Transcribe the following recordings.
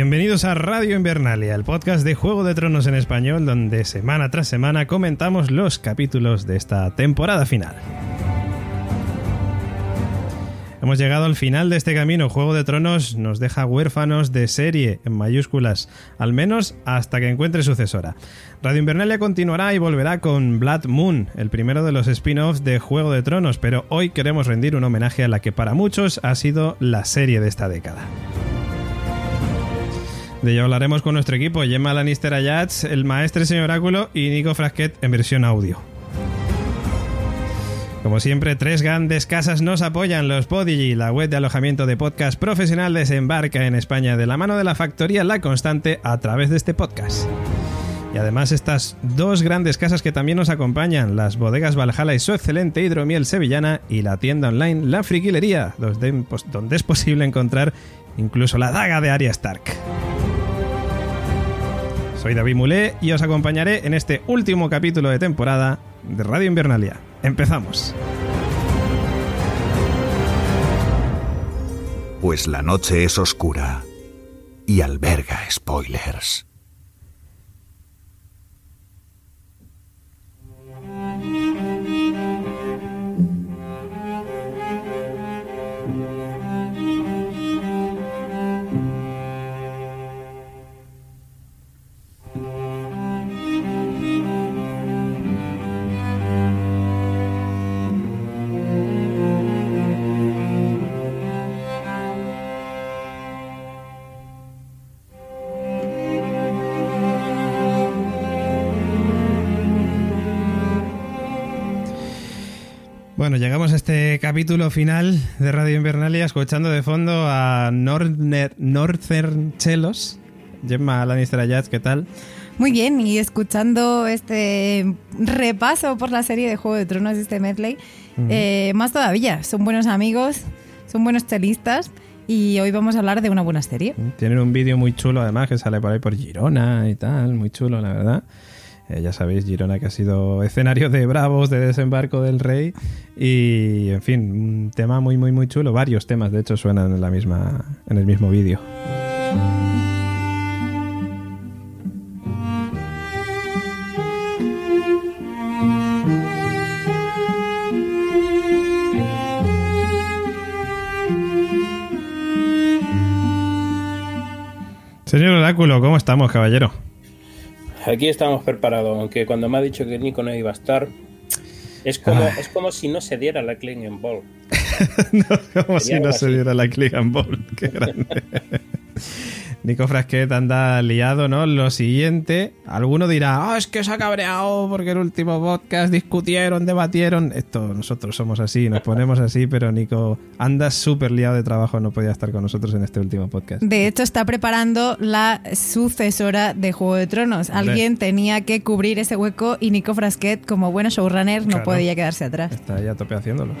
Bienvenidos a Radio Invernalia, el podcast de Juego de Tronos en español, donde semana tras semana comentamos los capítulos de esta temporada final. Hemos llegado al final de este camino. Juego de Tronos nos deja huérfanos de serie, en mayúsculas, al menos hasta que encuentre sucesora. Radio Invernalia continuará y volverá con Blood Moon, el primero de los spin-offs de Juego de Tronos, pero hoy queremos rendir un homenaje a la que para muchos ha sido la serie de esta década. De ello hablaremos con nuestro equipo, Gemma Lannister Ayats, el maestre señor Oráculo y Nico Frasquet en versión audio. Como siempre, tres grandes casas nos apoyan, los Podigi, la web de alojamiento de podcast profesional desembarca en España de la mano de la factoría La Constante a través de este podcast. Y además estas dos grandes casas que también nos acompañan, las bodegas Valhalla y su excelente hidromiel sevillana y la tienda online La Friquilería, donde es posible encontrar incluso la daga de Arya Stark. Soy David Mulé y os acompañaré en este último capítulo de temporada de Radio Invernalia. Empezamos. Pues la noche es oscura y alberga spoilers. Bueno, llegamos a este capítulo final de Radio Invernalia escuchando de fondo a Northern Chelos. Gemma Lannister Ayats, ¿qué tal? Muy bien, y escuchando este repaso por la serie de Juego de Tronos, este medley, eh, más todavía, son buenos amigos, son buenos chelistas y hoy vamos a hablar de una buena serie. Tienen un vídeo muy chulo además que sale por ahí por Girona y tal, muy chulo la verdad. Eh, ya sabéis, Girona que ha sido escenario de Bravos, de desembarco del rey y, en fin, un tema muy, muy, muy chulo. Varios temas, de hecho, suenan en, la misma, en el mismo vídeo. Señor Oráculo, ¿cómo estamos, caballero? Aquí estamos preparados, aunque cuando me ha dicho que Nico no iba a estar, es como, es como si no se diera la Clean Ball. no, como si no se diera la Clean Ball. Qué grande. Nico Frasquet anda liado, ¿no? Lo siguiente, alguno dirá, ah, es que se ha cabreado porque el último podcast discutieron, debatieron. Esto, nosotros somos así, nos ponemos así, pero Nico anda súper liado de trabajo, no podía estar con nosotros en este último podcast. De hecho, está preparando la sucesora de Juego de Tronos. Alguien tenía que cubrir ese hueco y Nico Frasquet, como bueno showrunner, no podía quedarse atrás. Está ya a tope haciéndolo.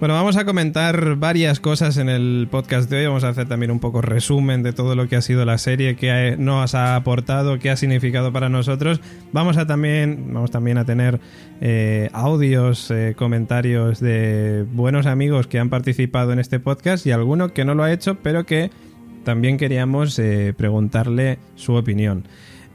Bueno, vamos a comentar varias cosas en el podcast de hoy. Vamos a hacer también un poco resumen de todo lo que ha sido la serie, qué nos ha aportado, qué ha significado para nosotros. Vamos a también, vamos también a tener eh, audios, eh, comentarios de buenos amigos que han participado en este podcast y alguno que no lo ha hecho, pero que también queríamos eh, preguntarle su opinión.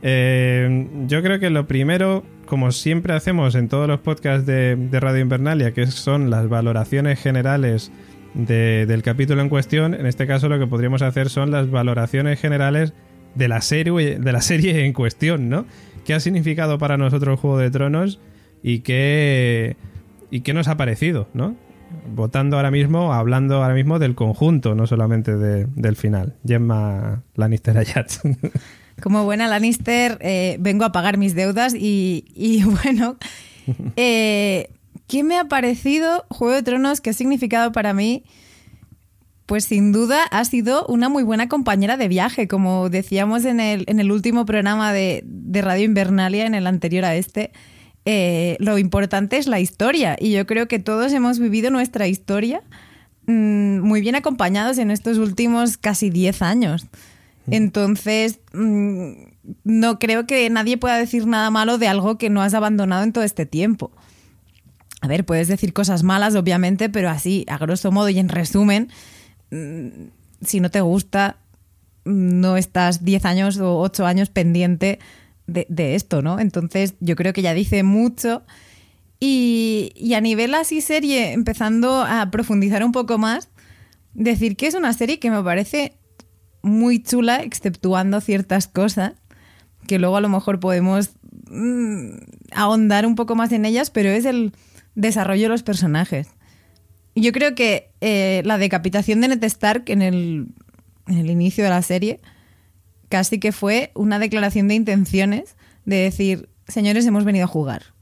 Yo creo que lo primero, como siempre hacemos en todos los podcasts de, Radio Invernalia, que son las valoraciones generales de- del capítulo en cuestión, en este caso lo que podríamos hacer son las valoraciones generales de la serie, de la serie en cuestión, ¿no? ¿Qué ha significado para nosotros Juego de Tronos y qué, y qué nos ha parecido, ¿no? Votando ahora mismo, hablando ahora mismo del conjunto, no solamente de- del final. Gemma Lannister Ayat. Como buena Lannister, eh, vengo a pagar mis deudas y, bueno, eh, ¿qué me ha parecido Juego de Tronos? ¿Qué ha significado para mí? Pues sin duda ha sido una muy buena compañera de viaje, como decíamos en el, en el último programa de, de Radio Invernalia, en el anterior a este. eh, lo importante es la historia y yo creo que todos hemos vivido nuestra historia mm, muy bien acompañados en estos últimos casi 10 años. Entonces, mm, no creo que nadie pueda decir nada malo de algo que no has abandonado en todo este tiempo. A ver, puedes decir cosas malas, obviamente, pero así, a grosso modo y en resumen, mm, si no te gusta, no estás 10 años o 8 años pendiente de, esto, ¿no? Entonces, yo creo que ya dice mucho. Y a nivel así serie, empezando a profundizar un poco más, decir que es una serie que me parece muy chula, exceptuando ciertas cosas, que luego a lo mejor podemos mm, ahondar un poco más en ellas, pero es el desarrollo de los personajes. Yo creo que eh, la decapitación de Ned Stark en el, en el inicio de la serie casi que fue una declaración de intenciones de decir, señores, hemos venido a jugar.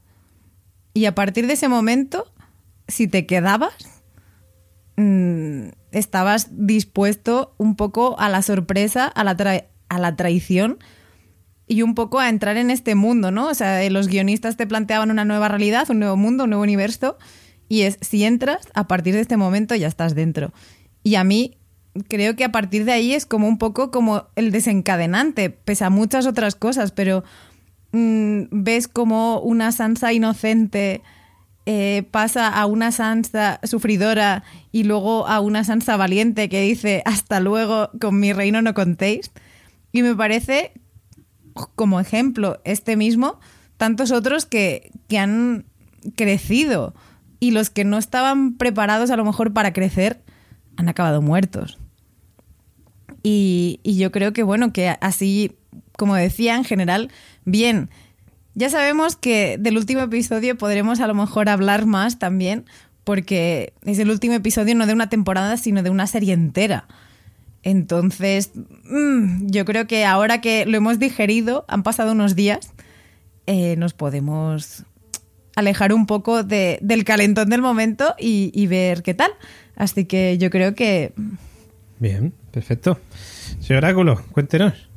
Y a partir de ese momento, si te quedabas, mm, estabas dispuesto un poco a la sorpresa, a la, a la traición y un poco a entrar en este mundo, ¿no? O sea, eh, los guionistas te planteaban una nueva realidad, un nuevo mundo, un nuevo universo, y es, si entras, a partir de este momento ya estás dentro. Y a mí creo que a partir de ahí es como un poco como el desencadenante, pese a muchas otras cosas, pero mm, ves como una Sansa inocente eh, pasa a una Sansa sufridora y luego a una Sansa valiente que dice hasta luego, con mi reino no contéis. Y me parece, como ejemplo, este mismo, tantos otros que, que han crecido y los que no estaban preparados a lo mejor para crecer han acabado muertos. Y, y yo creo que, bueno, que así, como decía, en general, bien. Ya sabemos que del último episodio podremos a lo mejor hablar más también, porque es el último episodio no de una temporada, sino de una serie entera. Entonces, mm, yo creo que ahora que lo hemos digerido, han pasado unos días, eh, nos podemos alejar un poco de- del calentón del momento y, y ver qué tal. Así que yo creo que Bien, perfecto. Señor Oráculo, cuéntenos.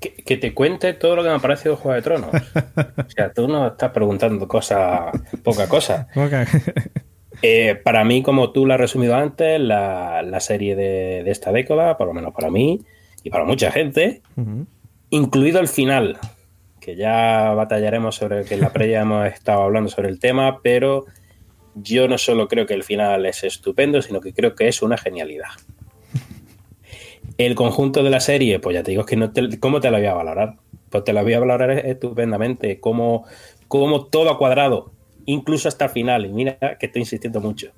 Que, que te cuente todo lo que me ha parecido Juego de Tronos. O sea, tú no estás preguntando cosas, poca cosa. Eh, para mí, como tú lo has resumido antes, la, la serie de, de esta década, por lo menos para mí y para mucha gente, incluido el final, que ya batallaremos sobre que en la previa hemos estado hablando sobre el tema, pero yo no solo creo que el final es estupendo, sino que creo que es una genialidad. El conjunto de la serie, pues ya te digo, es que no te, ¿cómo te la voy a valorar? Pues te la voy a valorar estupendamente, como, como todo a cuadrado, incluso hasta el final, y mira que estoy insistiendo mucho.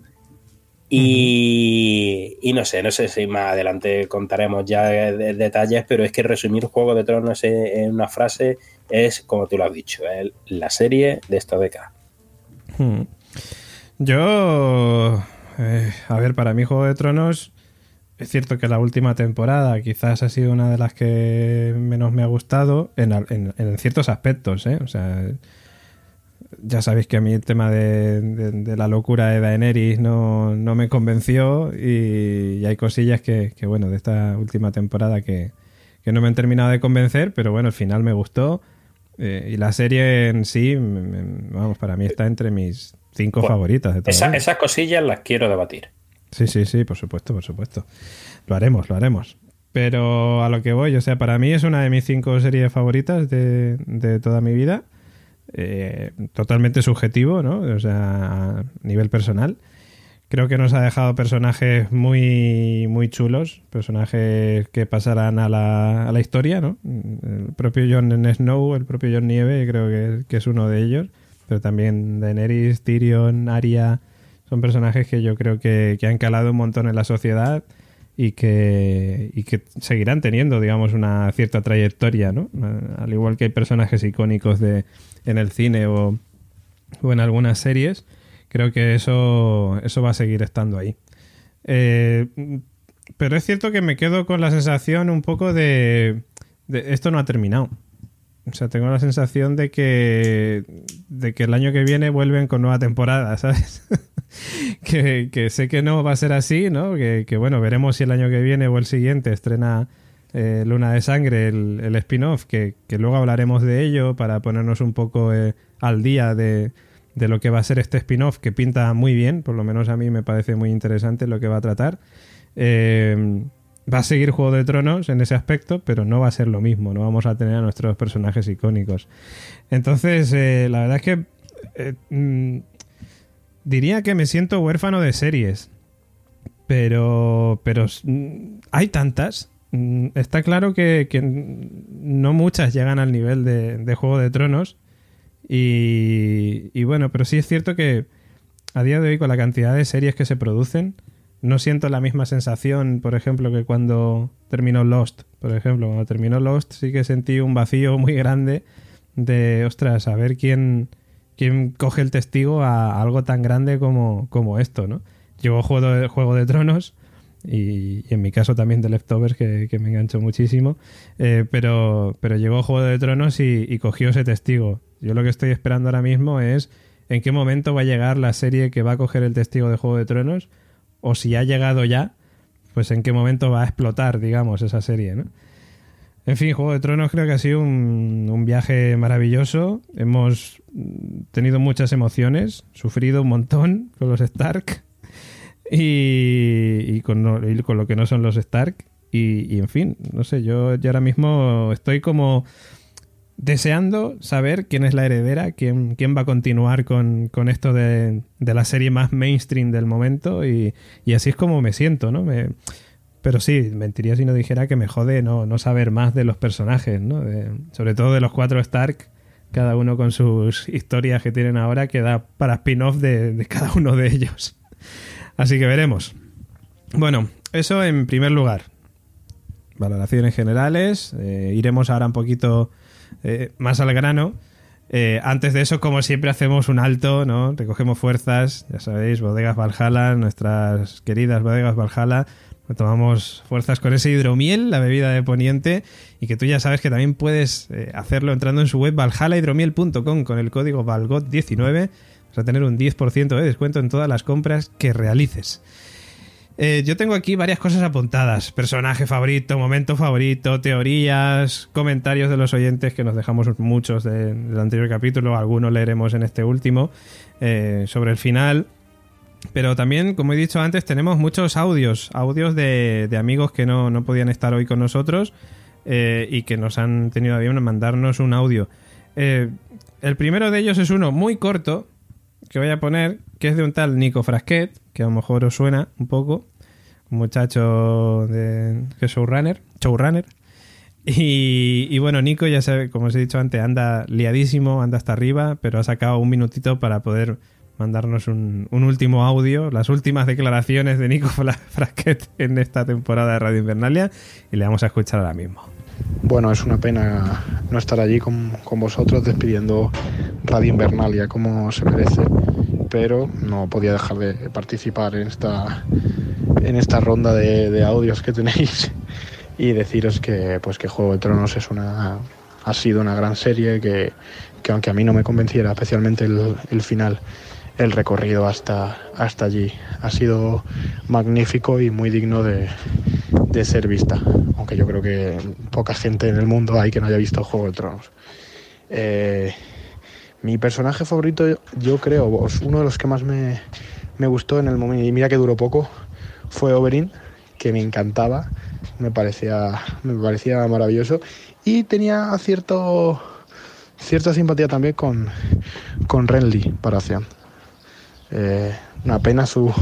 Y, y no sé, no sé si más adelante contaremos ya de- de- detalles, pero es que resumir Juego de Tronos en, en una frase es, como tú lo has dicho, la serie de esta década. Hmm. Yo, eh, a ver, para mí Juego de Tronos, es cierto que la última temporada quizás ha sido una de las que menos me ha gustado en, en- en ciertos aspectos, ¿eh? O sea, ya sabéis que a mí el tema de, de- de la locura de Daenerys no, no me convenció y, y hay cosillas que, que, bueno, de esta última temporada que, que no me han terminado de convencer, pero bueno, al final me gustó. Eh, y la serie en sí, me- me- vamos, para mí está entre mis cinco Bueno, favoritas de Esa- esas cosillas las quiero debatir. Sí, sí, sí, por supuesto, por supuesto. Lo haremos, lo haremos. Pero a lo que voy, o sea, para mí es una de mis cinco series favoritas de, de toda mi vida. Eh, totalmente subjetivo, ¿no? O sea, a nivel personal. Creo que nos ha dejado personajes muy, muy chulos, personajes que pasarán a la, a la historia, ¿no? El propio Jon Snow, el propio Jon Nieve, creo que, que, es uno de ellos, pero también Daenerys, Tyrion, Arya, son personajes que yo creo que, que han calado un montón en la sociedad y que, y que seguirán teniendo, digamos, una cierta trayectoria, ¿no? Al igual que hay personajes icónicos de, en el cine o, o en algunas series creo que eso, eso va a seguir estando ahí. Eh, pero es cierto que me quedo con la sensación un poco de, esto no ha terminado. O sea, tengo la sensación de que, de que el año que viene vuelven con nueva temporada, ¿sabes? que, sé que no va a ser así, ¿no? Que, bueno, veremos si el año que viene o el siguiente estrena eh, Luna de Sangre, el, spin-off, que, luego hablaremos de ello para ponernos un poco eh, al día de, de lo que va a ser este spin-off, que pinta muy bien, por lo menos a mí me parece muy interesante lo que va a tratar. Eh, va a seguir Juego de Tronos en ese aspecto, pero no va a ser lo mismo, no vamos a tener a nuestros personajes icónicos. Entonces, eh, la verdad es que eh, mm, diría que me siento huérfano de series, pero, pero mm, hay tantas. Mm, está claro que, no muchas llegan al nivel de Juego de Tronos y, bueno, pero sí es cierto que a día de hoy con la cantidad de series que se producen, no siento la misma sensación, por ejemplo, que cuando terminó Lost. Por ejemplo, cuando terminó Lost sí que sentí un vacío muy grande de, ostras, a ver quién, quién coge el testigo a algo tan grande como, como esto, ¿no? Llegó Juego de, Juego de Tronos y, en mi caso también de Leftovers, que, que me enganchó muchísimo, eh, pero, pero llegó Juego de Tronos y, y cogió ese testigo. Yo lo que estoy esperando ahora mismo es en qué momento va a llegar la serie que va a coger el testigo de Juego de Tronos, o si ha llegado ya, pues en qué momento va a explotar, digamos, esa serie, ¿no? En fin, Juego de Tronos creo que ha sido un, viaje maravilloso. Hemos tenido muchas emociones, sufrido un montón con los Stark y, con, lo que no son los Stark. Y, y, en fin, no sé, yo, yo ahora mismo estoy como deseando saber quién es la heredera, quién, quién va a continuar con, esto de, la serie más mainstream del momento y, así es como me siento, ¿no? Pero sí, mentiría si no dijera que me jode no, no saber más de los personajes, ¿no? sobre todo de los cuatro Stark, cada uno con sus historias que tienen ahora, que da para spin-off de, cada uno de ellos. Así que veremos. Bueno, eso en primer lugar. Valoraciones generales. Eh, iremos ahora un poquito eh, más al grano. Eh, antes de eso, como siempre, hacemos un alto, ¿no? Recogemos fuerzas, ya sabéis, bodegas Valhalla, nuestras queridas bodegas Valhalla. Tomamos fuerzas con ese hidromiel, la bebida de Poniente, y que tú ya sabes que también puedes eh, hacerlo entrando en su web valhallahidromiel.com con el código VALGOT19. Vas a tener un 10% de descuento en todas las compras que realices. Eh, yo tengo aquí varias cosas apuntadas. Personaje favorito, momento favorito, teorías, comentarios de los oyentes, que nos dejamos muchos del anterior capítulo, algunos leeremos en este último, eh, sobre el final. Pero también, como he dicho antes, tenemos muchos audios, audios de, amigos que no, podían estar hoy con nosotros eh, y que nos han tenido a bien mandarnos un audio. el primero de ellos es uno muy corto, que voy a poner, que es de un tal Nico Frasquet, que a lo mejor os suena un poco, un muchacho de, showrunner, showrunner. Y, y, bueno, Nico, ya sabe, como os he dicho antes, anda liadísimo, anda hasta arriba, pero ha sacado un minutito para poder mandarnos un, un último audio, las últimas declaraciones de Nico Frasquet en esta temporada de Radio Invernalia, y le vamos a escuchar ahora mismo. Bueno, es una pena no estar allí con, con vosotros despidiendo Radio Invernalia como se merece pero no podía dejar de participar en esta, en esta ronda de, audios que tenéis y deciros que, pues, que Juego de Tronos es una, ha sido una gran serie que, aunque a mí no me convenciera especialmente el, final, el recorrido hasta, hasta allí ha sido magnífico y muy digno de, ser vista, aunque yo creo que poca gente en el mundo hay que no haya visto Juego de Tronos. Eh, mi personaje favorito, yo creo, uno de los que más me, gustó en el momento, y mira que duró poco, fue Oberyn, que me encantaba, me parecía, me parecía maravilloso, y tenía cierto, cierta simpatía también con, con Renly Paracian. Eh, una pena su,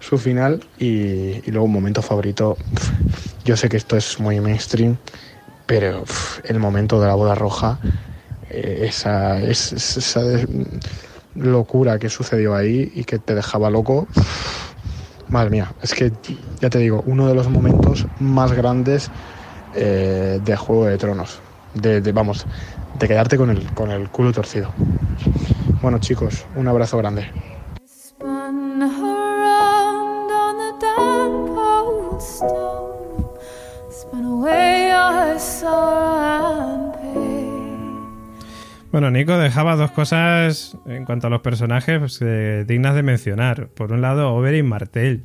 su final y, luego un momento favorito. Yo sé que esto es muy mainstream, pero el momento de la boda roja, eh, esa, esa locura que sucedió ahí y que te dejaba loco. Madre mía, es que ya te digo, uno de los momentos más grandes eh, de Juego de Tronos. De, vamos, de quedarte con el, con el culo torcido. Bueno chicos, un abrazo grande. Bueno, Nico dejaba dos cosas en cuanto a los personajes pues, eh, dignas de mencionar. Por un lado, Oberyn Martell,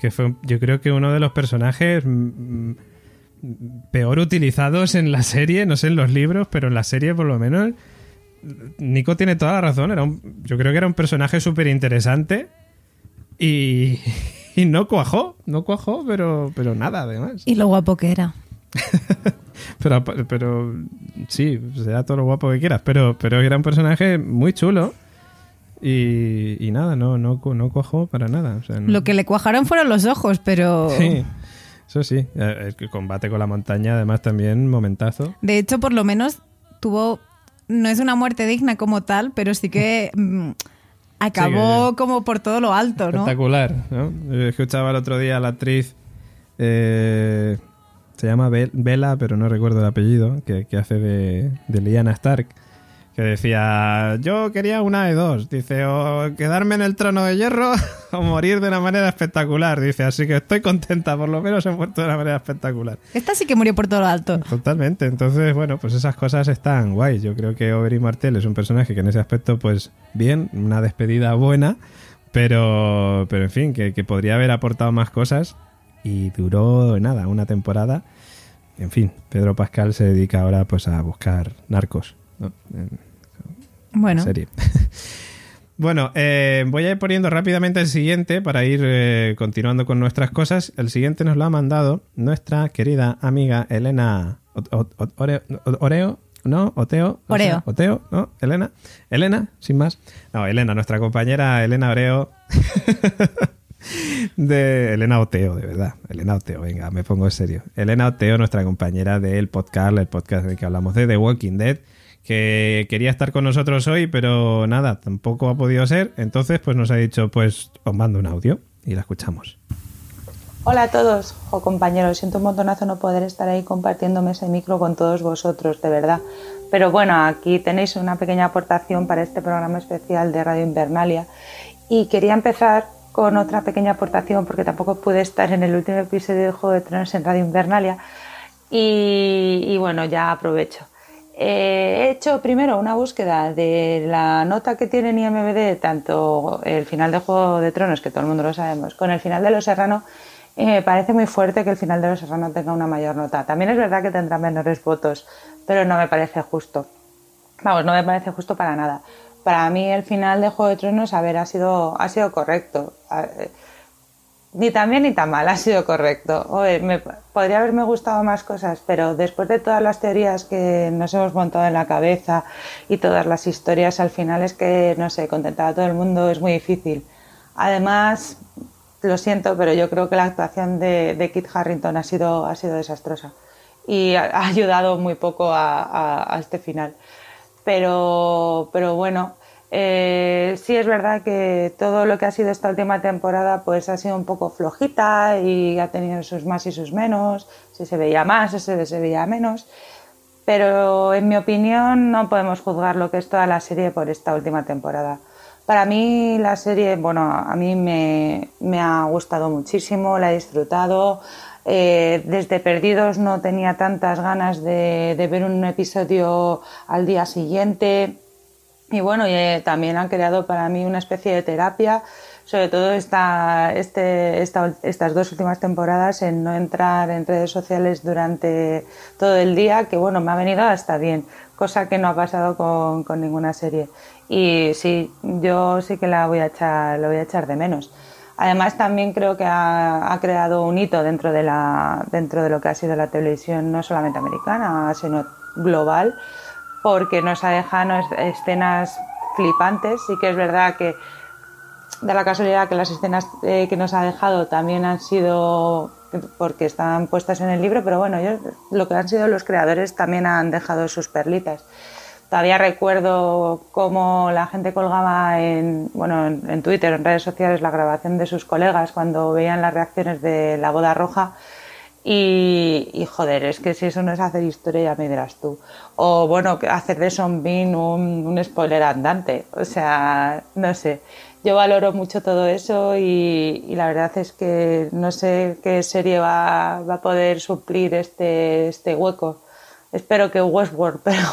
que fue yo creo que uno de los personajes mm, mm, peor utilizados en la serie, no sé en los libros, pero en la serie por lo menos. Nico tiene toda la razón, era yo creo que era un personaje súper interesante y, y no cuajó, no cuajó, pero, pero nada además. Y lo guapo que era. pero, pero sí, sea todo lo guapo que quieras, pero, pero era un personaje muy chulo. Y, nada, no, no, no cuajó para nada. Lo que le cuajaron fueron los ojos, pero... Sí, eso sí. El combate con la montaña, además, también momentazo. De hecho, por lo menos tuvo... No es una muerte digna como tal, pero sí que... Mm, acabó como por todo lo alto, ¿no? Espectacular, ¿no? Escuchaba el otro día a la actriz... Eh, se llama Bella, pero no recuerdo el apellido, que, hace de, de Lyanna Stark, que decía, yo quería una de dos, dice, o quedarme en el trono de hierro o morir de una manera espectacular, dice, así que estoy contenta, por lo menos he muerto de una manera espectacular. Esta sí que murió por todo lo alto. Totalmente, entonces, bueno, pues esas cosas están guay, yo creo que Oberyn Martell es un personaje que en ese aspecto, pues bien, una despedida buena, pero, pero en fin, que, que podría haber aportado más cosas y duró nada, una temporada. En fin, Pedro Pascal se dedica ahora pues a buscar narcos. bueno. Serie. bueno, eh, voy a ir poniendo rápidamente el siguiente para ir eh, continuando con nuestras cosas. El siguiente nos lo ha mandado nuestra querida amiga Elena Oreo, ¿no? Oteo. Oreo. Oteo, ¿no? Elena. Elena, sin más. No, Elena, nuestra compañera Elena Oreo. de Elena Oteo, de verdad. Elena Oteo, venga, me pongo en serio. Elena Oteo, nuestra compañera del podcast, el podcast en el que hablamos de The Walking Dead, que quería estar con nosotros hoy, pero nada, tampoco ha podido ser. Entonces, pues nos ha dicho, pues os mando un audio y la escuchamos. Hola a todos, o compañeros, siento un montonazo no poder estar ahí compartiéndome ese micro con todos vosotros, de verdad. Pero bueno, aquí tenéis una pequeña aportación para este programa especial de Radio Invernalia y quería empezar con otra pequeña aportación, porque tampoco pude estar en el último episodio de Juego de Tronos en Radio Invernalia. Y, bueno, ya aprovecho. Eh, he hecho primero una búsqueda de la nota que tiene en IMBD, tanto el final de Juego de Tronos, que todo el mundo lo sabemos, con el final de Los Serrano. Y me parece muy fuerte que el final de Los Serrano tenga una mayor nota. También es verdad que tendrá menores votos, pero no me parece justo. Vamos, no me parece justo para nada para mí el final de Juego de Tronos, a ver, ha sido, ha sido correcto. Eh, ni tan bien ni tan mal, ha sido correcto. me, podría haberme gustado más cosas, pero después de todas las teorías que nos hemos montado en la cabeza y todas las historias, al final es que, no sé, contentar a todo el mundo es muy difícil. Además, lo siento, pero yo creo que la actuación de, Kit Harrington ha sido, ha sido desastrosa y ha, ayudado muy poco a este final pero, pero bueno, eh, sí es verdad que todo lo que ha sido esta última temporada pues ha sido un poco flojita y ha tenido sus más y sus menos, si se veía más o se, se veía menos, pero en mi opinión no podemos juzgar lo que es toda la serie por esta última temporada. Para mí la serie, bueno, a mí me, me ha gustado muchísimo, la he disfrutado, eh, desde Perdidos no tenía tantas ganas de, ver un episodio al día siguiente. Y bueno, eh, también han creado para mí una especie de terapia, sobre todo esta, este, estas dos últimas temporadas, en no entrar en redes sociales durante todo el día, que bueno, me ha venido hasta bien, cosa que no ha pasado con, con ninguna serie. Y sí, yo sí que la voy a echar, lo voy a echar de menos. Además, también creo que ha, creado un hito dentro de, la, dentro de lo que ha sido la televisión, no solamente americana, sino global, porque nos ha dejado escenas flipantes. Sí que es verdad que da la casualidad que las escenas eh, que nos ha dejado también han sido porque están puestas en el libro, pero bueno, yo, lo que han sido los creadores también han dejado sus perlitas. Todavía recuerdo cómo la gente colgaba en, bueno, en, Twitter, en redes sociales, la grabación de sus colegas cuando veían las reacciones de la boda roja. Y, joder, es que si eso no es hacer historia, ya me dirás tú. O bueno, hacer de Son Bean un, un spoiler andante. O sea, no sé yo valoro mucho todo eso y, la verdad es que no sé qué serie va, a poder suplir este, este hueco. Espero que Westworld, pero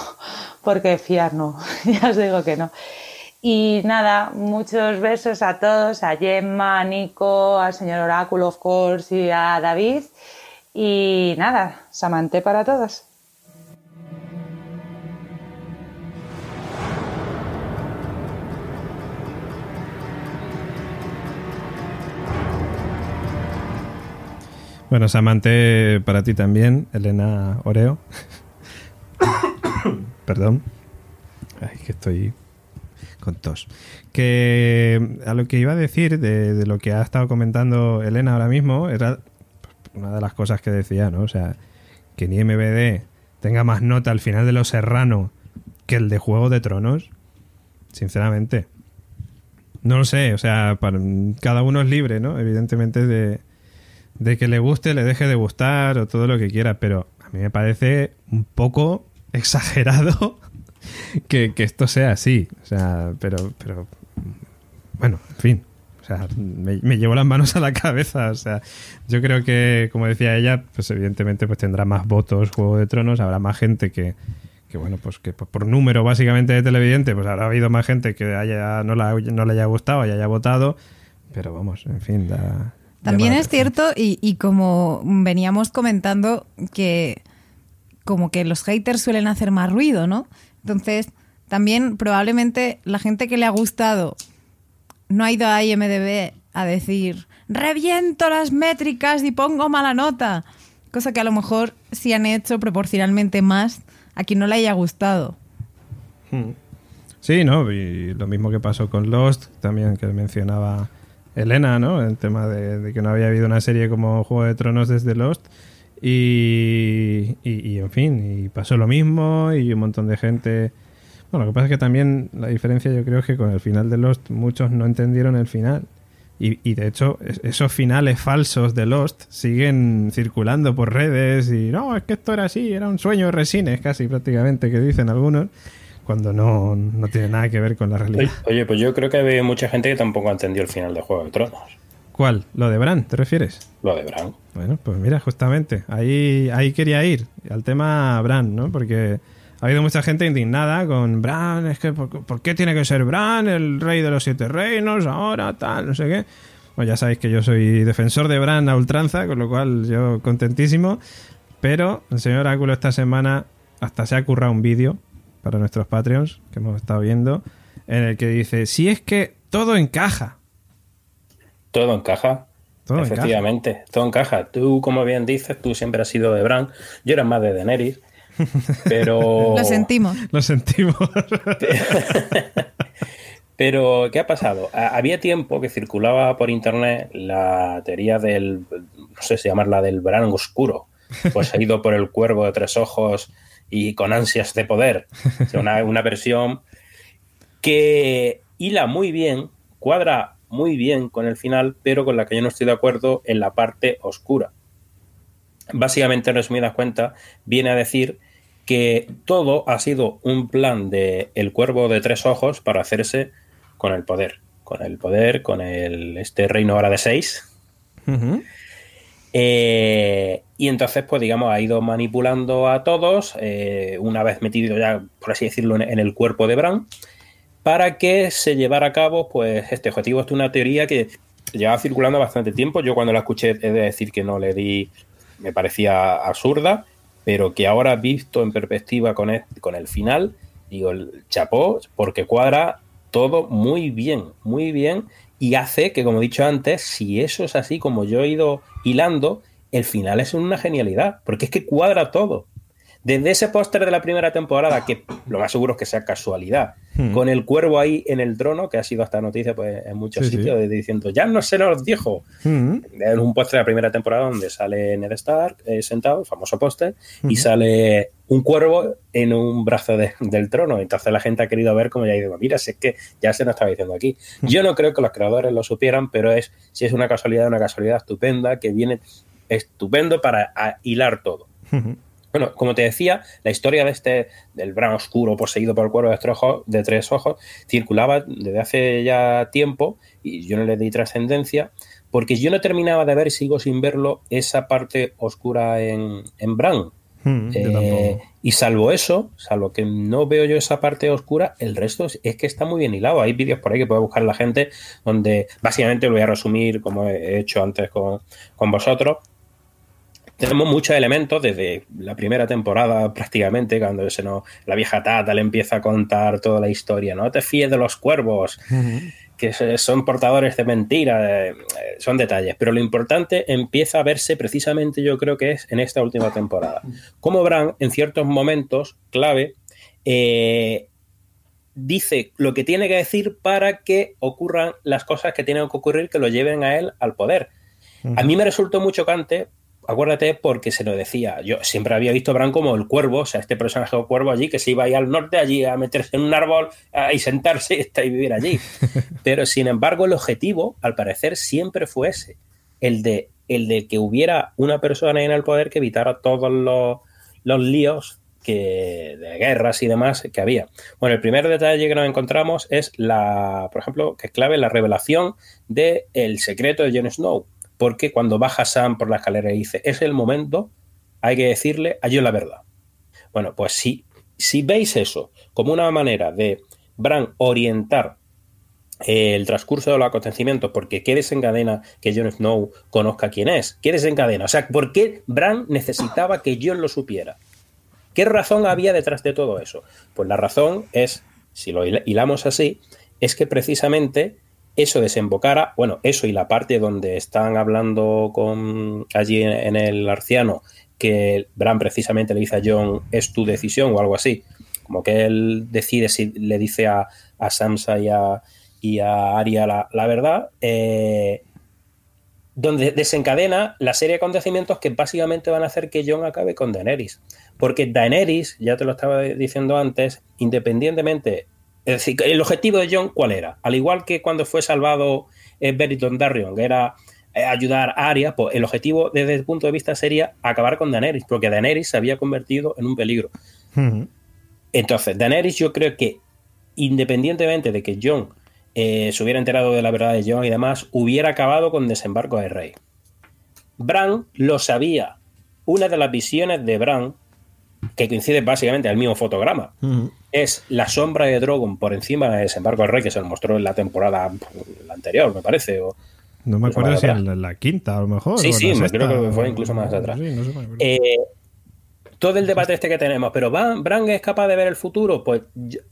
porque fiar no, ya os digo que no. Y nada, muchos besos a todos, a Gemma, a Nico, al señor Oráculo, of course, y a David. Y nada, Samante para todos. Bueno, Samante para ti también, Elena Oreo. Perdón. Ay, que estoy con tos. Que a lo que iba a decir de, lo que ha estado comentando Elena ahora mismo era una de las cosas que decía, ¿no? O sea, que ni MBD tenga más nota al final de Los Serrano que el de Juego de Tronos. Sinceramente. No lo sé, o sea, cada uno es libre, ¿no? Evidentemente de, de que le guste, le deje de gustar o todo lo que quiera, pero a mí me parece un poco exagerado que, esto sea así. O sea, pero, pero, bueno, en fin. O sea, me, llevo las manos a la cabeza. O sea, yo creo que, como decía ella, pues evidentemente pues tendrá más votos Juego de Tronos, habrá más gente que, que bueno, pues que por número básicamente de televidente, pues habrá habido más gente que haya, no, no le haya gustado y haya votado. Pero vamos, en fin, da, también es cierto, y, como veníamos comentando, que como que los haters suelen hacer más ruido, ¿no? Entonces, también probablemente la gente que le ha gustado no ha ido a IMDB a decir reviento las métricas y pongo mala nota. Cosa que a lo mejor sí han hecho proporcionalmente más a quien no le haya gustado. Hmm. Sí, ¿no? Y lo mismo que pasó con Lost, también que mencionaba Elena, ¿no? El tema de, que no había habido una serie como Juego de Tronos desde Lost. Y, y, en fin, y pasó lo mismo y un montón de gente... Bueno, lo que pasa es que también la diferencia yo creo es que con el final de Lost muchos no entendieron el final. Y, y, de hecho, esos finales falsos de Lost siguen circulando por redes y no, es que esto era así, era un sueño de resines casi prácticamente, que dicen algunos cuando no, tiene nada que ver con la realidad. Oye, pues yo creo que hay mucha gente que tampoco entendió el final de Juego de Tronos. ¿Cuál? ¿Lo de Bran, te refieres? Lo de Bran. Bueno, pues mira, justamente, ahí, ahí quería ir, al tema Bran, ¿no? Porque ha habido mucha gente indignada con Bran, es que ¿por, qué tiene que ser Bran, el rey de los siete reinos, ahora, tal, no sé qué? Bueno, ya sabéis que yo soy defensor de Bran a ultranza, con lo cual yo contentísimo, pero el señor Áculo esta semana hasta se ha currado un vídeo para nuestros Patreons que hemos estado viendo, en el que dice, si es que todo encaja. Todo encaja. Todo Efectivamente, todo encaja. Tú, como bien dices, tú siempre has sido de Bran, yo era más de Daenerys, pero... Lo sentimos. Lo sentimos. pero, ¿qué ha pasado? Había tiempo que circulaba por internet la teoría del, no sé si llamarla del Bran oscuro, pues ha ido por el cuervo de tres ojos y con ansias de poder. una, una versión que hila muy bien, cuadra muy bien con el final, pero con la que yo no estoy de acuerdo en la parte oscura. Básicamente, en resumidas cuentas, viene a decir que todo ha sido un plan de el cuervo de tres ojos para hacerse con el poder. Con el poder, con el, este reino ahora de seis. Eh, y entonces, pues digamos, ha ido manipulando a todos, eh, una vez metido ya, por así decirlo, en, el cuerpo de Bran, para que se llevara a cabo, pues, este objetivo. Esto es una teoría que lleva circulando bastante tiempo. Yo cuando la escuché he de decir que no le di, me parecía absurda, pero que ahora visto en perspectiva con el, con el final, digo, el chapó, porque cuadra todo muy bien, muy bien, y hace que, como he dicho antes, si eso es así como yo he ido hilando, el final es una genialidad, porque es que cuadra todo. Desde ese póster de la primera temporada, que lo más seguro es que sea casualidad, Hmm. con el cuervo ahí en el trono, que ha sido esta noticia pues, en muchos Sí, sitios, diciendo, ya no se nos dijo. Mm. En un póster de la primera temporada donde sale Ned Stark eh, sentado, el famoso póster, y Ujú. sale un cuervo en un brazo de- del trono. Entonces la gente ha querido ver cómo ya ha ido, mira, si es que ya se nos estaba diciendo aquí. Yo no creo que los creadores lo supieran, pero es si es una casualidad, una casualidad estupenda, que viene estupendo para hilar todo. Bueno, como te decía, la historia de este, del Bran oscuro poseído por el cuervo de tres, ojos, de tres ojos, circulaba desde hace ya tiempo y yo no le di trascendencia porque yo no terminaba de ver, sigo sin verlo, esa parte oscura en, en Bran. Mm, yo Eh, y salvo eso, salvo que no veo yo esa parte oscura, el resto es, es que está muy bien hilado. Hay vídeos por ahí que puede buscar la gente donde básicamente lo voy a resumir como he hecho antes con, con vosotros. Tenemos muchos elementos desde la primera temporada prácticamente, cuando se nos, la vieja Tata le empieza a contar toda la historia. No te fíes de los cuervos, que son portadores de mentiras, eh, son detalles. Pero lo importante empieza a verse precisamente, yo creo que es en esta última temporada. Como Bran, en ciertos momentos clave, eh, dice lo que tiene que decir para que ocurran las cosas que tienen que ocurrir que lo lleven a él al poder. A mí me resultó muy chocante, acuérdate, porque se lo decía. Yo siempre había visto a Bran como el cuervo, o sea, este personaje o cuervo allí que se iba ahí al norte, allí a meterse en un árbol a- y sentarse y vivir allí. Pero sin embargo, el objetivo, al parecer, siempre fue ese: el de, el de que hubiera una persona en el poder que evitara todos los, los líos que, de guerras y demás que había. Bueno, el primer detalle que nos encontramos es la, por ejemplo, que es clave, la revelación del el secreto de Jon Snow. Porque cuando baja Sam por la escalera y dice, es el momento, hay que decirle a la verdad. Bueno, pues si, si veis eso como una manera de Bran orientar el transcurso de los acontecimientos, porque ¿qué desencadena que Jon Snow conozca quién es? ¿Qué desencadena? O sea, ¿por qué Bran necesitaba que Jon lo supiera? ¿Qué razón había detrás de todo eso? Pues la razón es, si lo hil- hilamos así, es que precisamente eso desembocara, bueno, eso y la parte donde están hablando con allí en, el arciano, que Bran precisamente le dice a Jon, es tu decisión o algo así, como que él decide si le dice a, a Sansa y a, y a Arya la, la verdad, eh, donde desencadena la serie de acontecimientos que básicamente van a hacer que Jon acabe con Daenerys. Porque Daenerys, ya te lo estaba diciendo antes, independientemente. Es decir, el objetivo de Jon, ¿cuál era? Al igual que cuando fue salvado eh, Beric Dondarrion, que era eh, ayudar a Arya, pues el objetivo desde el punto de vista sería acabar con Daenerys, porque Daenerys se había convertido en un peligro. Entonces, Daenerys yo creo que independientemente de que Jon eh, se hubiera enterado de la verdad de Jon y demás, hubiera acabado con desembarco del rey. Bran lo sabía. Una de las visiones de Bran, que coincide básicamente al mismo fotograma, es la sombra de Drogon por encima de desembarco del rey, que se lo mostró en la temporada la anterior, me parece. o- No me acuerdo si en la, la quinta, a lo mejor. Sí, sí, me creo que fue incluso más atrás. Sí, no sé, me. Eh, todo el debate este que tenemos, pero ¿Bran, es capaz de ver el futuro? Pues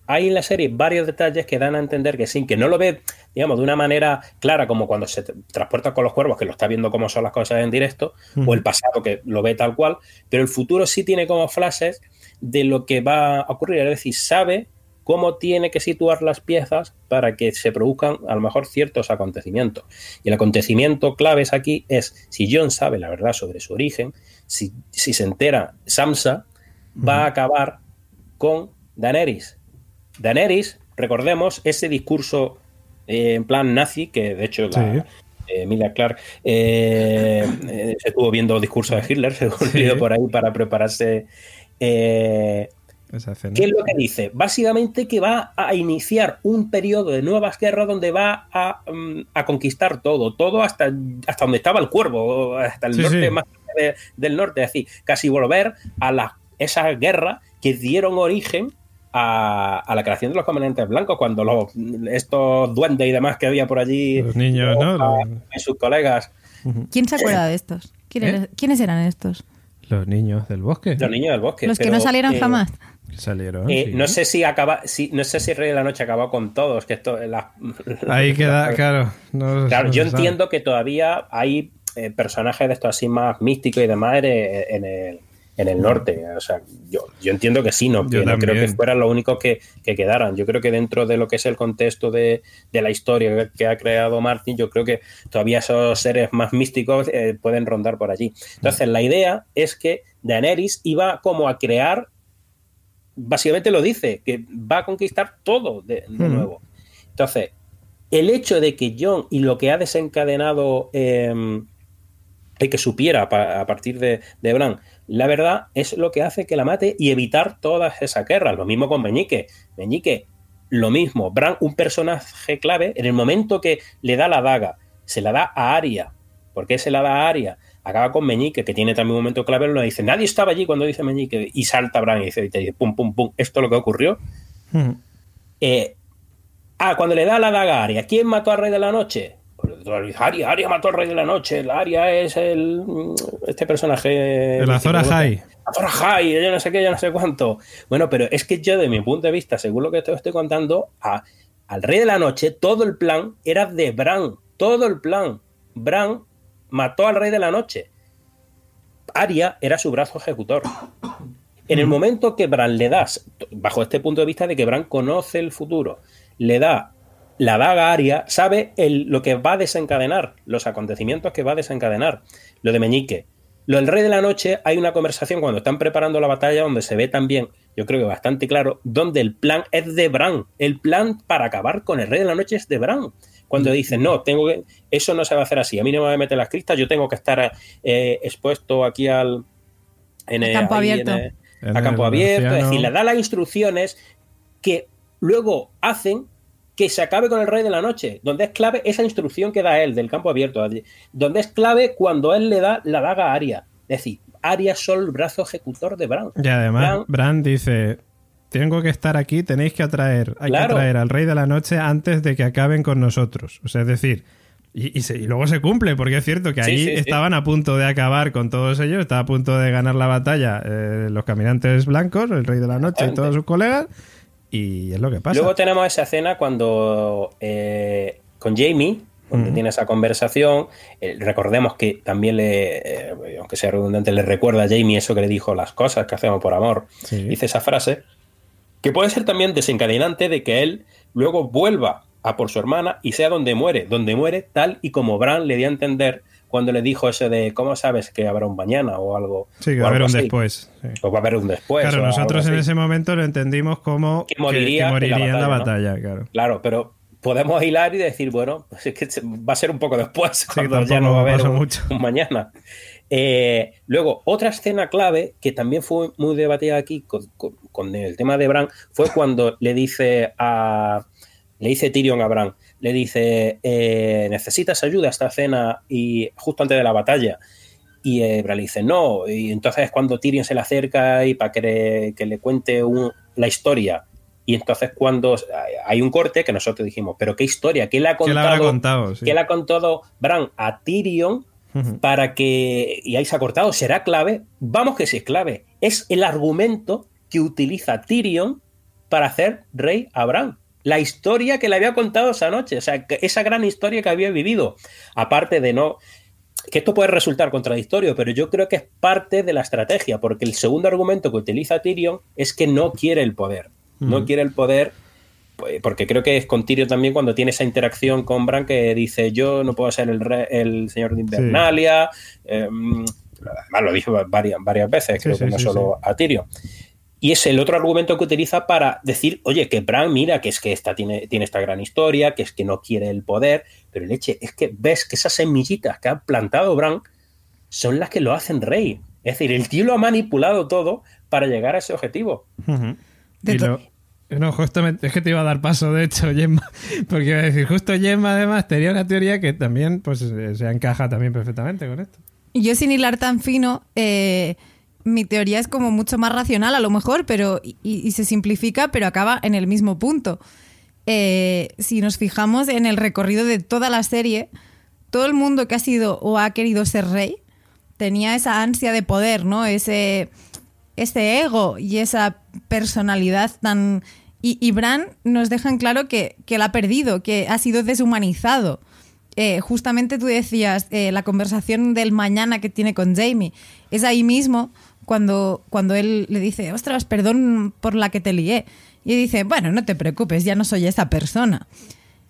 hay en la serie varios detalles que dan a entender que sí, que no lo ve, digamos, de una manera clara, como cuando se transporta con los cuervos, que lo está viendo cómo son las cosas en directo, o el pasado, que lo ve tal cual, pero el futuro sí tiene como flashes de lo que va a ocurrir, es decir, sabe cómo tiene que situar las piezas para que se produzcan a lo mejor ciertos acontecimientos. Y el acontecimiento claves aquí es si John sabe la verdad sobre su origen, si, si se entera Samsa, va a acabar con Daenerys. Daenerys, recordemos, ese discurso eh, en plan nazi, que de hecho la, Sí. eh, Emilia Clark eh, eh, se estuvo viendo discursos de Hitler, he leído por ahí, para prepararse. eh, Esa. ¿Qué es lo que dice? Básicamente que va a iniciar un periodo de nuevas guerras donde va a, mm, a conquistar todo, todo hasta, hasta donde estaba el cuervo, hasta el Sí, norte sí. más de- del norte, es decir, casi volver a la, esas guerras que dieron origen a, a la creación de los comandantes blancos, cuando los, estos duendes y demás que había por allí, Los niños, ¿no? Los- y sus colegas, ¿Quién se acuerda de estos? ¿Quién ¿Eh? era- ¿Quiénes eran estos? Los niños del bosque. los niños del bosque. Los que pero, no salieron eh, jamás. salieron. eh, sí. No sé si acaba, si, no sé si Rey de la Noche acabó con todos, que esto la- Ahí queda, claro. no- Claro, no yo sabe. entiendo que todavía hay eh, personajes de estos así más místicos y demás en, el, en el norte. O sea, yo, yo entiendo que sí, no, que no creo que fueran los únicos que, que, quedaran. Yo creo que dentro de lo que es el contexto de, de, la historia que ha creado Martin, yo creo que todavía esos seres más místicos eh, pueden rondar por allí. Entonces, la idea es que Daenerys iba como a crear, básicamente lo dice, que va a conquistar todo de, nuevo. Entonces, el hecho de que John y lo que ha desencadenado eh, el que supiera a partir de, de Bran la verdad es lo que hace que la mate y evitar todas esas guerras. Lo mismo con Meñique. Meñique, lo mismo. Bran, un personaje clave, en el momento que le da la daga, se la da a Aria. ¿Por qué se la da a Aria? Acaba con Meñique, que tiene también un momento clave, lo dice, nadie estaba allí cuando dice Meñique, y salta Bran y dice, pum, pum, pum, esto es lo que ocurrió. Hmm. Eh, ah, cuando le da la daga a Aria, ¿quién mató al Rey de la Noche? Aria, Aria mató al rey de la noche. Aria es el este personaje. El Azora High. Azora High, yo no sé qué, yo no sé cuánto. Bueno, pero es que yo, de mi punto de vista, según lo que te estoy contando, a, al rey de la noche, todo el plan era de Bran. Todo el plan. Bran mató al rey de la noche. Aria era su brazo ejecutor. En el momento que Bran le das, bajo este punto de vista de que Bran conoce el futuro, le da la daga aria sabe el, lo que va a desencadenar, los acontecimientos que va a desencadenar. Lo de Meñique. Lo del Rey de la Noche, hay una conversación cuando están preparando la batalla donde se ve también, yo creo que bastante claro, donde el plan es de Bran. El plan para acabar con el Rey de la Noche es de Bran. Cuando mm. dicen, no, tengo que, eso no se va a hacer así, a mí no me voy a meter las cristas, yo tengo que estar eh, expuesto aquí al en el, campo abierto. a campo abierto, es decir, le da las instrucciones que luego hacen que se acabe con el Rey de la Noche, donde es clave esa instrucción que da él del campo abierto, donde es clave cuando él le da la daga a Aria. Es decir, Aria es solo el brazo ejecutor de Bran. Y además, Bran, dice: Tengo que estar aquí, tenéis que atraer, hay que atraer al Rey de la Noche antes de que acaben con nosotros. O sea, es decir, y, luego se cumple, porque es cierto que ahí estaban a punto de acabar con todos ellos, estaba a punto de ganar la batalla eh, los caminantes blancos, el Rey de la Noche y todos sus colegas. Y es lo que pasa. Luego tenemos esa escena cuando eh, con Jamie, donde tiene esa conversación. Eh, recordemos que también le, eh, aunque sea redundante, le recuerda a Jamie eso que le dijo, las cosas que hacemos por amor. Dice esa frase, que puede ser también desencadenante de que él luego vuelva a por su hermana y sea donde muere, donde muere tal y como Bran le dio a entender cuando le dijo ese de ¿cómo sabes que habrá un mañana o algo? Sí, que va a haber un después. O va a haber un después. Claro, nosotros en ese momento lo entendimos como que moriría, en la batalla, claro. Claro, pero podemos hilar y decir, bueno, pues es que va a ser un poco después, cuando ya no va a haber un, mañana. Eh, luego, otra escena clave que también fue muy debatida aquí con, con el tema de Bran fue cuando le dice a le dice Tyrion a Bran, le dice, eh, necesitas ayuda a esta cena y justo antes de la batalla. Y Bran le dice, no. Y entonces es cuando Tyrion se le acerca y para que, le, cuente la historia. Y entonces cuando hay un corte que nosotros dijimos, pero qué historia, ¿qué le ha contado? ¿Qué le, contado, ¿qué le ha contado Bran a Tyrion para que, y ahí se ha cortado, será clave? Vamos que sí es clave. Es el argumento que utiliza Tyrion para hacer rey a Bran la historia que le había contado esa noche, o sea, esa gran historia que había vivido. Aparte de no. Que esto puede resultar contradictorio, pero yo creo que es parte de la estrategia, porque el segundo argumento que utiliza Tyrion es que no quiere el poder. No quiere el poder, pues, porque creo que es con Tyrion también cuando tiene esa interacción con Bran que dice: Yo no puedo ser el, el señor de Invernalia. Em, además, lo dijo varias, varias veces, creo que no solo a Tyrion. Y es el otro argumento que utiliza para decir, oye, que Bran, mira, que es que esta tiene, tiene esta gran historia, que es que no quiere el poder, pero leche, es que ves que esas semillitas que ha plantado Bran son las que lo hacen rey. Es decir, el tío lo ha manipulado todo para llegar a ese objetivo. no, justamente, es que te iba a dar paso, de hecho, Gemma, porque iba a decir, justo Gemma además tenía una teoría que también pues se encaja también perfectamente con esto. Yo sin hilar tan fino, eh, mi teoría es como mucho más racional a lo mejor, pero y, se simplifica, pero acaba en el mismo punto. Eh, si nos fijamos en el recorrido de toda la serie, todo el mundo que ha sido o ha querido ser rey tenía esa ansia de poder, ¿no? Ese, ese ego y esa personalidad tan... Y, Bran nos dejan claro que, que la ha perdido, que ha sido deshumanizado. Eh, justamente tú decías eh, la conversación del mañana que tiene con Jamie. Es ahí mismo cuando, cuando él le dice, ostras, perdón por la que te lié. Y dice, bueno, no te preocupes, ya no soy esa persona.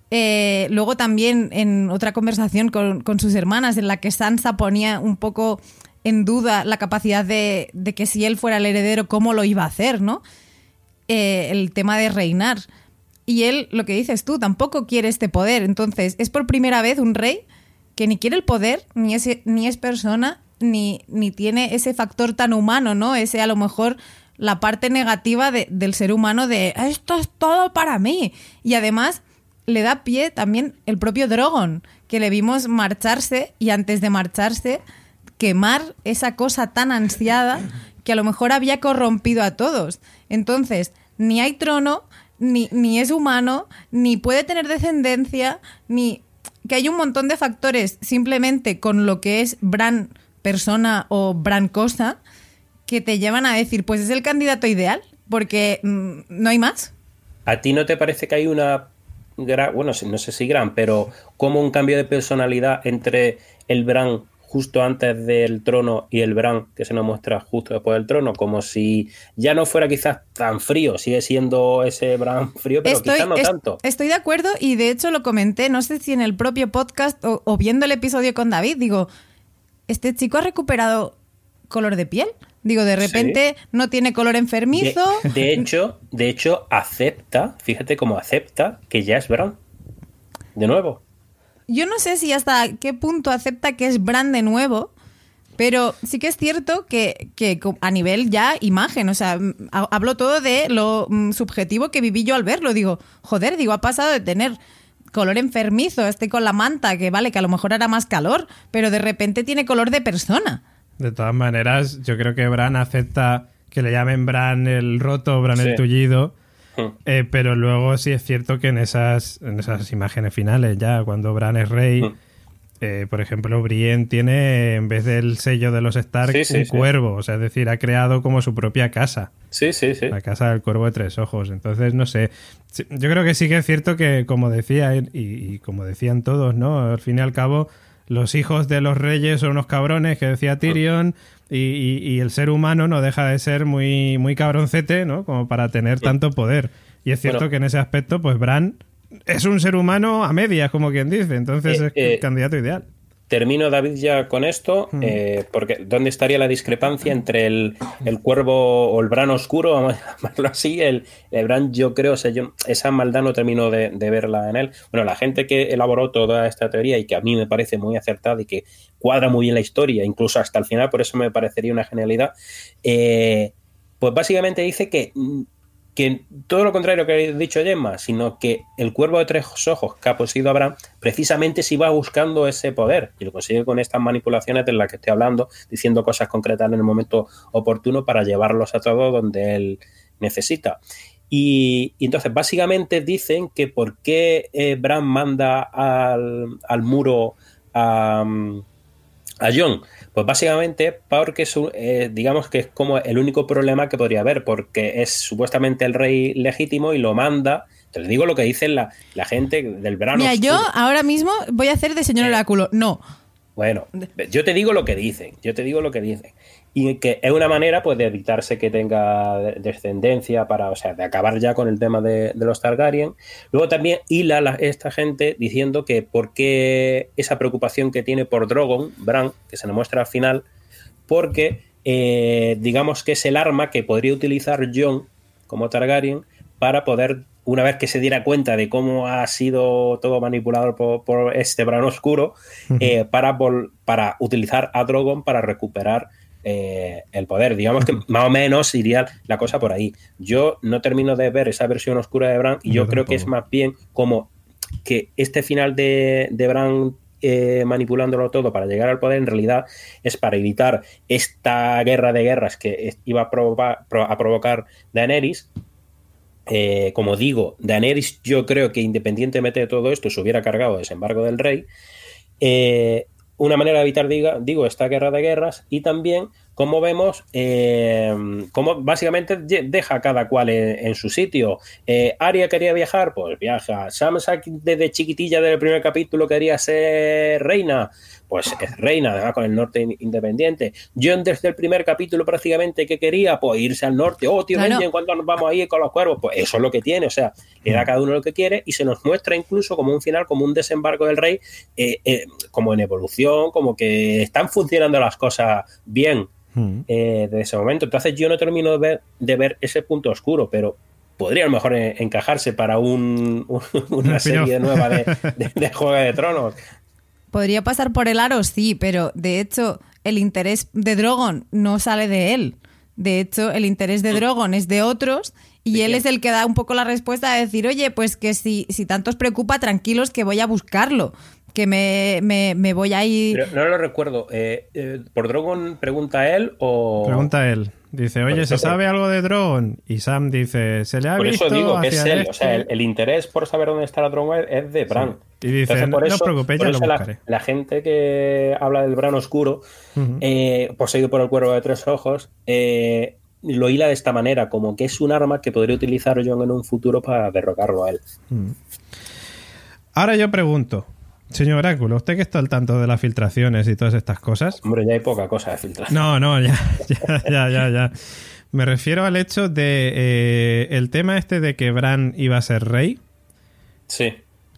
Eh, luego también en otra conversación con, con, sus hermanas en la que Sansa ponía un poco en duda la capacidad de, de que si él fuera el heredero, cómo lo iba a hacer, ¿no? Eh, el tema de reinar. Y él, lo que dices tú, tampoco quiere este poder. Entonces, es por primera vez un rey que ni quiere el poder, ni es, ni es persona, ni, ni tiene ese factor tan humano, ¿no? Ese a lo mejor la parte negativa de, del ser humano de esto es todo para mí. Y además le da pie también el propio Drogon, que le vimos marcharse y antes de marcharse quemar esa cosa tan ansiada que a lo mejor había corrompido a todos. Entonces, ni hay trono, ni, ni es humano, ni puede tener descendencia, ni que hay un montón de factores simplemente con lo que es Bran persona o Bran cosa que te llevan a decir, pues es el candidato ideal, porque mm, no hay más. ¿A ti no te parece que hay una gran, bueno, no sé si gran, pero como un cambio de personalidad entre el Bran justo antes del trono y el Bran que se nos muestra justo después del trono, como si ya no fuera quizás tan frío, sigue siendo ese Bran frío, pero quizás no tanto. Estoy de acuerdo y de hecho lo comenté, no sé si en el propio podcast o viendo el episodio con David, digo, este chico ha recuperado color de piel. Digo, de repente no tiene color enfermizo. De, hecho, de hecho, acepta, fíjate cómo acepta que ya es Bran. De nuevo. Yo no sé si hasta qué punto acepta que es Bran de nuevo, pero sí que es cierto que, que a nivel ya imagen, o sea, hablo todo de lo subjetivo que viví yo al verlo. Digo, joder, digo, ha pasado de tener color enfermizo, este con la manta, que vale, que a lo mejor era más calor, pero de repente tiene color de persona. De todas maneras, yo creo que Bran acepta que le llamen Bran el roto, Bran el tullido. Hmm. Eh, pero luego sí es cierto que en esas, en esas imágenes finales, ya cuando Bran es rey, hmm. eh, por ejemplo, Brienne tiene, en vez del sello de los Stark, un cuervo. O sea, es decir, ha creado como su propia casa. Sí, sí, sí. La casa del cuervo de tres ojos. Entonces, no sé. Yo creo que sí que es cierto que, como decía, y, y como decían todos, ¿no? Al fin y al cabo los hijos de los reyes son unos cabrones, que decía Tyrion, y, el ser humano no deja de ser muy, muy cabroncete, ¿no? Como para tener tanto poder. Y es cierto que en ese aspecto, pues Bran es un ser humano a medias, como quien dice, entonces eh, es el eh, candidato ideal. Termino, David, ya con esto, eh, porque ¿dónde estaría la discrepancia entre el, cuervo o el Bran oscuro, vamos a llamarlo así? El, Bran, yo creo, esa maldad no termino de, verla en él. Bueno, la gente que elaboró toda esta teoría y que a mí me parece muy acertada y que cuadra muy bien la historia, incluso hasta el final, por eso me parecería una genialidad, eh, pues básicamente dice que mm, que todo lo contrario que ha dicho Gemma, sino que el cuervo de tres ojos que ha poseído Abraham, precisamente si va buscando ese poder y lo consigue con estas manipulaciones de las que estoy hablando, diciendo cosas concretas en el momento oportuno para llevarlos a todo donde él necesita. Y, entonces, básicamente dicen que por qué eh, Bran manda al, muro a, a John pues básicamente porque es, eh, digamos que es como el único problema que podría haber, porque es supuestamente el rey legítimo y lo manda. Te digo lo que dice la, la gente del verano. Mira, yo ahora mismo voy a hacer de señor eh, oráculo. No. Bueno, yo te digo lo que dicen. Yo te digo lo que dicen y que es una manera pues de evitarse que tenga descendencia para, o sea, de acabar ya con el tema de, los Targaryen. Luego también hila esta gente diciendo que por qué esa preocupación que tiene por Drogon, Bran, que se nos muestra al final, porque eh, digamos que es el arma que podría utilizar Jon como Targaryen para poder, una vez que se diera cuenta de cómo ha sido todo manipulado por, este Bran oscuro, eh, para, para utilizar a Drogon para recuperar eh, el poder. Digamos que más o menos iría la cosa por ahí. Yo no termino de ver esa versión oscura de Bran y yo, creo que es más bien como que este final de, de Bran eh, manipulándolo todo para llegar al poder, en realidad es para evitar esta guerra de guerras que iba a, a provocar Daenerys. Eh, como digo, Daenerys yo creo que independientemente de todo esto se hubiera cargado desembarco del rey una manera de evitar, diga, digo, esta guerra de guerras y también cómo vemos eh, cómo básicamente deja cada cual en, su sitio. Eh, Aria quería viajar, pues viaja. Samsa desde chiquitilla del primer capítulo quería ser reina, pues es reina, además con el norte independiente. John desde el primer capítulo prácticamente que quería, pues irse al norte. Oh, tío, claro. ¿cuándo nos vamos a ir con los cuervos? Pues eso es lo que tiene, o sea, le da a cada uno lo que quiere y se nos muestra incluso como un final, como un desembarco del rey, eh, eh, como en evolución, como que están funcionando las cosas bien hmm. eh, desde ese momento. Entonces yo no termino de ver, de ver ese punto oscuro, pero podría a lo mejor encajarse para un, una serie nueva de, de, Juego de Tronos. Podría pasar por el aro, sí, pero de hecho el interés de Drogon no sale de él. De hecho, el interés de. Drogon es de otros y él es el que da un poco la respuesta de decir, oye, pues que si, si tanto os preocupa, tranquilos que voy a buscarlo que me, me, voy a ir. no lo recuerdo. Eh, eh, ¿Por Drogon pregunta él o.? Pregunta él. Dice, oye, ¿se sabe algo de Drogon? Y Sam dice, ¿se le ha visto? Por eso digo que es él. O sea, el, interés por saber dónde está la Drogon es de Bran. Y dice, no, os preocupéis, ya lo buscaré. La, gente que habla del Bran oscuro, eh, poseído por el cuervo de tres ojos, lo hila de esta manera, como que es un arma que podría utilizar Jon en un futuro para derrocarlo a él. Ahora yo pregunto, Señor Oráculo, usted que está al tanto de las filtraciones y todas estas cosas. Hombre, ya hay poca cosa de filtración. No, no, ya, ya, ya, ya. Me refiero al hecho de eh, el tema este de que Bran iba a ser rey. Sí.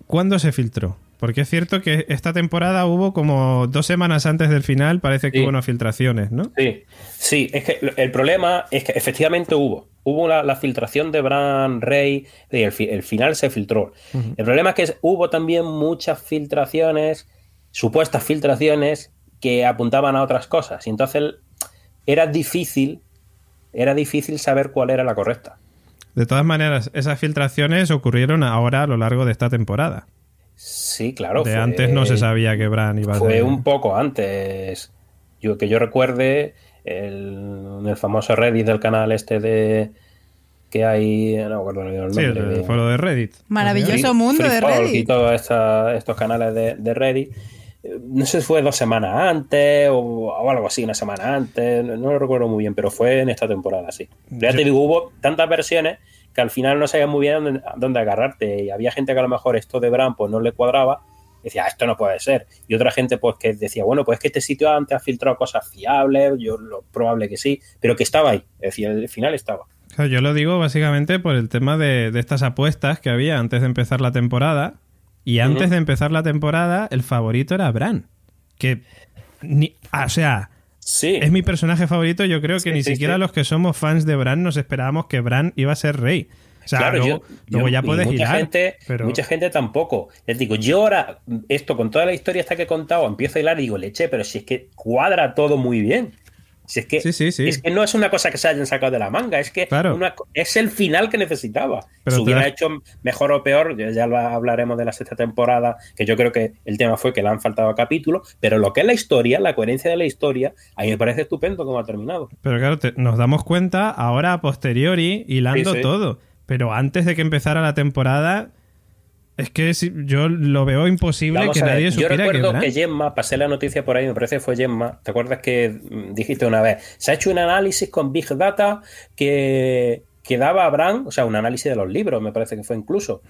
¿Cuándo se filtró? Porque es cierto que esta temporada hubo como dos semanas antes del final, parece que hubo unas filtraciones, ¿no? Sí, sí, es que el problema es que efectivamente hubo. Hubo la, filtración de Bran Rey y el, final se filtró. El problema es que hubo también muchas filtraciones, supuestas filtraciones, que apuntaban a otras cosas. Y entonces era difícil, era difícil saber cuál era la correcta. De todas maneras, esas filtraciones ocurrieron ahora a lo largo de esta temporada. Sí, claro. De antes no se sabía que Bran iba a ser. Fue un poco antes. Yo, que yo recuerde, el, el famoso Reddit del canal este de que hay, no recuerdo el nombre. Sí, el, foro de Reddit. Maravilloso mundo de Reddit. Y todos estos canales de, Reddit. No sé si fue dos semanas antes o, algo así, una semana antes, no, lo recuerdo muy bien, pero fue en esta temporada, sí. Ya te digo, hubo tantas versiones que al final no sabía muy bien dónde, agarrarte. Y había gente que a lo mejor esto de Bran pues no le cuadraba. decía, ah, esto no puede ser. Y otra gente pues que decía, bueno, pues es que este sitio antes ha filtrado cosas fiables, yo lo probable que sí, pero que estaba ahí. Es decir, al final estaba. yo lo digo básicamente por el tema de, estas apuestas que había antes de empezar la temporada. Y antes de empezar la temporada, el favorito era Bran. Que, ni, o sea, es mi personaje favorito. Yo creo que ni siquiera los que somos fans de Bran nos esperábamos que Bran iba a ser rey. O sea, luego, ya puedes mucha gente, Mucha gente tampoco. Les digo, yo ahora, esto con toda la historia esta que he contado, empiezo a hilar y digo, leche, pero si es que cuadra todo muy bien. Si es que, es que no es una cosa que se hayan sacado de la manga, es que es el final que necesitaba. si hubiera hecho mejor o peor, ya hablaremos de la sexta temporada, que yo creo que el tema fue que le han faltado capítulos, pero lo que es la historia, la coherencia de la historia, a mí me parece estupendo cómo ha terminado. Pero claro, nos damos cuenta ahora a posteriori, hilando todo. Pero antes de que empezara la temporada, es que yo lo veo imposible que nadie supiera Yo recuerdo que, Gemma, pasé la noticia por ahí, me parece que fue Gemma, ¿te acuerdas que dijiste una vez? Se ha hecho un análisis con Big Data que, que daba a Bran, o sea, un análisis de los libros, me parece que fue incluso,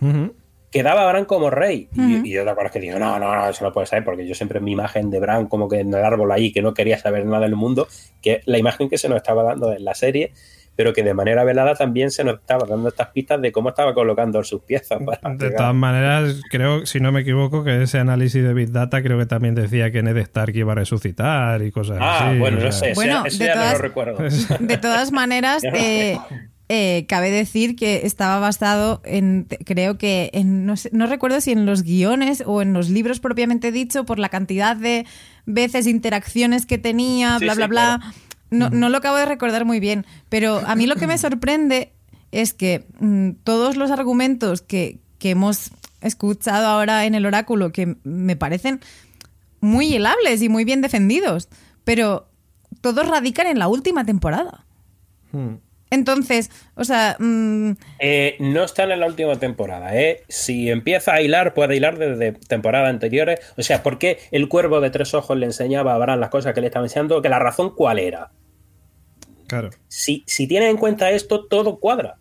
que daba a Bran como rey. y, yo te acuerdas que digo, no, no, no, eso no puede ser, porque yo siempre mi imagen de Bran como que en el árbol ahí, que no quería saber nada del mundo, que la imagen que se nos estaba dando en la serie pero que de manera velada también se nos estaba dando estas pistas de cómo estaba colocando sus piezas. de todas maneras, creo, si no me equivoco, que ese análisis de Big Data creo que también decía que Ned Stark iba a resucitar y cosas ah, así. bueno, no sé, bueno, eso ya, no lo recuerdo. De todas maneras, eh, eh, cabe decir que estaba basado en, creo que, en, no, no, recuerdo si en los guiones o en los libros propiamente dicho, por la cantidad de veces interacciones que tenía, bla, bla, bla. No, no lo acabo de recordar muy bien, pero a mí lo que me sorprende es que mm, todos los argumentos que, hemos escuchado ahora en el oráculo, que me parecen muy hilables y muy bien defendidos, pero todos radican en la última temporada. Hmm. Entonces, o sea... Mm, eh, no están en la última temporada, ¿eh? Si empieza a hilar, puede hilar desde temporadas anteriores. O sea, ¿por qué el cuervo de tres ojos le enseñaba a Bran las cosas que le estaba enseñando? Que la razón cuál era Claro. Si, si tienes en cuenta esto, todo cuadra.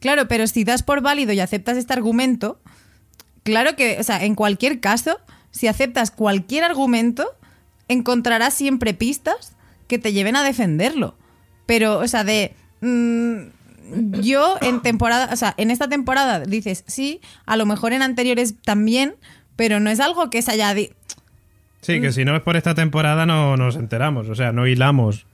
Claro, pero si das por válido y aceptas este argumento, claro que, o sea, en cualquier caso, si aceptas cualquier argumento, encontrarás siempre pistas que te lleven a defenderlo. Pero, o sea, de... mm, yo en temporada, o sea, en esta temporada dices, sí, a lo mejor en anteriores también, pero no es algo que se haya... Sí, que si no es por esta temporada no nos enteramos, o sea, no hilamos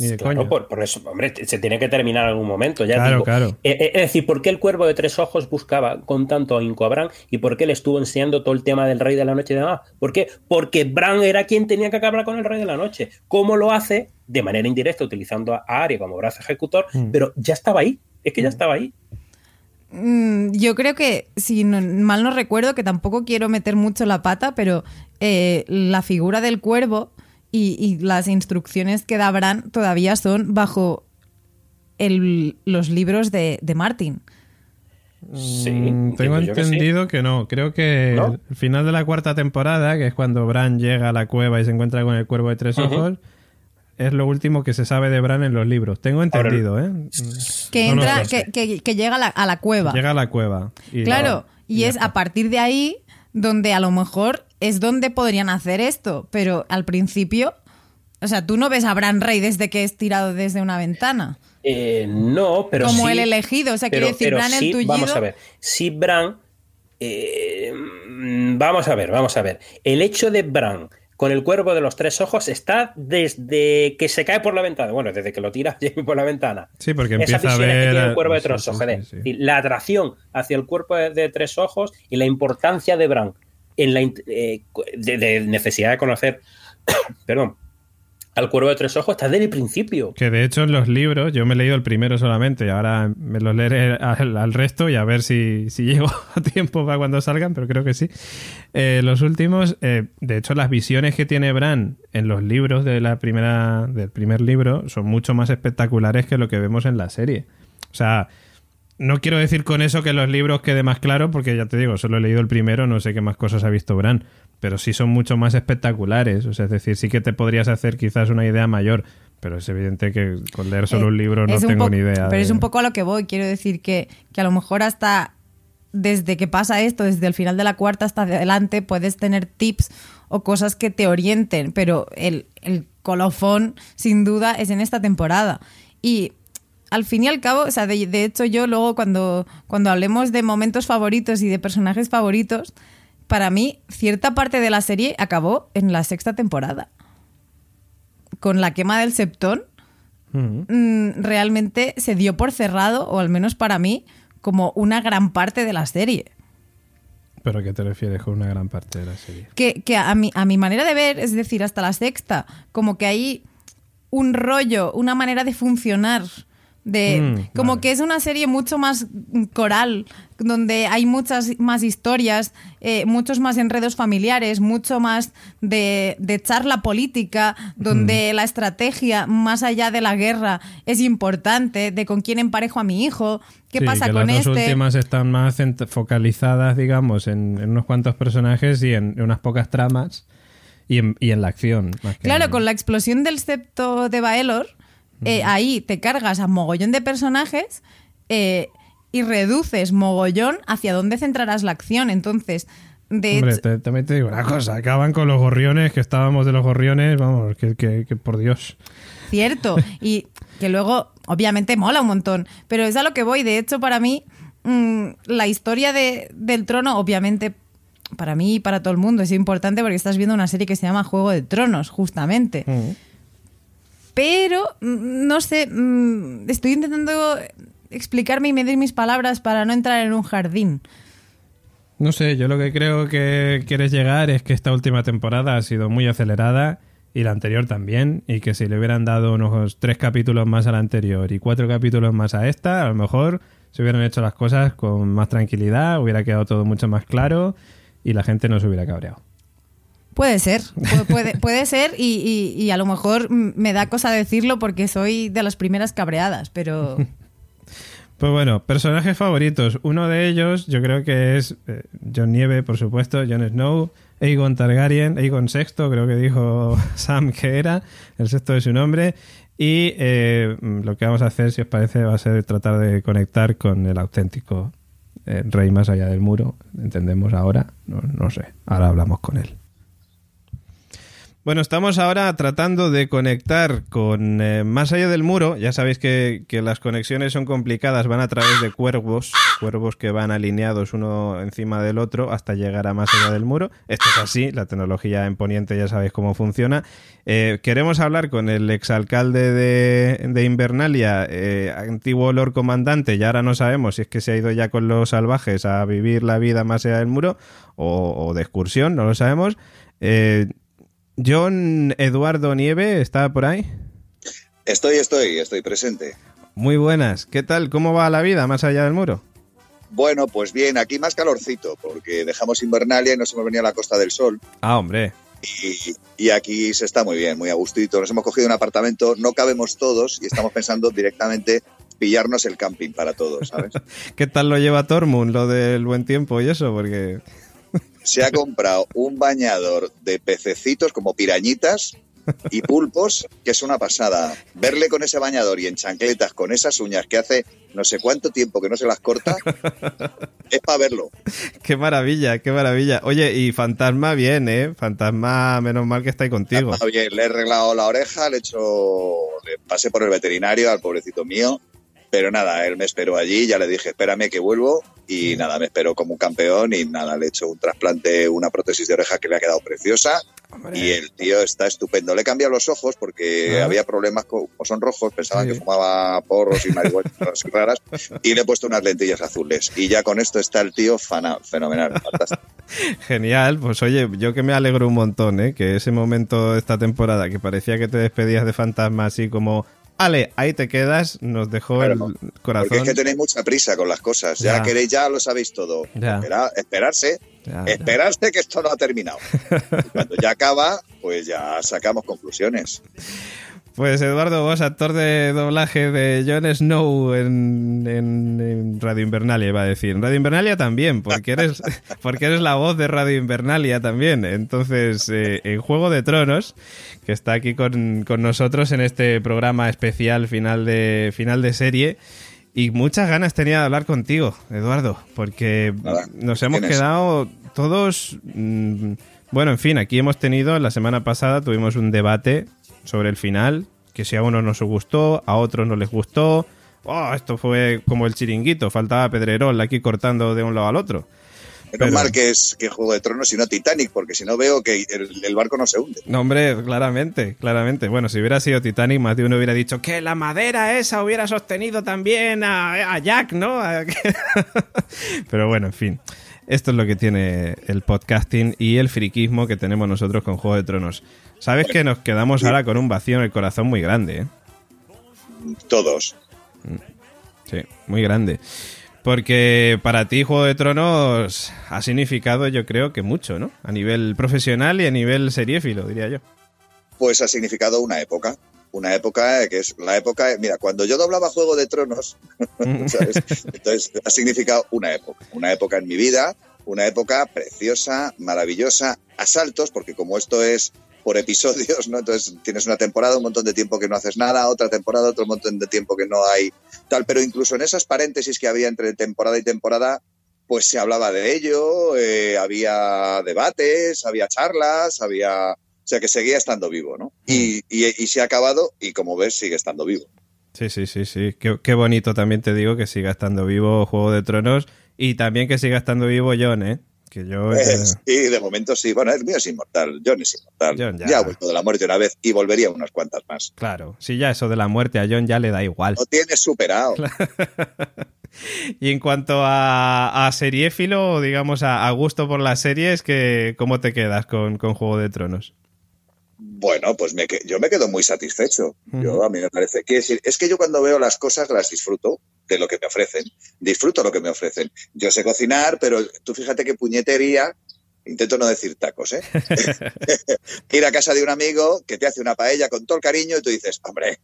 ni de Claro, coña. por, por eso, hombre, se tiene que terminar en algún momento. Ya Claro, digo. claro. Eh, eh, Es decir, ¿por qué el cuervo de tres ojos buscaba con tanto ahínco a Bran y por qué le estuvo enseñando todo el tema del rey de la noche y demás? ¿Por qué? Porque Bran era quien tenía que acabar con el rey de la noche. ¿Cómo lo hace? De manera indirecta, utilizando a Arya como brazo ejecutor, Mm. pero ya estaba ahí. Es que ya estaba ahí. Mm, Yo creo que, si no- mal no recuerdo, que tampoco quiero meter mucho la pata, pero eh, la figura del cuervo y, y las instrucciones que da Bran todavía son bajo el- los libros de, de Martin. Sí, Mm, tengo que sí. entendido que, no. Creo que ¿No? el final de la cuarta temporada, que es cuando Bran llega a la cueva y se encuentra con el cuervo de tres ojos, es lo último que se sabe de Bran en los libros. Tengo entendido, ¿eh? Que No entra, que, que- que llega a la, a la cueva. Llega a la cueva. Y Claro, y es a partir de ahí donde a lo mejor es donde podrían hacer esto, pero al principio, o sea, tú no ves a Bran Rey desde que es tirado desde una ventana. Eh, no, pero Como sí- el elegido, o sea, quiero decir, Bran el sí, tullido- Vamos a ver, si Bran. eh, vamos a ver, vamos a ver. El hecho de Bran con el cuervo de los tres ojos está desde que se cae por la ventana. Bueno, desde que lo tira Jamie por la ventana. Sí, porque Esas empieza a visiones que ver... tiene el cuervo de tres sí, ojos. sí, sí. Y La atracción hacia el cuerpo de, de tres ojos y la importancia de Bran en la eh, de, necesidad de conocer, perdón, al cuervo de tres ojos está desde el principio. Que de hecho en los libros, yo me he leído el primero solamente y ahora me los leeré al, al resto y a ver si, si llego a tiempo para cuando salgan, pero creo que sí. Eh, los últimos, eh, de hecho las visiones que tiene Bran en los libros de la primera, del primer libro son mucho más espectaculares que lo que vemos en la serie. O sea, no quiero decir con eso que los libros quede más claro, porque ya te digo, solo he leído el primero, no sé qué más cosas ha visto Bran, pero sí son mucho más espectaculares. O sea, es decir, sí que te podrías hacer quizás una idea mayor, pero es evidente que con leer solo un libro no Eh, un tengo ni idea. Pero es un poco a lo que voy. Quiero decir que, que a lo mejor hasta desde que pasa esto, desde el final de la cuarta hasta adelante, puedes tener tips o cosas que te orienten, pero el, el colofón, sin duda, es en esta temporada. Y al fin y al cabo, o sea, de, de hecho yo luego cuando, cuando hablemos de momentos favoritos y de personajes favoritos, para mí cierta parte de la serie acabó en la sexta temporada. Con la quema del septón, mm, realmente se dio por cerrado, o al menos para mí, como una gran parte de la serie. ¿Pero a qué te refieres con una gran parte de la serie? Que, que a, mi, a mi manera de ver, es decir, hasta la sexta, como que hay un rollo, una manera de funcionar. De, Mm, como vale. que es una serie mucho más coral, donde hay muchas más historias, eh, muchos más enredos familiares, mucho más de, de charla política, donde la estrategia, más allá de la guerra, es importante, de con quién emparejo a mi hijo, qué Sí, pasa que con las dos este. últimas están más focalizadas, digamos, en, en unos cuantos personajes y en, en unas pocas tramas y en, y en la acción. más Claro, con la explosión del septo de Baelor, eh, ahí te cargas a mogollón de personajes eh, y reduces mogollón hacia dónde centrarás la acción. Entonces, de Hombre, te- también te digo una cosa, acaban con los gorriones, que estábamos de los gorriones, vamos, que, que- que por Dios. cierto. Y que luego, obviamente, mola un montón. Pero es a lo que voy. De hecho, para mí, mm, la historia de- del trono, obviamente, para mí y para todo el mundo es importante porque estás viendo una serie que se llama Juego de Tronos, justamente. Pero, mm, no sé, mm, estoy intentando explicarme y medir mis palabras para no entrar en un jardín. No sé, yo lo que creo que quieres llegar es que esta última temporada ha sido muy acelerada y la anterior también, y que si le hubieran dado unos tres capítulos más a la anterior y cuatro capítulos más a esta, a lo mejor se hubieran hecho las cosas con más tranquilidad, hubiera quedado todo mucho más claro y la gente no se hubiera cabreado. Puede ser, pu- puede, puede ser y, y- a lo mejor mm, me da cosa decirlo porque soy de las primeras cabreadas, pero Pues bueno, personajes favoritos. Uno de ellos yo creo que es eh, John Nieve, por supuesto, Jon Snow, Aegon Targaryen, Aegon VI, creo que dijo Sam que era, el sexto de su nombre. Y eh, lo que vamos a hacer, si os parece, va a ser tratar de conectar con el auténtico eh, rey más allá del muro. Entendemos ahora, no, no sé, ahora hablamos con él. Bueno, estamos ahora tratando de conectar con eh, más allá del muro. Ya sabéis que, que, las conexiones son complicadas, van a través de cuervos, cuervos que van alineados uno encima del otro hasta llegar a más allá del muro. Esto es así, la tecnología en Poniente ya sabéis cómo funciona. Eh, queremos hablar con el exalcalde de, de Invernalia, eh, antiguo Lord Comandante, y ahora no sabemos si es que se ha ido ya con los salvajes a vivir la vida más allá del muro o, o de excursión, no lo sabemos. Eh, John Eduardo Nieve, ¿está por ahí? Estoy, estoy, estoy presente. Muy buenas. ¿Qué tal? ¿Cómo va la vida más allá del muro? Bueno, pues bien, aquí más calorcito, porque dejamos Invernalia y nos hemos venido a la Costa del Sol. Ah, hombre. Y, y, aquí se está muy bien, muy a gustito. Nos hemos cogido un apartamento, no cabemos todos y estamos pensando directamente pillarnos el camping para todos, ¿sabes? ¿Qué tal lo lleva Tormund, lo del buen tiempo y eso? Porque se ha comprado un bañador de pececitos como pirañitas y pulpos, que es una pasada. Verle con ese bañador y en chancletas con esas uñas que hace no sé cuánto tiempo que no se las corta, es para verlo. Qué maravilla, qué maravilla. Oye, y Fantasma bien, ¿eh? Fantasma, menos mal que está ahí contigo. Fantasma bien, le he arreglado la oreja, le he hecho, le pasé por el veterinario al pobrecito mío, pero nada, él me esperó allí, ya le dije, espérame que vuelvo y nada, me esperó como un campeón y nada, le he hecho un trasplante, una prótesis de oreja que le ha quedado preciosa Hombre. y el tío está estupendo. Le he cambiado los ojos porque ¿Ah? había problemas con, como son rojos, pensaban sí. que fumaba porros y marihuana raras y le he puesto unas lentillas azules y ya con esto está el tío fana, fenomenal, fantástico. Genial, pues oye, yo que me alegro un montón, ¿eh? que ese momento de esta temporada que parecía que te despedías de fantasma así como Ale, ahí te quedas, nos dejó claro, el corazón. Porque es que tenéis mucha prisa con las cosas, ya, ya queréis, ya lo sabéis todo. Espera, esperarse, ya, esperarse que esto no ha terminado. Cuando ya acaba, pues ya sacamos conclusiones. Pues Eduardo vos, actor de doblaje de Jon Snow en, en, en, Radio Invernalia, iba a decir. En Radio Invernalia también, porque eres, porque eres la voz de Radio Invernalia también. Entonces, eh, en Juego de Tronos, que está aquí con, con, nosotros en este programa especial final de, final de serie. Y muchas ganas tenía de hablar contigo, Eduardo, porque Nada, nos hemos quedado todos... Mmm, bueno, en fin, aquí hemos tenido, la semana pasada tuvimos un debate sobre el final, que si a uno nos gustó, a otros no les gustó. Oh, esto fue como el chiringuito, faltaba Pedrerol aquí cortando de un lado al otro. Pero... mal que es que Juego de Tronos y no Titanic, porque si no veo que el, el, barco no se hunde. No, hombre, claramente, claramente. Bueno, si hubiera sido Titanic, más de uno hubiera dicho que la madera esa hubiera sostenido también a, a Jack, ¿no? Pero bueno, en fin. Esto es lo que tiene el podcasting y el friquismo que tenemos nosotros con Juego de Tronos. Sabes que nos quedamos ahora con un vacío en el corazón muy grande, ¿eh? Todos. Sí, muy grande. Porque para ti Juego de Tronos ha significado yo creo que mucho, ¿no? A nivel profesional y a nivel seriéfilo, diría yo. Pues ha significado una época. Una época que es la época... Mira, cuando yo doblaba Juego de Tronos, ¿sabes? Entonces ha significado una época. Una época en mi vida, una época preciosa, maravillosa, a saltos, porque como esto es por episodios, ¿no? Entonces tienes una temporada, un montón de tiempo que no haces nada, otra temporada, otro montón de tiempo que no hay tal, pero incluso en esas paréntesis que había entre temporada y temporada, pues se hablaba de ello, eh, había debates, había charlas, había... O sea que seguía estando vivo, ¿no? Y, y, y, se ha acabado y como ves sigue estando vivo. Sí, sí, sí, sí. Qué, qué, bonito también te digo que siga estando vivo Juego de Tronos y también que siga estando vivo John, ¿eh? Que yo, eh, sí, de momento sí. Bueno, el mío es inmortal. John es inmortal. John ya. ya. ha vuelto de la muerte una vez y volvería unas cuantas más. Claro, sí, ya eso de la muerte a John ya le da igual. Lo tienes superado. y en cuanto a, a seriéfilo, digamos, a, a, gusto por las series, que, ¿cómo te quedas con, con Juego de Tronos? Bueno, pues me, yo me quedo muy satisfecho. Yo a mí me parece que decir, es que yo cuando veo las cosas las disfruto de lo que me ofrecen. Disfruto lo que me ofrecen. Yo sé cocinar, pero tú fíjate qué puñetería intento no decir tacos, ¿eh? Ir a casa de un amigo que te hace una paella con todo el cariño y tú dices, hombre,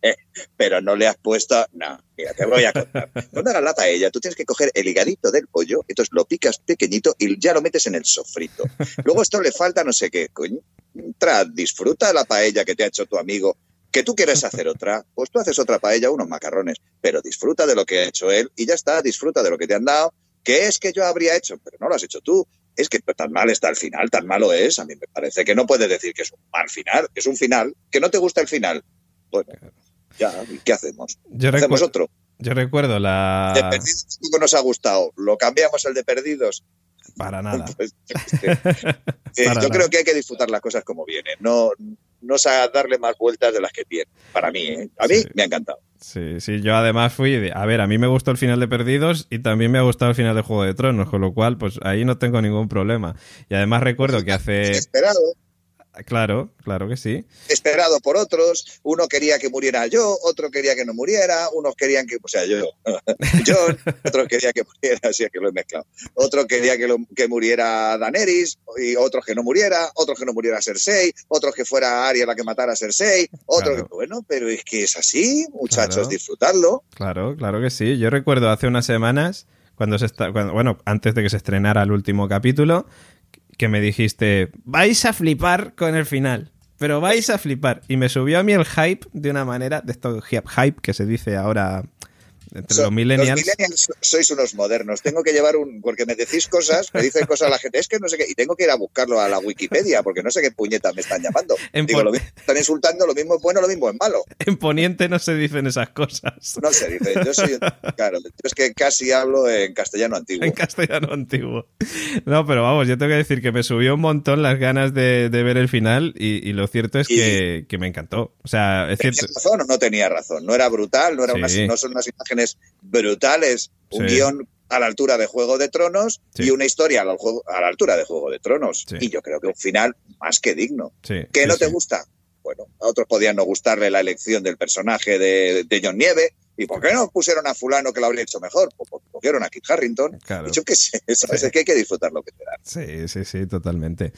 pero no le has puesto. No, mira, te voy a contar. Cuando hagas la paella, tú tienes que coger el higadito del pollo, entonces lo picas pequeñito y ya lo metes en el sofrito. Luego esto le falta no sé qué, coño. Disfruta la paella que te ha hecho tu amigo. Que tú quieres hacer otra, pues tú haces otra paella, unos macarrones, pero disfruta de lo que ha hecho él y ya está, disfruta de lo que te han dado. ¿Qué es que yo habría hecho? Pero no lo has hecho tú es que tan mal está el final, tan malo es. A mí me parece que no puedes decir que es un mal final, que es un final, que no te gusta el final. Bueno, ya, ¿qué hacemos? Yo ¿Hacemos otro? Yo recuerdo la. De perdidos no nos ha gustado. ¿Lo cambiamos el de perdidos? Para nada. Pues, eh, yo nada. creo que hay que disfrutar las cosas como vienen. No, no darle más vueltas de las que tiene. Para mí, ¿eh? a mí Sí. me ha encantado. Sí, sí, yo además fui. de- A ver, a mí me gustó el final de Perdidos y también me ha gustado el final de Juego de Tronos, con lo cual, pues ahí no tengo ningún problema. Y además recuerdo que hace. Esperado, Claro, claro que sí. esperado por otros. Uno quería que muriera yo, otro quería que no muriera, unos querían que, o sea, yo, John, otro quería que muriera, así es que lo he mezclado. Otro quería que, lo- que muriera Daenerys, y otros que no muriera, otros que no muriera Cersei, otros que fuera Arya la que matara a Cersei, otro Claro. que, bueno, pero es que es así, muchachos, Claro. disfrutarlo. Claro, claro que sí. Yo recuerdo hace unas semanas, cuando se está, cuando, bueno, antes de que se estrenara el último capítulo, que me dijiste, vais a flipar con el final. Pero vais a flipar. Y me subió a mí el hype de una manera, de esto hype que se dice ahora entre So- los millennials. millennials sois unos modernos. Tengo que llevar un. Porque me decís cosas, me dicen cosas a la gente. Es que no sé qué. Y tengo que ir a buscarlo a la Wikipedia, porque no sé qué puñetas me están llamando. En Digo, pon- lo mismo están insultando, lo mismo es bueno, lo mismo es malo. En Poniente no se dicen esas cosas. No sé, dice. Yo soy. Claro, yo es que casi hablo en castellano antiguo. En castellano antiguo. No, pero vamos, yo tengo que decir que me subió un montón las ganas de, de ver el final y, y lo cierto es que, que me encantó. O sea, es ¿Tenía cierto. razón o no tenía razón? No era brutal, no, era Sí. no son unas imágenes brutales, un Sí. guion a la altura de Juego de Tronos Sí. y una historia a la, juego- a la altura de Juego de Tronos. Sí. Y yo creo que un final más que digno. ¿Que no te gusta? Bueno, a otros podían no gustarle la elección del personaje de, de John Nieve. ¿Y por qué no pusieron a fulano que lo habría hecho mejor? Pues porque cogieron a Kit Harrington. Claro. Y yo qué sé, ¿sabes? Sí. Es que hay que disfrutar lo que te da. Sí, sí, sí, totalmente.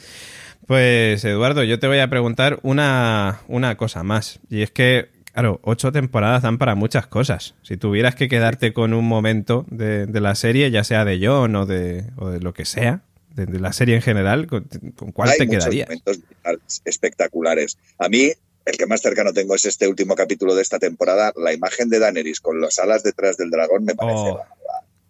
Pues Eduardo, yo te voy a preguntar una, una cosa más. Y es que, claro, ocho temporadas dan para muchas cosas. Si tuvieras que quedarte con un momento de, de la serie, ya sea de John o de, o de lo que sea, de, de la serie en general, ¿con, con cuál Hay te muchos quedarías? momentos espectaculares. A mí, el que más cercano tengo es este último capítulo de esta temporada. La imagen de Daenerys con las alas detrás del dragón me parece Oh,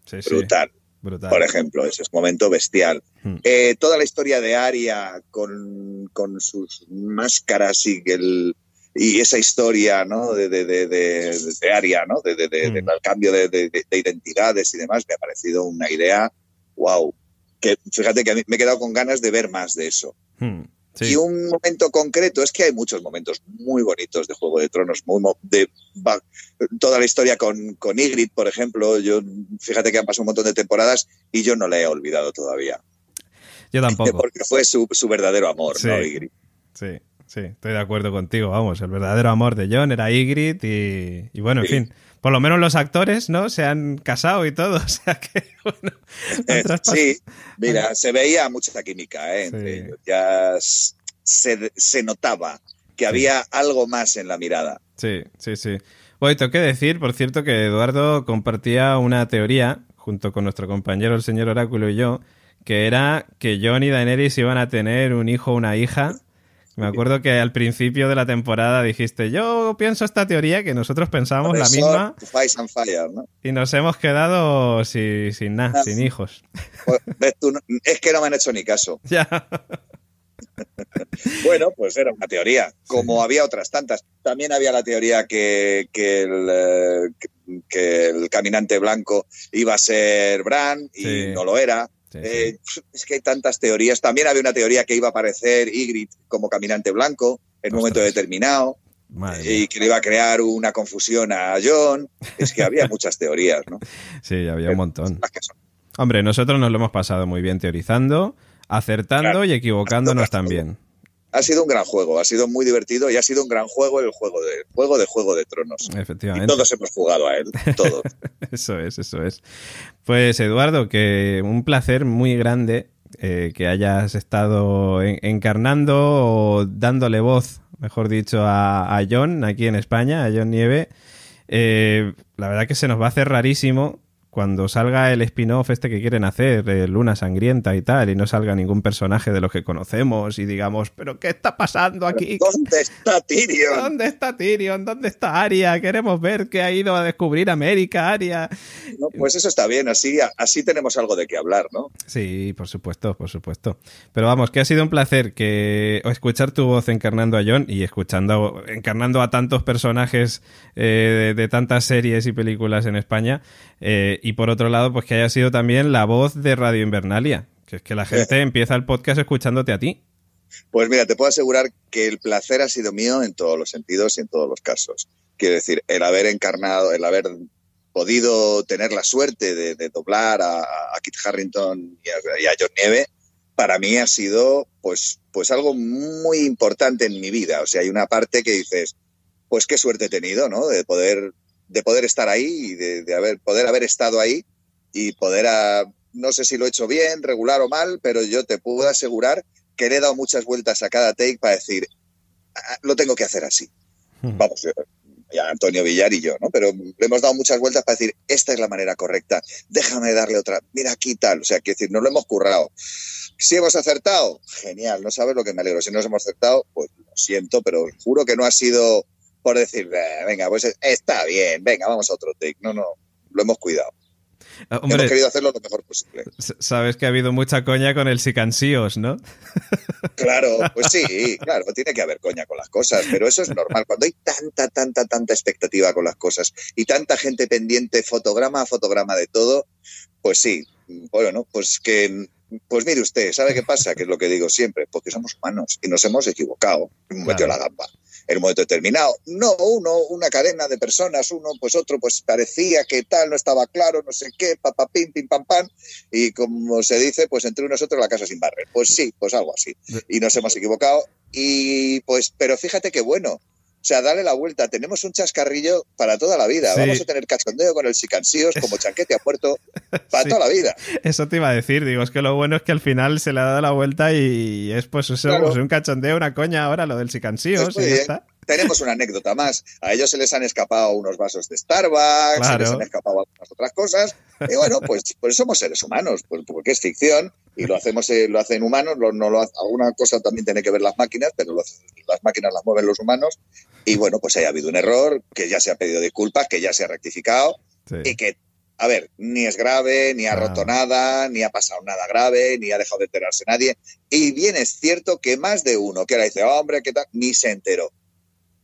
sí, sí, brutal. por ejemplo. Ese es un momento bestial. Hmm. Eh, toda la historia de Aria con, con sus máscaras y el y esa historia ¿no? de, de, de, de, Aria, ¿no? de, de, de- del cambio de, de- de identidades y demás, me ha parecido una idea, wow. Que fíjate que me he quedado con ganas de ver más de eso. Hmm, sí. Y un momento concreto, es que hay muchos momentos muy bonitos de Juego de Tronos, muy de, toda la historia con, con Ygritte, por ejemplo, yo fíjate que han pasado un montón de temporadas y yo no la he olvidado todavía, Yo tampoco. porque fue su, su verdadero amor, Sí. ¿no? Ygritte. Sí, sí, estoy de acuerdo contigo. Vamos, el verdadero amor de John era Ygritte y, y bueno, en Sí. fin. Por lo menos los actores, ¿no? Se han casado y todo. O sea que, bueno. Eh, sí, mira, se veía mucha química ¿eh? entre Sí. ellos, ya se, se notaba que había algo más en la mirada. Sí, sí, sí. Bueno, tengo que decir, por cierto, que Eduardo compartía una teoría, junto con nuestro compañero el señor Oráculo y yo, que era que John y Daenerys iban a tener un hijo o una hija. Me acuerdo que al principio de la temporada dijiste, yo pienso esta teoría, que nosotros pensábamos la misma, Fire and Fire, ¿no? y nos hemos quedado sin, sin nada, Ah. sin hijos. Pues, tú, es que no me han hecho ni caso. ya. Bueno, pues era una teoría, como había otras tantas. También había la teoría que, que el, eh, que- que el caminante blanco iba a ser Bran y Sí. no lo era. Sí, Eh, es que hay tantas teorías. También había una teoría que iba a aparecer Ygritte como caminante blanco en un momento determinado y que le iba a crear una confusión a John. Es que había muchas teorías, ¿no? Sí, había un montón. Hombre, nosotros nos lo hemos pasado muy bien teorizando, acertando Claro. y equivocándonos también. Ha sido un gran juego, ha sido muy divertido y ha sido un gran juego el juego de juego de Juego de Tronos. Y Efectivamente. todos hemos jugado a él, todos. Eso es, eso es. Pues Eduardo, que un placer muy grande eh, que hayas estado encarnando o dándole voz, mejor dicho, a, a John aquí en España, a John Nieve. Eh, la verdad que se nos va a hacer rarísimo cuando salga el spin-off este que quieren hacer, Luna Sangrienta y tal, y no salga ningún personaje de los que conocemos y digamos, ¿pero qué está pasando aquí? ¿Dónde está Tyrion? ¿Dónde está Tyrion? ¿Dónde está Arya? Queremos ver que ha ido a descubrir América, Arya. pues eso está bien, así, así tenemos algo de qué hablar, ¿no? Sí, por supuesto, por supuesto. Pero vamos, que ha sido un placer que escuchar tu voz encarnando a John y escuchando, encarnando a tantos personajes eh, de, tantas series y películas en España. Eh, y por otro lado, pues que haya sido también la voz de Radio Invernalia, que es que la gente empieza el podcast escuchándote a ti. Pues mira, te puedo asegurar que el placer ha sido mío en todos los sentidos y en todos los casos. Quiero decir, el haber encarnado, el haber podido tener la suerte de, doblar a, Kit Harrington y a, John Nieve, para mí ha sido pues, pues algo muy importante en mi vida. O sea, hay una parte que dices, pues qué suerte he tenido, ¿no? De poder de poder estar ahí y de, haber, poder haber estado ahí y poder, a, no sé si lo he hecho bien, regular o mal, pero yo te puedo asegurar que le he dado muchas vueltas a cada take para decir, ah, lo tengo que hacer así. Hmm. Vamos, ya Antonio Villar y yo, ¿no? Pero le hemos dado muchas vueltas para decir, esta es la manera correcta, déjame darle otra, mira aquí tal, o sea, que decir, nos lo hemos currado. Si hemos acertado, genial, no sabes lo que me alegro. Si no hemos acertado, pues lo siento, pero juro que no ha sido por decir, venga, pues está bien, venga, vamos a otro take. No, no, lo hemos cuidado. Ah, hemos querido hacerlo lo mejor posible. Sabes que ha habido mucha coña con el Sicansíos, ¿no? Claro, pues sí, claro, tiene que haber coña con las cosas, pero eso es normal. Cuando hay tanta, tanta, tanta expectativa con las cosas y tanta gente pendiente, fotograma a fotograma de todo, pues sí, bueno, pues que pues mire usted, ¿sabe qué pasa? Que es lo que digo siempre, porque somos humanos y nos hemos equivocado. Metió la gamba en un momento determinado. No uno, una cadena de personas, uno, pues otro, pues parecía que tal, no estaba claro, no sé qué, papá, pim, pim, pam, pam. Y como se dice, pues entre unos otros la casa sin barrer. Pues sí, pues algo así. Y nos hemos equivocado. Y pues, pero fíjate qué bueno. O sea, dale la vuelta. Tenemos un chascarrillo para toda la vida. Vamos a tener cachondeo con el Sicansíos como chanquete a puerto para toda la vida. Eso te iba a decir. Digo, es que lo bueno es que al final se le ha dado la vuelta y es pues eso, pues, un cachondeo, una coña ahora, lo del Sicansíos. y está tenemos una anécdota más. A ellos se les han escapado unos vasos de Starbucks, se les han escapado algunas otras cosas. Y bueno, pues, pues somos seres humanos, pues, porque es ficción y lo hacemos, eh, lo hacen humanos. no lo, alguna cosa también tiene que ver las máquinas, pero las máquinas las mueven los humanos. Y bueno, pues haya habido un error, que ya se ha pedido disculpas, que ya se ha rectificado y que a ver, ni es grave, ni ha roto nada, ni ha pasado nada grave, ni ha dejado de enterarse nadie. Y bien es cierto que más de uno que ahora dice, hombre, ¿qué tal? Ni se enteró.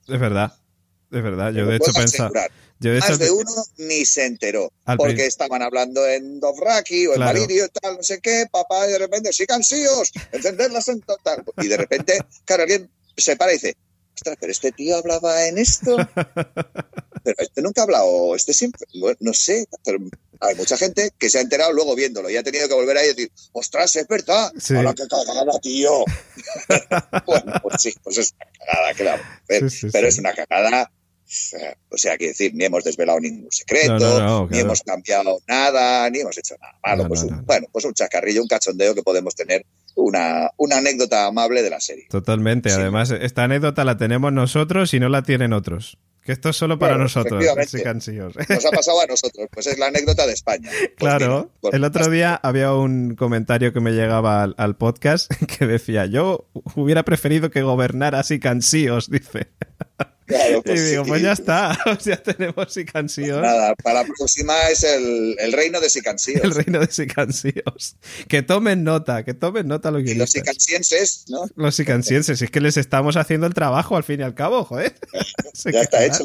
Es verdad, es verdad. Yo de hecho pensaba. Más de uno ni se enteró. porque estaban hablando en Dovraki o en claro. y tal, no sé qué, papá, y de repente, sí, cansíos, encenderlas en total. Y de repente, claro, alguien se para y dice, ostras, pero este tío hablaba en esto. pero este nunca ha hablado, este siempre, no sé, pero hay mucha gente que se ha enterado luego viéndolo y ha tenido que volver ahí y decir, ostras, es verdad, sí. a la que cagada, tío. bueno, pues sí, pues es una cagada, claro. Pero, es una cagada o sea, que decir, ni hemos desvelado ningún secreto, ni hemos cambiado nada, ni hemos hecho nada malo. pues bueno, pues un chacarrillo, un cachondeo que podemos tener una, una anécdota amable de la serie. Totalmente. Además, esta anécdota la tenemos nosotros y no la tienen otros. Que esto es solo para nosotros. Nos ha pasado a nosotros. Pues es la anécdota de España. Pues claro. el otro día había un comentario que me llegaba al, podcast que decía: Yo hubiera preferido que gobernara así cansíos, dice. Pues y digo, pues ya está, ya tenemos Sicansíos. nada, para la próxima es el, reino de Sicansíos. El reino de Sicansíos. Que tomen nota, que tomen nota los Los sicansienses, ¿no? Los sicansienses, es que les estamos haciendo el trabajo al fin y al cabo, joder. ya está hecho.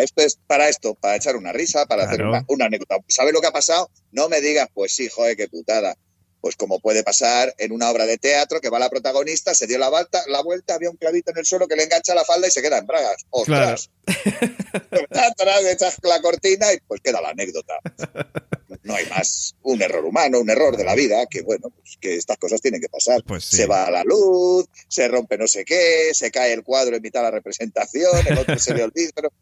esto es para esto, para echar una risa, para hacer una, una anécdota. ¿Sabes lo que ha pasado? No me digas, pues sí, joder, qué putada pues como puede pasar en una obra de teatro que va la protagonista, se dio la vuelta, la vuelta, había un clavito en el suelo que le engancha la falda y se queda en bragas. ¡Ostras! Claro. echas la cortina y pues queda la anécdota. No hay más. Un error humano, un error de la vida, que bueno, pues que estas cosas tienen que pasar. Pues se va a la luz, se rompe no sé qué, se cae el cuadro en mitad de la representación, el otro se le olvida, pero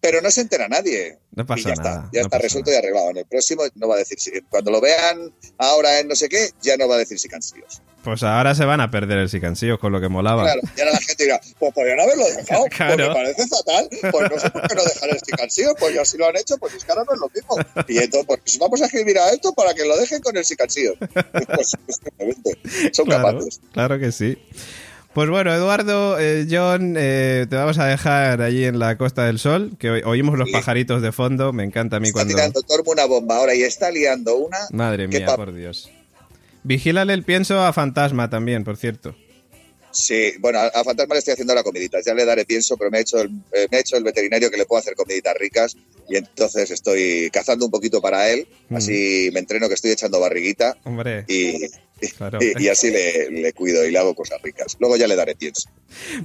pero no se entera nadie. No pasa y ya nada, está, no ya está pasa resuelto nada. y arreglado. En el próximo no va a decir si. Cuando lo vean ahora en no sé qué, ya no va a decir si cansíos. Pues ahora se van a perder el sicansíos con lo que molaba. Claro, y ahora la gente dirá, pues podrían haberlo dejado, Claro. porque parece fatal, pues no sé por qué no dejar el sicansíos, pues ya si lo han hecho, pues es que ahora no es lo mismo. Y entonces, pues vamos a escribir a esto para que lo dejen con el sicansíos. Pues, simplemente, son claro, capaces. claro que sí. Pues bueno, Eduardo, eh, John, eh, te vamos a dejar allí en la Costa del Sol, que oí- oímos los Sí. pajaritos de fondo, me encanta a mí Está cuando... tirando Tormo una bomba ahora y está liando una. Madre ¿Qué mía, por Dios. Vigílale el pienso a Fantasma también, por cierto. Sí, bueno, a, Fantasma le estoy haciendo la comidita. Ya le daré pienso, pero me ha hecho el, eh, me ha hecho el veterinario que le puedo hacer comiditas ricas y entonces estoy cazando un poquito para él. Mm. Así me entreno que estoy echando barriguita Hombre, y, y- Claro. y- y así le, le cuido y le hago cosas ricas. Luego ya le daré pienso.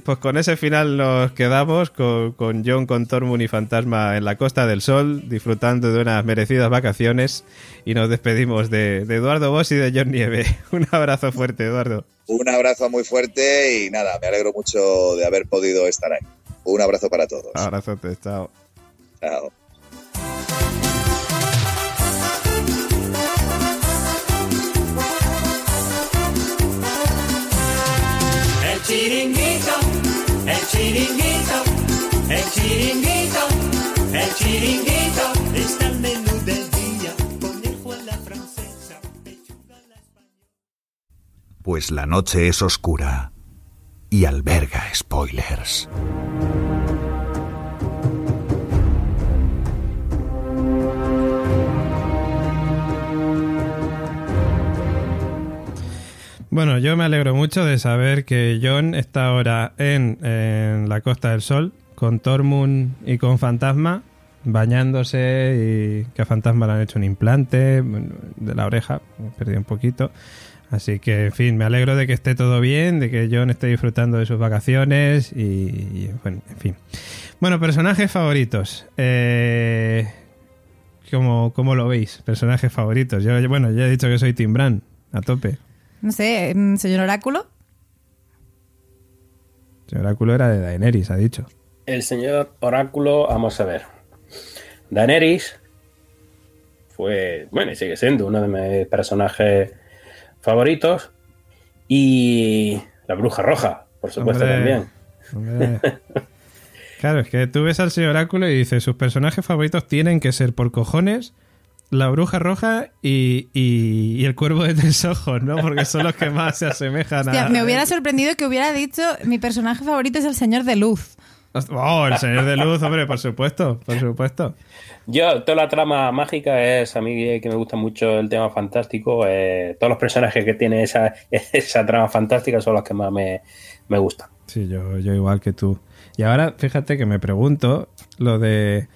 pues con ese final nos quedamos con, con John, con Tormund y Fantasma en la Costa del Sol, disfrutando de unas merecidas vacaciones y nos despedimos de, de Eduardo Boss y de John Nieve. Un abrazo fuerte, Eduardo. Un abrazo muy fuerte y nada, me alegro mucho de haber podido estar ahí. Un abrazo para todos. Abrazote, chao. Chao. Chiringuito, el chiringuito, el chiringuito, el chiringuito. Está el menú del día, conejo a la francesa, pechuga a la española. Pues la noche es oscura y alberga spoilers. Bueno, yo me alegro mucho de saber que John está ahora en, en la Costa del Sol con Tormund y con Fantasma bañándose y que a Fantasma le han hecho un implante de la oreja, perdí un poquito. Así que, en fin, me alegro de que esté todo bien, de que John esté disfrutando de sus vacaciones y, bueno, en fin. Bueno, personajes favoritos. Eh, ¿cómo, cómo lo veis? Personajes favoritos. Yo, bueno, ya he dicho que soy Tim a tope. No sé, señor Oráculo. El oráculo era de Daenerys, ha dicho. El señor Oráculo, vamos a ver. Daenerys fue, bueno, y sigue siendo uno de mis personajes favoritos. Y la Bruja Roja, por supuesto, Hombre, también. hombre. Claro, es que tú ves al señor Oráculo y dices, sus personajes favoritos tienen que ser por cojones la bruja roja y, y- y el cuervo de tres ojos, ¿no? Porque son los que más se asemejan Hostia, a... me hubiera sorprendido que hubiera dicho mi personaje favorito es el señor de luz. Oh, el señor de luz, hombre, por supuesto, por supuesto. Yo, toda la trama mágica es a mí que me gusta mucho el tema fantástico. eh, todos los personajes que tiene esa, esa trama fantástica son los que más me, me gustan. Sí, yo, yo igual que tú. Y ahora, fíjate que me pregunto lo de...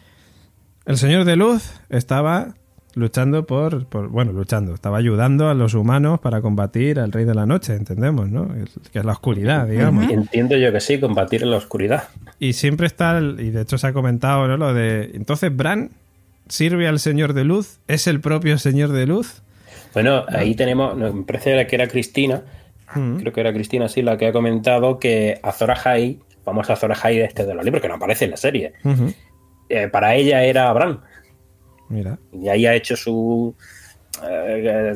El señor de luz estaba luchando por, por- Bueno, luchando. Estaba ayudando a los humanos para combatir al rey de la noche, entendemos, ¿no? Que es la oscuridad, digamos. Entiendo yo que sí, combatir en la oscuridad. Y siempre está... el- y de hecho se ha comentado, ¿no? Lo de... Entonces, Bran sirve al señor de luz. ¿Es el propio señor de luz? Bueno, ahí tenemos, me parece que era Cristina, creo que era Cristina, sí, la que ha comentado que Azor Ahai, famosa Azor Ahai de este de los libros, que no aparece en la serie, eh, para ella era Bran. Mira. Y ahí ha hecho su. eh,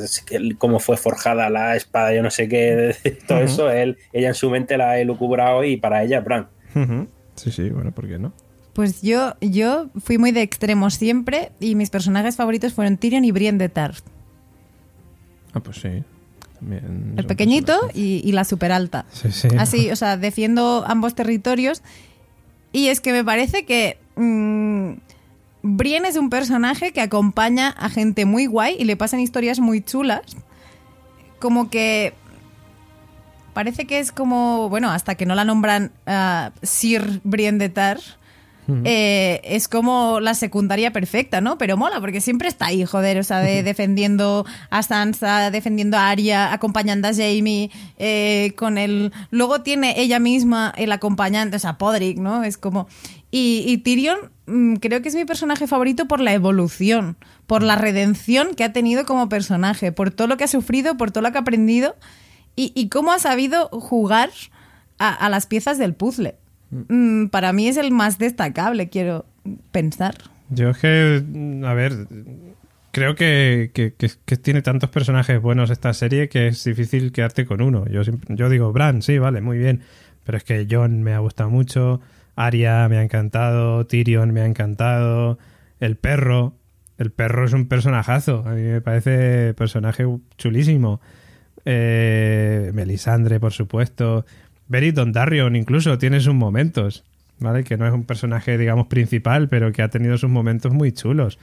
cómo fue forjada la espada, yo no sé qué, todo eso, él, ella en su mente la ha elucubrado y para ella Bran. Sí, sí, bueno, ¿por qué no? Pues yo, yo fui muy de extremos siempre y mis personajes favoritos fueron Tyrion y Brienne de Tarth. Ah, pues sí. También El pequeñito y, y la super alta. Sí, sí. Así, o sea, defiendo ambos territorios. Y es que me parece que mm, Brienne es un personaje que acompaña a gente muy guay y le pasan historias muy chulas. Como que parece que es como, bueno, hasta que no la nombran ah, Sir Brienne de Tar, eh, es como la secundaria perfecta, ¿no? Pero mola, porque siempre está ahí, joder, o sea, de- defendiendo a Sansa, defendiendo a Arya, acompañando a Jamie, eh, con el... Luego tiene ella misma el acompañante, o sea, Podrick, ¿no? Es como... Y, y Tyrion mm, creo que es mi personaje favorito por la evolución, por la redención que ha tenido como personaje, por todo lo que ha sufrido, por todo lo que ha aprendido y, y cómo ha sabido jugar a, a las piezas del puzzle. Mm, para mí es el más destacable, quiero, pensar. Yo es que, mm, a ver, creo que, que- que- que tiene tantos personajes buenos esta serie que es difícil quedarte con uno. Yo, yo digo, Bran, sí, vale, muy bien. Pero es que John me ha gustado mucho, Arya me ha encantado, Tyrion me ha encantado, el perro. El perro es un personajazo. A mí me parece personaje chulísimo. Eh, Melisandre, por supuesto. Beric Dondarrion incluso tiene sus momentos. ¿Vale? Que no es un personaje, digamos, principal, pero que ha tenido sus momentos muy chulos.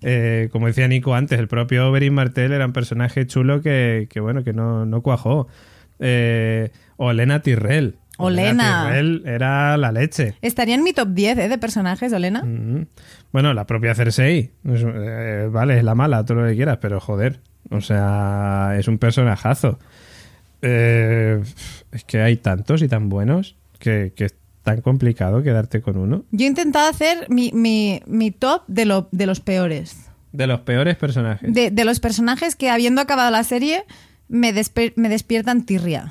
Eh, como decía Nico antes, el propio Oberyn Martell era un personaje chulo que, bueno, que no, no cuajó. Eh, o Olena Tyrrell. Olena. Era la leche. Estaría en mi top 10 ¿eh? de personajes, Olena. Mm. Bueno, la propia Cersei. eh, vale, es la mala, todo lo que quieras, pero joder. O sea, es un personajazo. Eh, es que hay tantos y tan buenos que, que es tan complicado quedarte con uno. Yo he intentado hacer mi, mi- mi top de, lo- de los peores. De los peores personajes. De, de los personajes que, habiendo acabado la serie, me, despiertan tirria.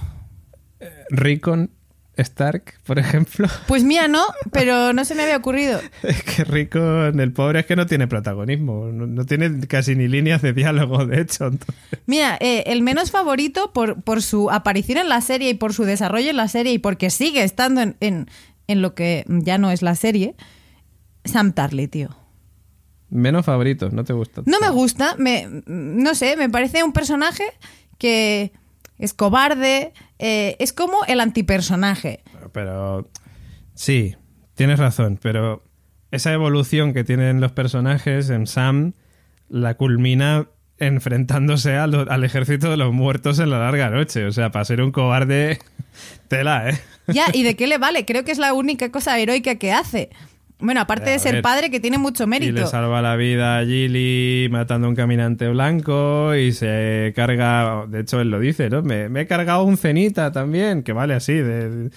Rickon Stark, por ejemplo. Pues mira, no, pero no se me había ocurrido. Es que Rickon, el pobre, es que no tiene protagonismo. No, no tiene casi ni líneas de diálogo, de hecho. entonces- Mira, eh, el menos favorito por, por su aparición en la serie y por su desarrollo en la serie y porque sigue estando en, en- en lo que ya no es la serie, Sam Tarly, tío. Menos favoritos, ¿no te gusta? No me gusta, me, no sé, me parece un personaje que es cobarde, eh, es como el antipersonaje. Pero sí, tienes razón, pero esa evolución que tienen los personajes en Sam la culmina enfrentándose lo- al ejército de los muertos en la larga noche. O sea, para ser un cobarde, tela, ¿eh? Ya, ¿y de qué le vale? Creo que es la única cosa heroica que hace. Bueno, aparte A de ser ver. padre, que tiene mucho Y le mérito. salva la vida a Gilly matando a un caminante blanco y se carga, de hecho él lo dice, ¿no? Me, me he cargado un cenita también, que vale así, de,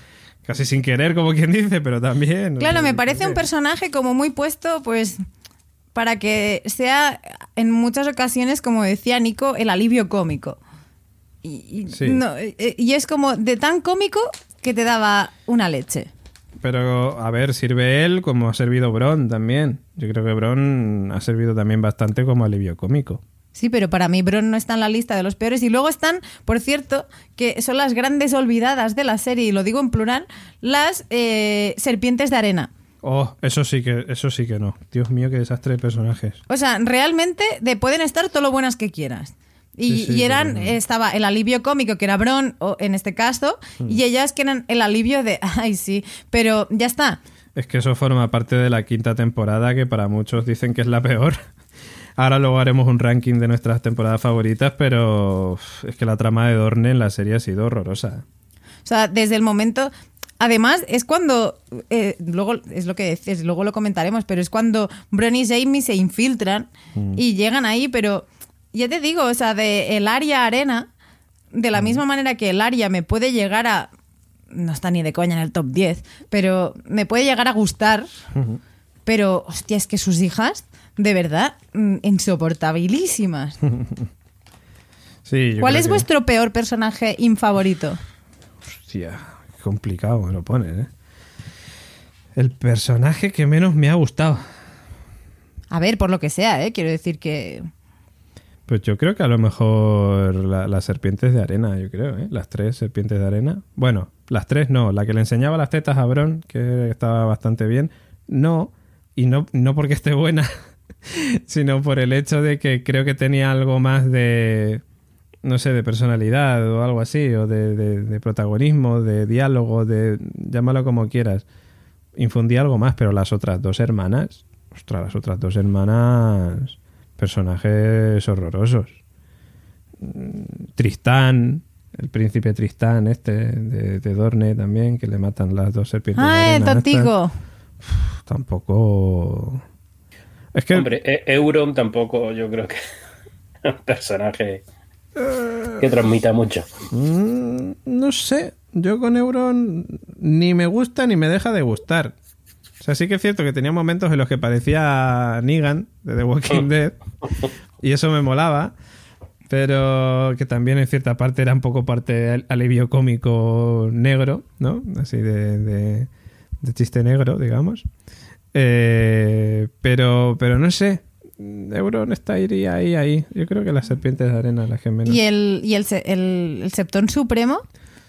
casi sin querer como quien dice, pero también. Claro, me parece un personaje como muy puesto, pues, para que sea en muchas ocasiones, como decía Nico, el alivio cómico. Y, y- Sí. no, eh, y es como de tan cómico que te daba una leche. Pero, a ver, sirve él como ha servido Bron también. Yo creo que Bron ha servido también bastante como alivio cómico. Sí, pero para mí Bron no está en la lista de los peores. Y luego están, por cierto, que son las grandes olvidadas de la serie, y lo digo en plural, las eh, serpientes de arena. Oh, eso sí que, eso sí que no. Dios mío, qué desastre de personajes. O sea, realmente de, pueden estar todo lo buenas que quieras. Y, Sí, sí, y eran, estaba el alivio cómico, que era Bron, o en este caso, Hmm. y ellas que eran el alivio de, ay, sí, pero ya está. Es que eso forma parte de la quinta temporada que para muchos dicen que es la peor. Ahora luego haremos un ranking de nuestras temporadas favoritas, pero es que la trama de Dorne en la serie ha sido horrorosa. O sea, desde el momento. Además, es cuando. eh, luego, es lo que decías, luego lo comentaremos, pero es cuando Bron y Jamie se infiltran y llegan ahí, pero. Ya te digo, o sea, de el área arena, de la misma manera que el área me puede llegar a. No está ni de coña en el top 10, pero me puede llegar a gustar. Pero, hostia, es que sus hijas, de verdad, mm, insoportabilísimas. Sí, yo ¿Cuál creo es que- vuestro peor personaje infavorito? Hostia, qué complicado me lo ponen, ¿eh? El personaje que menos me ha gustado. A ver, por lo que sea, ¿eh? Quiero decir que... Pues yo creo que a lo mejor la- las serpientes de arena, yo creo, ¿eh? Las tres serpientes de arena. Bueno, las tres no. La que le enseñaba las tetas a Bron, que estaba bastante bien. No, y no, no porque esté buena, sino por el hecho de que creo que tenía algo más de, no sé, de personalidad o algo así, o de, de- de protagonismo, de diálogo, de llámalo como quieras. Infundía algo más, pero las otras dos hermanas, ostras, las otras dos hermanas, personajes horrorosos. Tristán, el príncipe Tristán este de, de Dorne también, que le matan las dos serpientes. ¡Ah, tontico! Tampoco... Es que... Hombre, E- Euron tampoco, yo creo que es un personaje que transmita mucho. Mm, no sé, yo con Euron ni me gusta ni me deja de gustar. O sea, sí que es cierto que tenía momentos en los que parecía Negan de The Walking Dead y eso me molaba, pero que también en cierta parte era un poco parte del alivio cómico negro, ¿no? Así de, de- de chiste negro, digamos. Eh, pero, pero no sé. Euron está ahí, ahí, ahí. Yo creo que las serpientes de arena las que menos. Y el, y el, el, el Septón Supremo.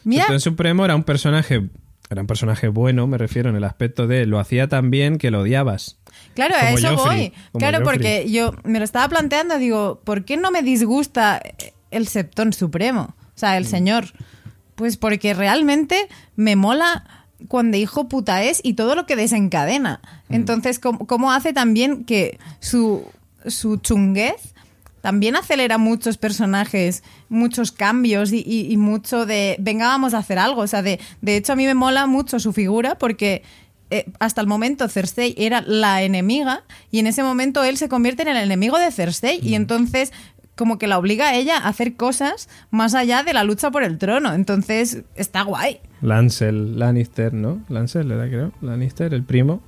Mira, Septón Supremo era un personaje. Era un personaje bueno, me refiero, en el aspecto de lo hacía tan bien que lo odiabas. Claro, a eso Joffrey, voy. Claro, Joffrey. porque yo me lo estaba planteando, digo, ¿por qué no me disgusta el Septón Supremo? O sea, el Mm. señor. Pues porque realmente me mola cuando hijo puta es y todo lo que desencadena. Mm. Entonces, ¿cómo, cómo hace también que su, su chunguez también acelera muchos personajes, muchos cambios y, y- y mucho de, venga, vamos a hacer algo. O sea, de, de hecho a mí me mola mucho su figura porque eh, hasta el momento Cersei era la enemiga y en ese momento él se convierte en el enemigo de Cersei y entonces como que la obliga a ella a hacer cosas más allá de la lucha por el trono. Entonces está guay. Lancel Lannister, ¿no? Lancel era, creo. Lannister, el primo,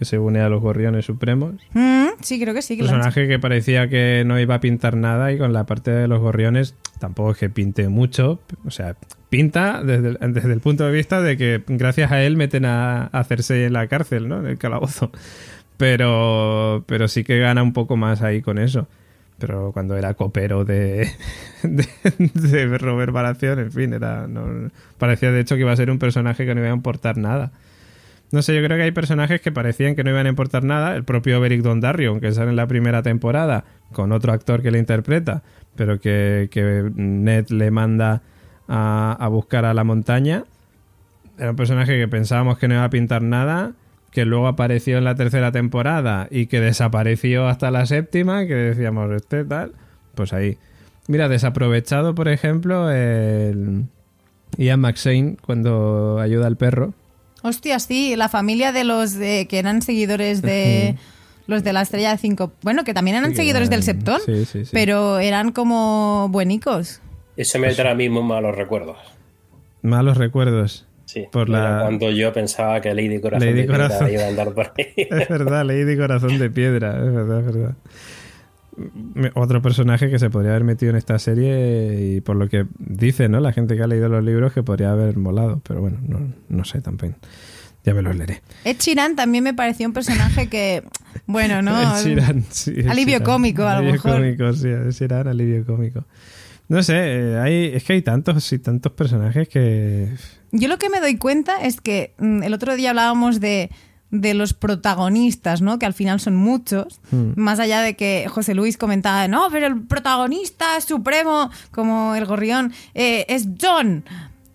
que se une a los gorriones supremos. Mm, sí, creo que sí. que personaje que parecía que no iba a pintar nada y con la parte de los gorriones tampoco es que pinte mucho. O sea, pinta desde el, desde el punto de vista de que gracias a él meten a, a Cersei en la cárcel, ¿no? En el calabozo. Pero, pero sí que gana un poco más ahí con eso. Pero cuando era copero de, de, de Robert Baratheon, en fin, era, no, parecía de hecho que iba a ser un personaje que no iba a importar nada. No sé, yo creo que hay personajes que parecían que no iban a importar nada. El propio Beric Dondarrion, que sale en la primera temporada con otro actor que le interpreta, pero que, que Ned le manda a, a buscar a la montaña. Era un personaje que pensábamos que no iba a pintar nada, que luego apareció en la tercera temporada y que desapareció hasta la séptima, que decíamos, este tal. Pues ahí. Mira, desaprovechado, por ejemplo, el Ian McShane cuando ayuda al perro. Hostia, sí, la familia de los de- que eran seguidores de los de la estrella de cinco. Bueno, que también eran Sí, seguidores del Septón, sí, sí, sí. pero eran como buenicos. Eso me trae a mí muy malos recuerdos. Malos recuerdos. Sí. Por la- Era Cuando yo pensaba que Lady Corazón Lady de Piedra Corazón. iba a andar por ahí. Es verdad, Lady Corazón de Piedra, es verdad, es verdad. Otro personaje que se podría haber metido en esta serie y por lo que dice, ¿no? La gente que ha leído los libros que podría haber molado, pero bueno, no, no sé tampoco. Ya me los leeré. Ed Sheeran también me pareció un personaje que, bueno, ¿no? Ed Sheeran, sí, Ed Alivio Sheeran. cómico, a lo Alivio mejor. cómico, sí, Ed Sheeran, alivio cómico. No sé, eh, hay, es que hay tantos y tantos personajes que... Yo lo que me doy cuenta es que mm, el otro día hablábamos de, de los protagonistas, ¿no? Que al final son muchos. Hmm. Más allá de que José Luis comentaba, no, pero el protagonista supremo, como el gorrión, eh, es John.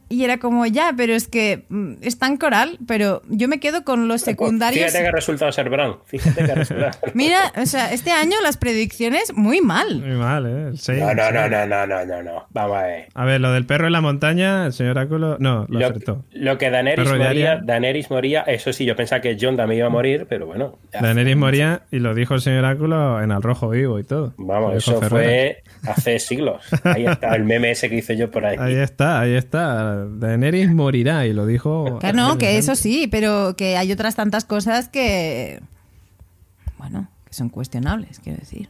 Y era como, ya, pero es que mm, es tan coral, pero yo me quedo con los secundarios. Fíjate que ha resultado ser Bran. Fíjate que ha resultado Mira, o sea, este año las predicciones muy mal. Muy mal, ¿eh? No, no, no, no, no, no, no, no. Vamos a ver. A ver, lo del perro en la montaña, el señor Oráculo... No, lo, Lo, acertó. lo que Daenerys moría. Daenerys moría, eso sí, yo pensaba que John también iba a morir, pero bueno. Daenerys moría y lo dijo el señor Oráculo en Al Rojo Vivo y todo. Vamos, eso Ferreras. fue hace siglos. Ahí está el meme ese que hice yo por ahí. Ahí está, ahí está. Daenerys morirá y lo dijo... Que no, que eso sí, pero que hay otras tantas cosas que. Bueno, que son cuestionables, quiero decir.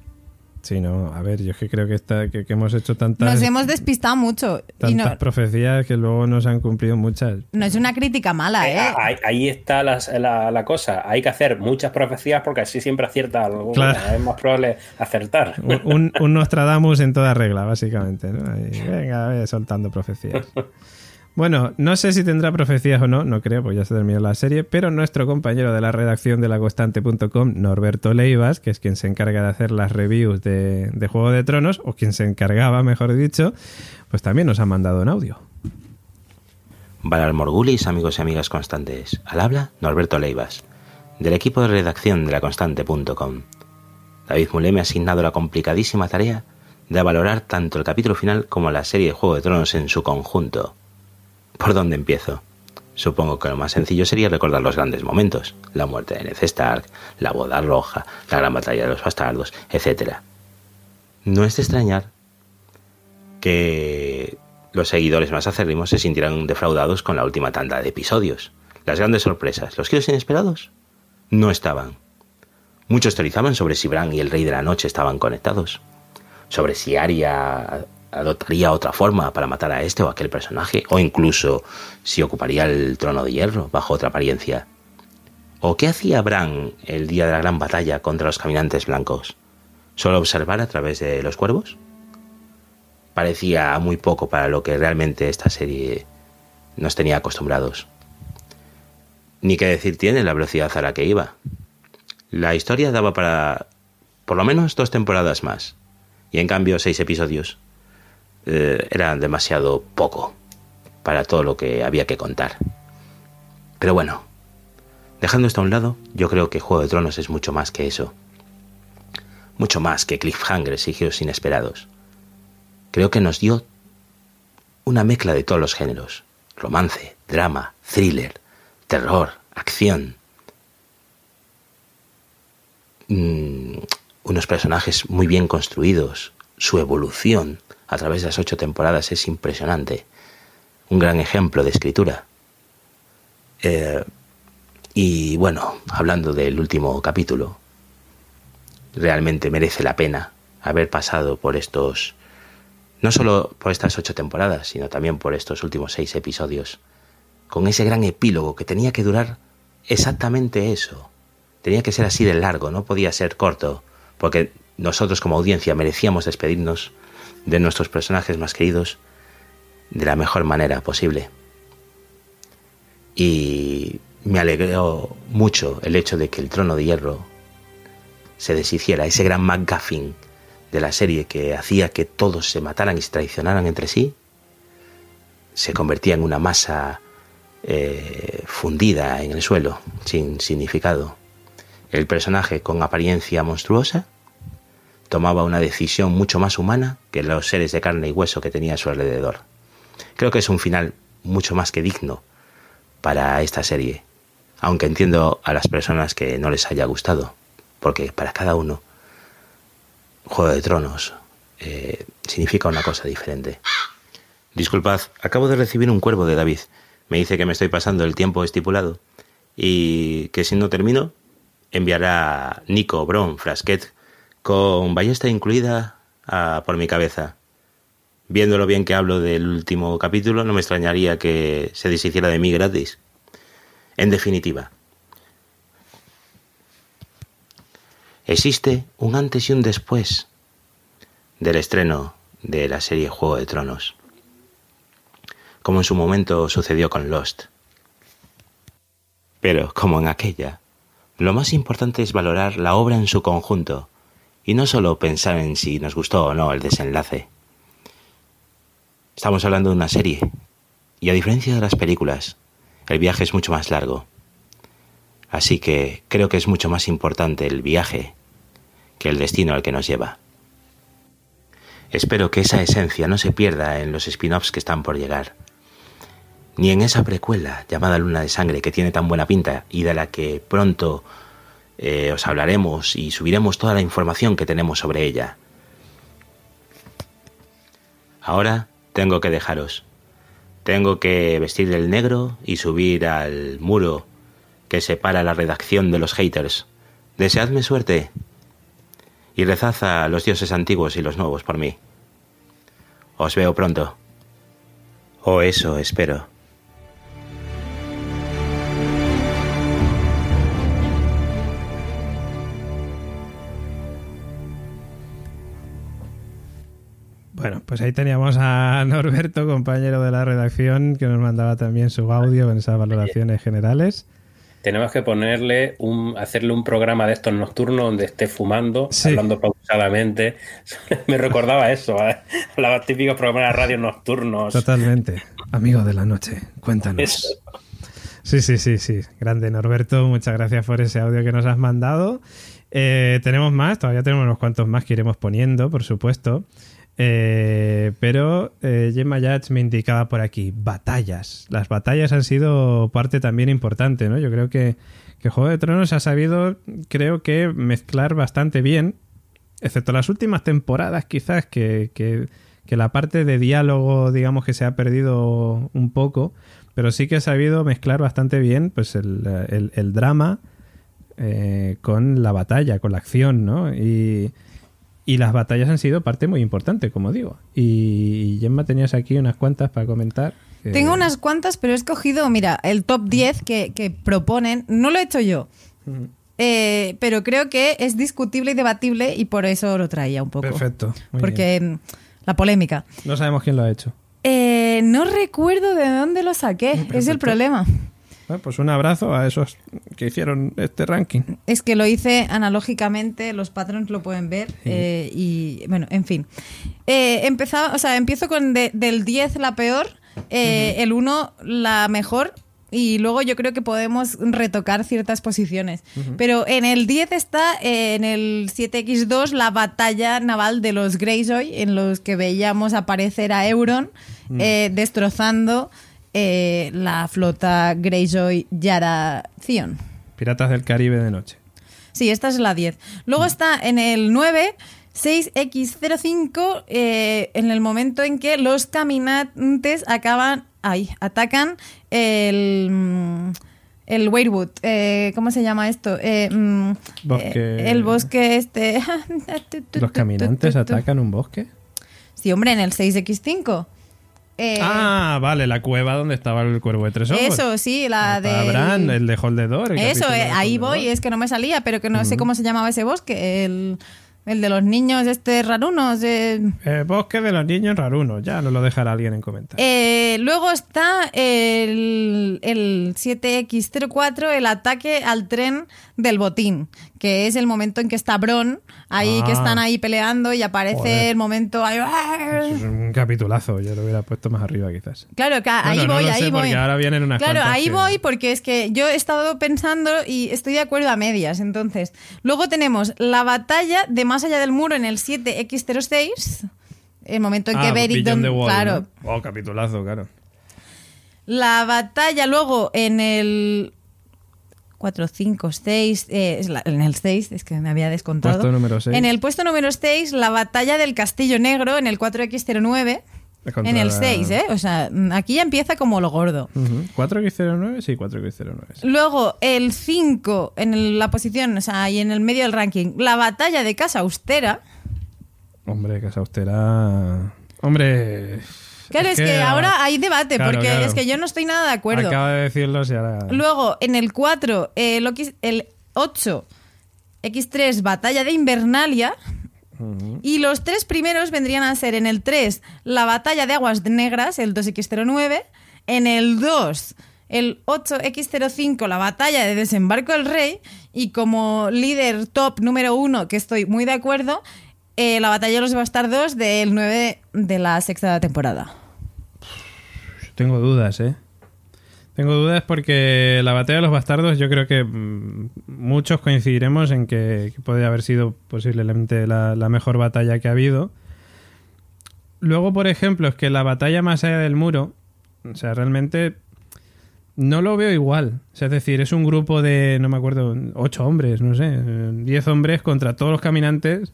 Sí, no, a ver, yo es que creo que, está, que, que hemos hecho tantas, Nos hemos despistado mucho. Y tantas no, profecías que luego no se han cumplido muchas. no es una crítica mala, Eh, ¿eh? ahí, ahí está las- la, la cosa. Hay que hacer muchas profecías porque así siempre acierta algo. Claro. Es más probable acertar. Un, un- un Nostradamus en toda regla, básicamente. ¿no? Ahí, venga, ve soltando profecías. Bueno, no sé si tendrá profecías o no, no creo, pues ya se terminó la serie, pero nuestro compañero de la redacción de laconstante.com, Norberto Leivas, que es quien se encarga de hacer las reviews de, de Juego de Tronos, o quien se encargaba, mejor dicho, pues también nos ha mandado un audio. Valar Morgulis, amigos y amigas constantes. Al habla, Norberto Leivas, del equipo de redacción de laconstante.com. David Mulé me ha asignado la complicadísima tarea de valorar tanto el capítulo final como la serie de Juego de Tronos en su conjunto. ¿Por dónde empiezo? Supongo que lo más sencillo sería recordar los grandes momentos, la muerte de Ned Stark, la boda roja, la gran batalla de los bastardos, etc. No es de extrañar que los seguidores más acérrimos se sintieran defraudados con la última tanda de episodios. Las grandes sorpresas, los giros inesperados, no estaban. Muchos teorizaban sobre si Bran y el Rey de la Noche estaban conectados, sobre si Arya adoptaría otra forma para matar a este o aquel personaje, o incluso si ocuparía el trono de hierro bajo otra apariencia. ¿O qué hacía Bran el día de la gran batalla contra los caminantes blancos? ¿Solo observar a través de los cuervos? Parecía muy poco para lo que realmente esta serie nos tenía acostumbrados. Ni qué decir tiene la velocidad a la que iba. La historia daba para por lo menos dos temporadas más. Y en cambio seis episodios eh, eran demasiado poco para todo lo que había que contar. Pero bueno, dejando esto a un lado, yo creo que Juego de Tronos es mucho más que eso. Mucho más que cliffhangers y giros inesperados. Creo que nos dio una mezcla de todos los géneros. Romance, drama, thriller, terror, acción. Mm, unos personajes muy bien construidos. Su evolución a través de las ocho temporadas es impresionante. Un gran ejemplo de escritura. Eh, y bueno, hablando del último capítulo, realmente merece la pena haber pasado por estos, no solo por estas ocho temporadas, sino también por estos últimos seis episodios, con ese gran epílogo que tenía que durar exactamente eso. Tenía que ser así de largo, no podía ser corto, porque nosotros como audiencia merecíamos despedirnos de nuestros personajes más queridos de la mejor manera posible. Y me alegró mucho el hecho de que el trono de hierro se deshiciera, ese gran McGuffin de la serie que hacía que todos se mataran y se traicionaran entre sí, se convertía en una masa eh, fundida en el suelo, sin significado. El personaje con apariencia monstruosa tomaba una decisión mucho más humana que los seres de carne y hueso que tenía a su alrededor. Creo que es un final mucho más que digno para esta serie, aunque entiendo a las personas que no les haya gustado, porque para cada uno Juego de Tronos eh, significa una cosa diferente. Disculpad, acabo de recibir un cuervo de David. Me dice que me estoy pasando el tiempo estipulado y que si no termino, enviará Nico Bron Frasquet con ballesta incluida por mi cabeza. Viendo lo bien que hablo del último capítulo, no me extrañaría que se deshiciera de mí gratis. En definitiva, existe un antes y un después del estreno de la serie Juego de Tronos, como en su momento sucedió con Lost. Pero, como en aquella, lo más importante es valorar la obra en su conjunto y no solo pensar en si nos gustó o no el desenlace. Estamos hablando de una serie, y a diferencia de las películas, el viaje es mucho más largo. Así que creo que es mucho más importante el viaje que el destino al que nos lleva. Espero que esa esencia no se pierda en los spin-offs que están por llegar, ni en esa precuela llamada Luna de Sangre que tiene tan buena pinta y de la que pronto eh, os hablaremos y subiremos toda la información que tenemos sobre ella. Ahora tengo que dejaros. Tengo que vestir del negro y subir al muro que separa la redacción de los haters. Deseadme suerte y rezad a los dioses antiguos y los nuevos por mí. Os veo pronto. O eso espero. Bueno, pues ahí teníamos a Norberto, compañero de la redacción, que nos mandaba también su audio con esas valoraciones generales. Tenemos que ponerle un, hacerle un programa de estos nocturnos donde esté fumando, Sí. hablando pausadamente. Me recordaba eso, ¿eh? los típicos programas de radio nocturnos. Totalmente. Amigo de la noche, cuéntanos. Eso. Sí, sí, sí, sí. Grande Norberto, muchas gracias por ese audio que nos has mandado. Eh, tenemos más, todavía tenemos unos cuantos más que iremos poniendo, por supuesto. Eh, pero eh, Yats me indicaba por aquí, batallas. Las batallas han sido parte también importante, ¿no? Yo creo que, que Juego de Tronos ha sabido, creo que, mezclar bastante bien, excepto las últimas temporadas quizás, que, que, la parte de diálogo, digamos que se ha perdido un poco, pero sí que ha sabido mezclar bastante bien pues el, el- el drama eh, con la batalla, con la acción, ¿no? Y, y las batallas han sido parte muy importante, como digo. Y, Gemma tenías aquí unas cuantas para comentar. que- Tengo unas cuantas, pero he escogido, mira, el top 10 que, que proponen. No lo he hecho yo. Eh, pero creo que es discutible y debatible y por eso lo traía un poco. Perfecto. muy Porque bien. mm, la polémica. No sabemos quién lo ha hecho. Eh, no recuerdo de dónde lo saqué, es el problema. Bueno, pues un abrazo a esos que hicieron este ranking. Es que lo hice analógicamente, los patrons lo pueden ver eh, y bueno, en fin. Eh, empezaba, o sea, empiezo con de- del 10 la peor, eh, el 1 la mejor y luego yo creo que podemos retocar ciertas posiciones. Pero en el 10 está en el 7X2 la batalla naval de los Greyjoy en los que veíamos aparecer a Euron eh, destrozando eh, la flota Greyjoy Yara Theon. Piratas del Caribe de noche. Sí, esta es la 10. Luego está en el 9, 6X05, eh, en el momento en que los caminantes acaban, ay, atacan el, mm, el Weirwood. Eh, ¿Cómo se llama esto? Eh, mm, Bosque- eh, el bosque este. ¿Los caminantes atacan un bosque? Sí, hombre, en el 6X5. Eh, ah, vale, la cueva donde estaba el cuervo de tres ojos. eso, sí, la de... Abraham, el de Holdedor. el Eso, eh, de ahí Holdedor. voy, es que no me salía, pero que no sé cómo se llamaba ese bosque. El, el de los niños, este rarunos. eh. Eh, bosque de los niños rarunos, ya nos lo dejará alguien en comentarios. Eh, luego está el, el 7X04, el ataque al tren del botín, que es el momento en que está Bron, ahí Ah. que están ahí peleando y aparece Joder. el momento ahí, Eso es un capitulazo, yo lo hubiera puesto más arriba quizás. Claro, que ahí Bueno, no voy, lo ahí sé, voy. porque ahora vienen unas Claro, ahí que- voy porque es que yo he estado pensando y estoy de acuerdo a medias. Entonces, luego tenemos la batalla de más allá del muro en el 7X06, el momento en que Ah, Beric, Beyond the don- Wall, claro, ¿no? Oh, capitulazo, claro. la batalla luego en el 4, 5, 6, eh, es la- en el 6, es que me había descontado. Puesto número seis. En el puesto número 6, la batalla del Castillo Negro en el 4X09. Contra En el la- 6, ¿eh? O sea, aquí ya empieza como lo gordo. Ujú. ¿4X09? Sí, 4X09. sí. Luego, el 5 en el- la posición, o sea, y en el medio del ranking, la batalla de Casa Austera. Hombre, Casa Austera... Hombre... Claro, es, que, ahora hay debate, Claro, porque claro. es que yo no estoy nada de acuerdo. Acaba de decirlo y ahora... Luego, en el 4, eh, lo que- el 8, X3, batalla de Invernalia. Y los tres primeros vendrían a ser en el 3, la batalla de Aguas Negras, el 2X09. En el 2, el 8X05, la batalla de Desembarco del Rey. Y como líder top número 1, que estoy muy de acuerdo, eh, la batalla de los bastardos del 9 de la sexta temporada. Tengo dudas, ¿eh? Tengo dudas porque la batalla de los bastardos yo creo que mm, muchos coincidiremos en que, que puede haber sido posiblemente la, mejor batalla que ha habido. Luego, por ejemplo, es que la batalla más allá del muro, o sea, realmente no lo veo igual. Es decir, es un grupo de, no me acuerdo, ocho hombres, no sé, diez hombres contra todos los caminantes.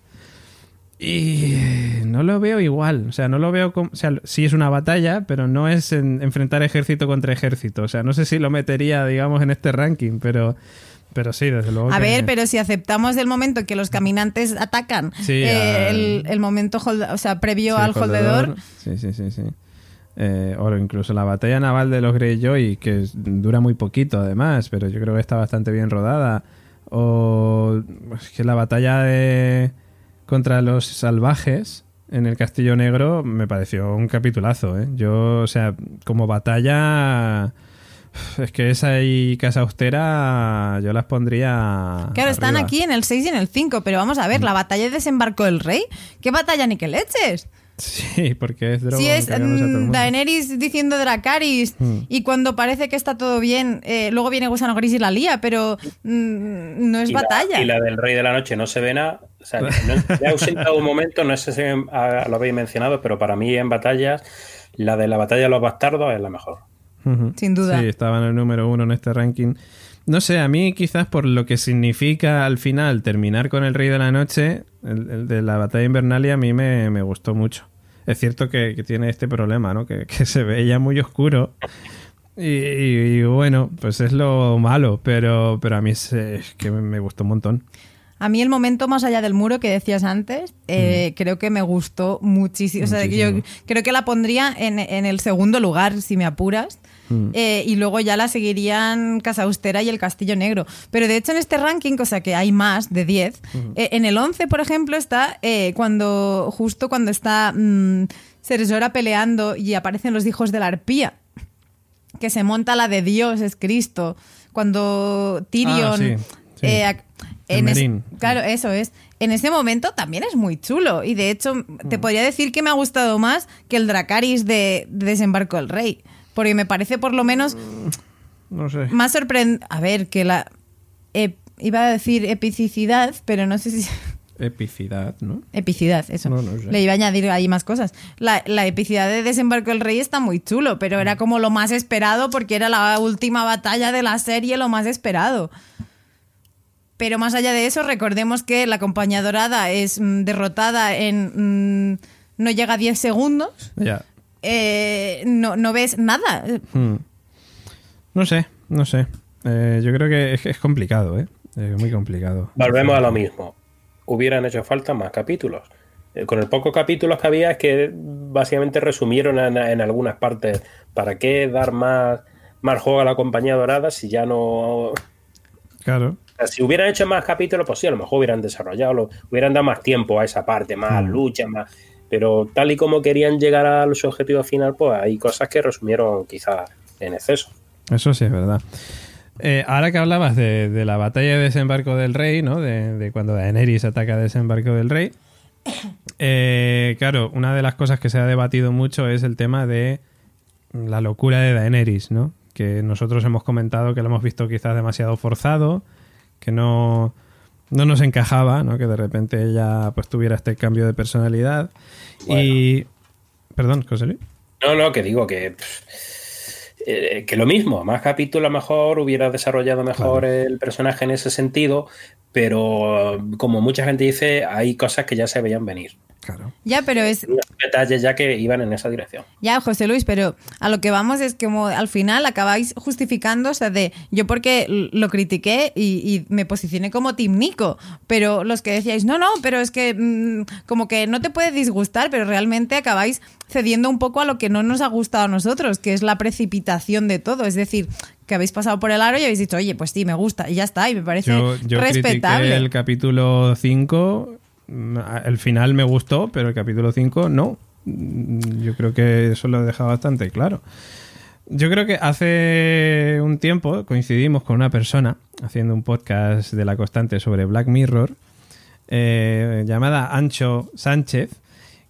Y no lo veo igual. O sea, no lo veo como. O sea, sí es una batalla, pero no es en- enfrentar ejército contra ejército. O sea, no sé si lo metería, digamos, en este ranking, pero. Pero sí, desde luego. A que- ver, pero si aceptamos el momento que los caminantes atacan, Sí, eh, al- el, el momento, hold- o sea, previo Sí, al holdedor, Sí, sí, sí, sí. Eh, o incluso la batalla naval de los Greyjoy, que dura muy poquito además, pero yo creo que está bastante bien rodada. O es que la batalla de contra los salvajes en el Castillo Negro me pareció un capitulazo, ¿eh? Yo, o sea, como batalla... Es que esa y Casa Austera yo las pondría... claro, están aquí en el 6 y en el 5, pero vamos a ver, la batalla de desembarco del rey, ¿qué batalla ni que leches? Sí, porque es Drogon Si es mm. Daenerys diciendo Dracaris Mm. y cuando parece que está todo bien, eh, luego viene Gusano Gris y la lía, pero mm, no es y la- batalla. y la del Rey de la Noche no se ve nada. O sea, no, me ha ausentado un momento, no sé si lo habéis mencionado, pero para mí en batallas, la de la batalla de los bastardos es la mejor. Ujú. Sin duda. Sí, estaba en el número uno en este ranking. No sé, a mí quizás por lo que significa al final terminar con el Rey de la Noche, el, el de la batalla invernalia, a mí me, me gustó mucho. Es cierto que, que tiene este problema, ¿no? Que, que se veía muy oscuro. Y, y- y bueno, pues es lo malo, pero, pero a mí es, es que me gustó un montón. A mí el momento más allá del muro que decías antes, eh, creo que me gustó muchísimo. O sea, yo creo que la pondría en, en el segundo lugar, si me apuras. Mm. Eh, y luego ya la seguirían Casa Austera y El Castillo Negro. Pero de hecho en este ranking, o sea que hay más de 10, eh, en el 11, por ejemplo, está cuando justo cuando está mm, Ceresora peleando y aparecen los hijos de la arpía, que se monta la de Dios, es Cristo. Cuando Tyrion... Ah, sí, sí. eh, ac- El en es- claro, eso es. En ese momento también es muy chulo. Y de hecho, te Mm. podría decir que me ha gustado más que el Dracaris de, de Desembarco del Rey. Porque me parece por lo menos No sé. más sorprendente. A ver, que la. ep- iba a decir epicidad, pero no sé si. Epicidad, ¿no? Epicidad, eso. No, no sé. Le iba a añadir ahí más cosas. La, la epicidad de Desembarco del Rey está muy chulo, pero Mm. era como lo más esperado porque era la última batalla de la serie, lo más esperado. Pero más allá de eso, recordemos que la compañía dorada es mm, derrotada en... mm, no llega a 10 segundos. Ya. eh, no, no ves nada. Hmm. No sé, no sé. Eh, yo creo que es, es complicado, ¿eh? Es muy complicado. Volvemos a lo mismo. Hubieran hecho falta más capítulos. Eh, Con el pocos capítulos que había es que básicamente resumieron en, en algunas partes para qué dar más, más juego a la compañía dorada si ya no... Claro. Sea, Si hubieran hecho más capítulos, pues sí, a lo mejor hubieran desarrollado, lo- hubieran dado más tiempo a esa parte, más lucha, más... Pero tal y como querían llegar a su objetivo final, pues hay cosas que resumieron quizás en exceso. Eso sí es verdad. Eh, ahora que hablabas de, de la batalla de desembarco del rey, ¿no? De, de cuando Daenerys ataca a desembarco del rey. Eh, claro, una de las cosas que se ha debatido mucho es el tema de la locura de Daenerys, ¿no? Que nosotros hemos comentado que lo hemos visto quizás demasiado forzado, que no, no nos encajaba, ¿no? Que de repente ella pues tuviera este cambio de personalidad. Y... Perdón, José Luis. No, no, que digo que, eh, que lo mismo, más capítulos a lo mejor hubiera desarrollado mejor el personaje en ese sentido, pero como mucha gente dice, hay cosas que ya se veían venir. Claro. Ya, pero es, Unos detalles ya que iban en esa dirección. Ya, José Luis, pero a lo que vamos es que como al final acabáis justificando, o sea, de yo porque lo critiqué y, y me posicioné como Team Nico, pero los que decíais, no, no, pero es que mm, como que no te puede disgustar, pero realmente acabáis cediendo un poco a lo que no nos ha gustado a nosotros, que es la precipitación de todo, es decir, que habéis pasado por el aro y habéis dicho, oye, pues sí, me gusta, y ya está, y me parece Yo, yo respetable. el capítulo 5. Mm, El final me gustó, pero el capítulo 5 no. Mm, Yo creo que eso lo he dejado bastante claro. Yo creo que hace un tiempo coincidimos con una persona haciendo un podcast de la constante sobre Black Mirror, eh, llamada Ancho Sánchez,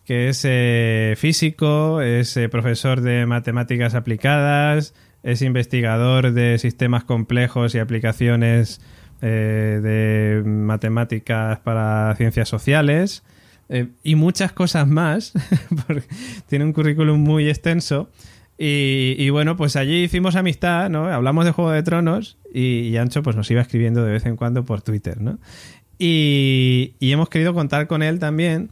que es eh, físico, es eh, profesor de matemáticas aplicadas, es investigador de sistemas complejos y aplicaciones eh, de matemáticas para ciencias sociales eh, y muchas cosas más, porque tiene un currículum muy extenso. Y, bueno, pues allí hicimos amistad, ¿no? Hablamos de Juego de Tronos y, y Ancho pues nos iba escribiendo de vez en cuando por Twitter, ¿no? Y, y hemos querido contar con él también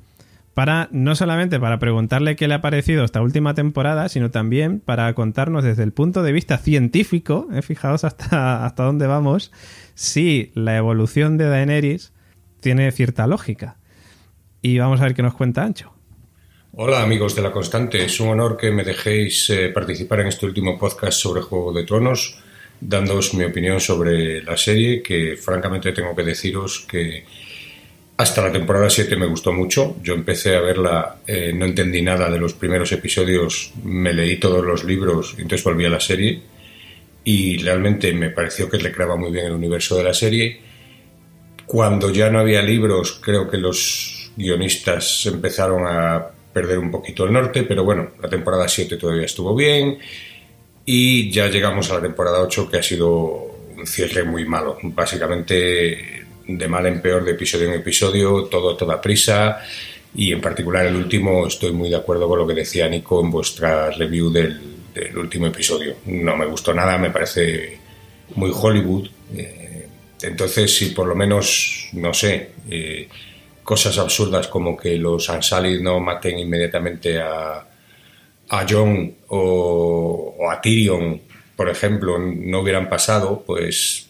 para no solamente para preguntarle qué le ha parecido esta última temporada, sino también para contarnos desde el punto de vista científico, ¿eh? fijaos hasta, hasta dónde vamos, si la evolución de Daenerys tiene cierta lógica. Y vamos a ver qué nos cuenta Ancho. Hola amigos de La Constante, es un honor que me dejéis eh, participar en este último podcast sobre Juego de Tronos, dándoos mi opinión sobre la serie, que francamente tengo que deciros que hasta la temporada 7 me gustó mucho. Yo empecé a verla, eh, no entendí nada de los primeros episodios, me leí todos los libros y entonces volví a la serie y realmente me pareció que le creaba muy bien el universo de la serie. Cuando ya no había libros, creo que los guionistas empezaron a perder un poquito el norte, pero bueno, la temporada 7 todavía estuvo bien y ya llegamos a la temporada 8 que ha sido un cierre muy malo. Básicamente de mal en peor de episodio en episodio, todo a toda prisa y en particular el último estoy muy de acuerdo con lo que decía Nico en vuestra review del, del último episodio. No me gustó nada, me parece muy Hollywood. Eh, entonces, si por lo menos, no sé, eh, cosas absurdas como que los Ansali no maten inmediatamente a, a Jon o, o a Tyrion, por ejemplo, no hubieran pasado, pues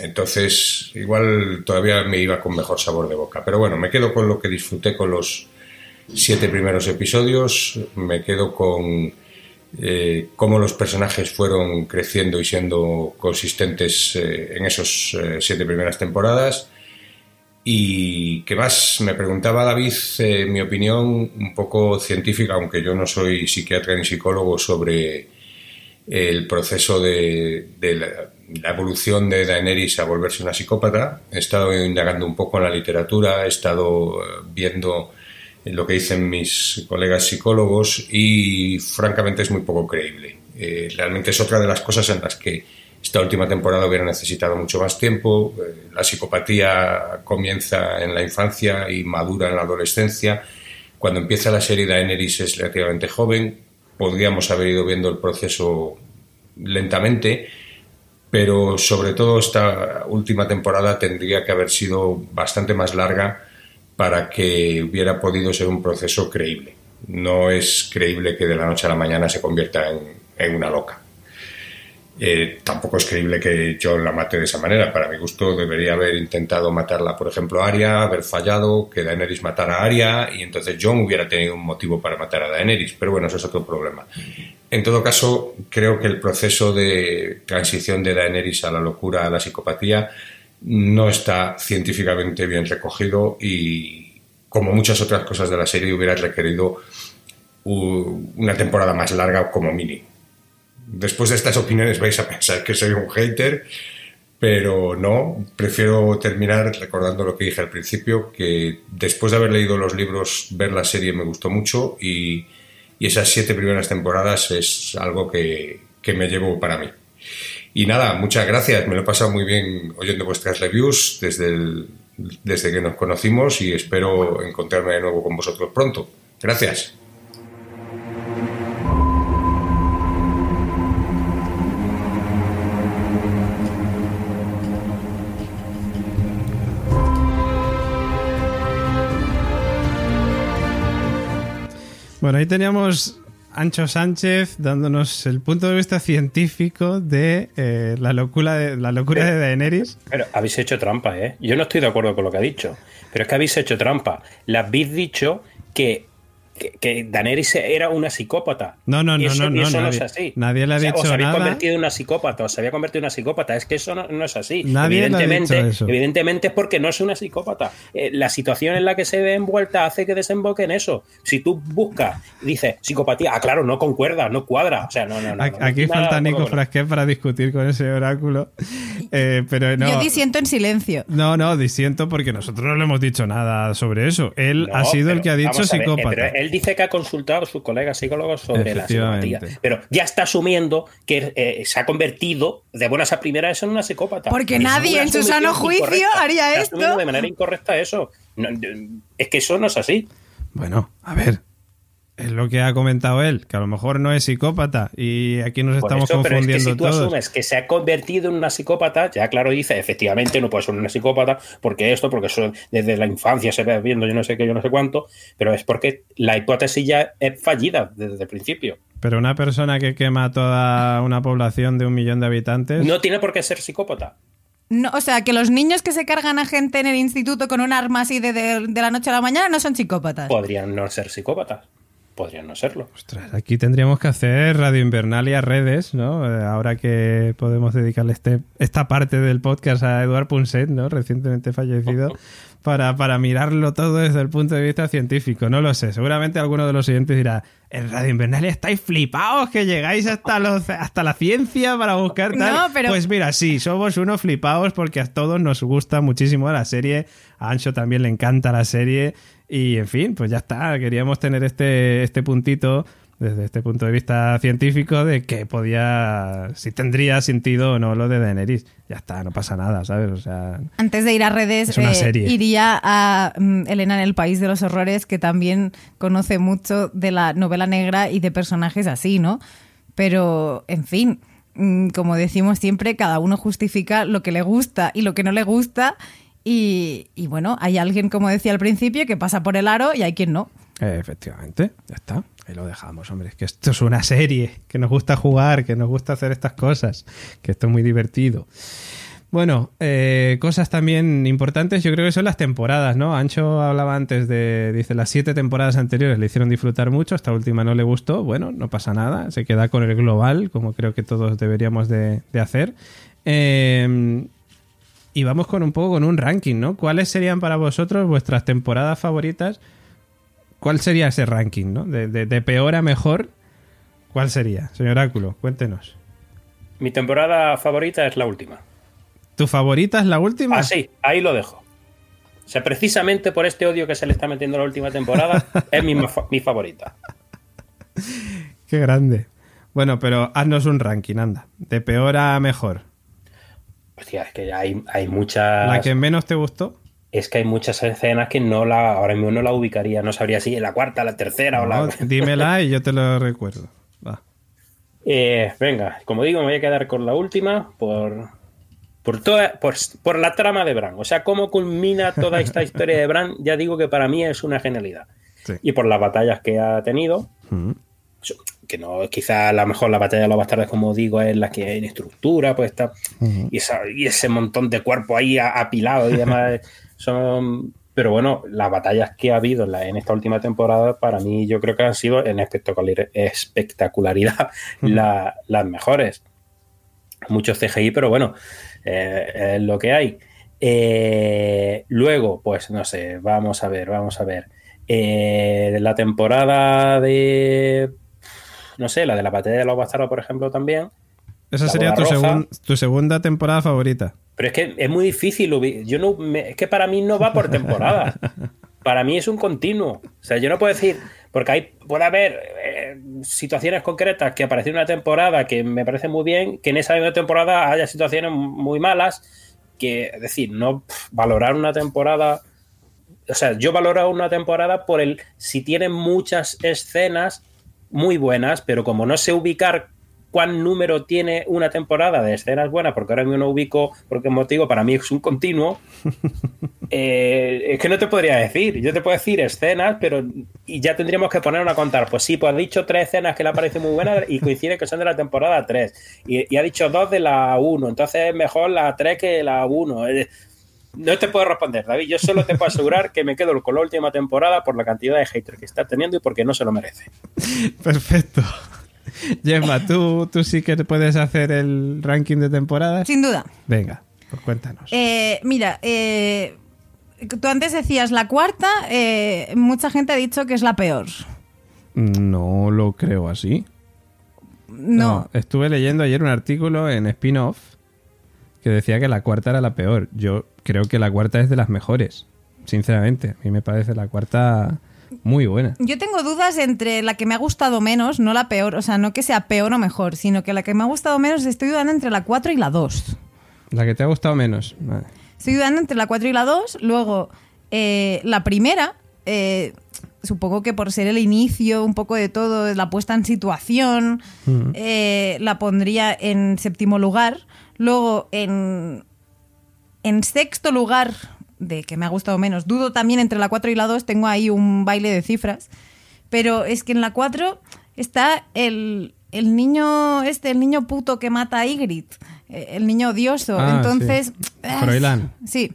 entonces, igual todavía me iba con mejor sabor de boca. Pero bueno, me quedo con lo que disfruté con los siete primeros episodios, me quedo con eh, cómo los personajes fueron creciendo y siendo consistentes eh, en esos eh, siete primeras temporadas. Y qué más, me preguntaba David eh, mi opinión un poco científica, aunque yo no soy psiquiatra ni psicólogo, sobre el proceso de, de la, la evolución de Daenerys a volverse una psicópata. He estado indagando un poco en la literatura, he estado eh, viendo lo que dicen mis colegas psicólogos y francamente es muy poco creíble. Eh, realmente es otra de las cosas en las que esta última temporada hubiera necesitado mucho más tiempo. Eh, la psicopatía comienza en la infancia y madura en la adolescencia. Cuando empieza la serie Daenerys es relativamente joven. Podríamos haber ido viendo el proceso lentamente, pero sobre todo esta última temporada tendría que haber sido bastante más larga para que hubiera podido ser un proceso creíble. No es creíble que de la noche a la mañana se convierta en, una loca. Eh, tampoco es creíble que John la mate de esa manera. Para mi gusto debería haber intentado matarla, por ejemplo, a Arya, haber fallado, que Daenerys matara a Arya y entonces John hubiera tenido un motivo para matar a Daenerys. Pero bueno, eso es otro problema. En todo caso, creo que el proceso de transición de Daenerys a la locura, a la psicopatía, no está científicamente bien recogido y, como muchas otras cosas de la serie, hubiera requerido una temporada más larga como mínimo. Después de estas opiniones vais a pensar que soy un hater, pero no, prefiero terminar recordando lo que dije al principio, que después de haber leído los libros, ver la serie me gustó mucho y, y esas siete primeras temporadas es algo que, que me llevo para mí. Y nada, muchas gracias, me lo he pasado muy bien oyendo vuestras reviews desde, desde que nos conocimos y espero encontrarme de nuevo con vosotros pronto. Gracias. Bueno, ahí teníamos Ancho Sánchez dándonos el punto de vista científico de eh, la locura de la locura de Daenerys. Pero habéis hecho trampa, ¿eh? Yo no estoy de acuerdo con lo que ha dicho, pero es que habéis hecho trampa. Le habéis dicho que, que, que Daenerys era una psicópata. No, no, no, eso, no, no, eso no nadie- es así. nadie le ha O sea, dicho os habéis nada. convertido en una psicópata, os había convertido en una psicópata. Es que eso no, no es así. Nadie le ha evidentemente, dicho eso. evidentemente es porque no es una psicópata. Eh, la situación en la que se ve envuelta hace que desemboque en eso. Si tú buscas y dices psicopatía, ah, claro, no concuerda, no cuadra. O sea, no, no, no. Aquí no, no, falta Nico Frasquet para discutir con ese oráculo. Eh, pero no. Yo disiento en silencio. No, no, disiento porque nosotros no le hemos dicho nada sobre eso. Él No, ha sido el que ha dicho ver, eh, psicópata. Él dice que ha consultado a sus colegas psicólogos sobre la psicopatía. Pero ya está asumiendo que eh, se ha convertido de buenas a primeras en una psicópata. Porque nadie en su sano juicio incorrecta. haría Está esto. de manera incorrecta eso. No, es que eso no es así. Bueno, a ver. Es lo que ha comentado él, que a lo mejor no es psicópata y aquí nos Por estamos eso, pero es que confundiendo si tú todos. asumes que se ha convertido en una psicópata, ya claro dice, efectivamente no puede ser una psicópata, porque esto, porque eso desde la infancia se ve viendo yo no sé qué, yo no sé cuánto, pero es porque la hipótesis ya es fallida desde el principio. Pero una persona que quema a toda una población de un millón de habitantes. No tiene por qué ser psicópata. No, o sea, que los niños que se cargan a gente en el instituto con un arma así de, de- de la noche a la mañana no son psicópatas. Podrían no ser psicópatas. Podrían no serlo. Ostras, aquí tendríamos que hacer Radio Invernalia redes, ¿no? Eh, Ahora que podemos dedicarle este, esta parte del podcast a Eduard Punset, ¿no? Recientemente fallecido, para, para mirarlo todo desde el punto de vista científico. No lo sé. Seguramente alguno de los siguientes dirá, en Radio Invernalia estáis flipados que llegáis hasta, los, hasta la ciencia para buscar tal. No, pero- Pues mira, sí, somos unos flipados porque a todos nos gusta muchísimo la serie. A Ancho también le encanta la serie. Y en fin, pues ya está. Queríamos tener este, este puntito desde este punto de vista científico de que podía, si tendría sentido o no lo de Daenerys. Ya está, no pasa nada, ¿sabes? O sea, Antes de ir a redes, eh, iría a mm, Elena en el País de los Horrores, que también conoce mucho de la novela negra y de personajes así, ¿no? Pero, en fin, mm, como decimos siempre, cada uno justifica lo que le gusta y lo que no le gusta. Y, bueno, hay alguien, como decía al principio, que pasa por el aro y hay quien no. efectivamente, ya está. Ahí lo dejamos, hombre. Es que esto es una serie, que nos gusta jugar, que nos gusta hacer estas cosas, que esto es muy divertido. Bueno, eh, cosas también importantes, yo creo que son las temporadas, ¿no? Ancho hablaba antes de, dice, las siete temporadas anteriores le hicieron disfrutar mucho, esta última no le gustó, bueno, no pasa nada, se queda con el global, como creo que todos deberíamos de, de hacer. Eh, y vamos con un poco con un ranking, ¿no? ¿Cuáles serían para vosotros vuestras temporadas favoritas? ¿Cuál sería ese ranking, ¿no? De, de- de peor a mejor, ¿cuál sería? Señor Oráculo, cuéntenos. Mi temporada favorita es la última. ¿Tu favorita es la última? Ah, sí, ahí lo dejo. O sea, precisamente por este odio que se le está metiendo a la última temporada, es mi, mi favorita. Qué grande. Bueno, pero haznos un ranking, anda. De peor a mejor. Hostia, es que hay, hay muchas. La que menos te gustó. Es que hay muchas escenas que no la, ahora mismo no la ubicaría. No sabría si en la cuarta, la tercera o la. dímela y yo te lo recuerdo. Va. Eh, venga, como digo, me voy a quedar con la última por. Por, toda, por, por la trama de Bran. O sea, cómo culmina toda esta historia de Bran, ya digo que para mí es una genialidad. Sí. Y por las batallas que ha tenido, Mm. Que no, quizá a lo mejor la batalla de los bastardos, como digo, es la que en estructura, pues está. y, esa- y ese montón de cuerpo ahí apilado y demás. son. Pero bueno, las batallas que ha habido en, la- en esta última temporada, para mí, yo creo que han sido en espectacular- espectacularidad la- las mejores. Muchos CGI, pero bueno, eh, es lo que hay. Eh, luego, pues no sé, vamos a ver, vamos a ver. Eh, la temporada de. No sé, la de la batalla de los bastardos, por ejemplo, también. Esa sería tu, segun- tu segunda temporada favorita. Pero es que es muy difícil. Yo no, me- es que para mí no va por temporada. para mí es un continuo. O sea, yo no puedo decir, porque hay, puede haber eh, situaciones concretas que aparecen en una temporada que me parece muy bien, que en esa misma temporada haya situaciones muy malas, que, es decir, no valorar una temporada. O sea, yo valoro una temporada por el si tiene muchas escenas muy buenas, pero como no sé ubicar cuán número tiene una temporada de escenas buenas, porque ahora mismo no ubico por qué motivo, para mí es un continuo, eh, es que no te podría decir. Yo te puedo decir escenas, pero y ya tendríamos que ponernos a contar. Pues sí, pues ha dicho tres escenas que le parecen muy buenas y coincide que son de la temporada 3. Y, y ha dicho dos de la 1, entonces es mejor la 3 que la 1. No te puedo responder, David. Yo solo te puedo asegurar que me quedo con la última temporada por la cantidad de haters que está teniendo y porque no se lo merece. Perfecto. Gemma, ¿tú, tú sí que puedes hacer el ranking de temporadas. Sin duda. Venga, pues cuéntanos. Eh, mira, eh, tú antes decías la cuarta, eh, mucha gente ha dicho que es la peor. No lo creo así. No, Estuve leyendo ayer un artículo en Spin-Off que decía que la cuarta era la peor. Yo creo que la cuarta es de las mejores. Sinceramente, a mí me parece la cuarta muy buena. yo tengo dudas entre la que me ha gustado menos, no la peor, o sea, no que sea peor o mejor, sino que la que me ha gustado menos estoy dudando entre la 4 y la 2. La que te ha gustado menos. Vale. Estoy dudando entre la 4 y la 2. Luego, eh, la primera, eh, supongo que por ser el inicio un poco de todo, la puesta en situación, Mm. eh, la pondría en séptimo lugar. Luego, en, en sexto lugar, de que me ha gustado menos, dudo también entre la 4 y la 2, tengo ahí un baile de cifras. Pero es que en la 4 está el, el niño, este, el niño puto que mata a Ygritte, eh, el niño odioso. Ah, Entonces, sí. ah. Sí.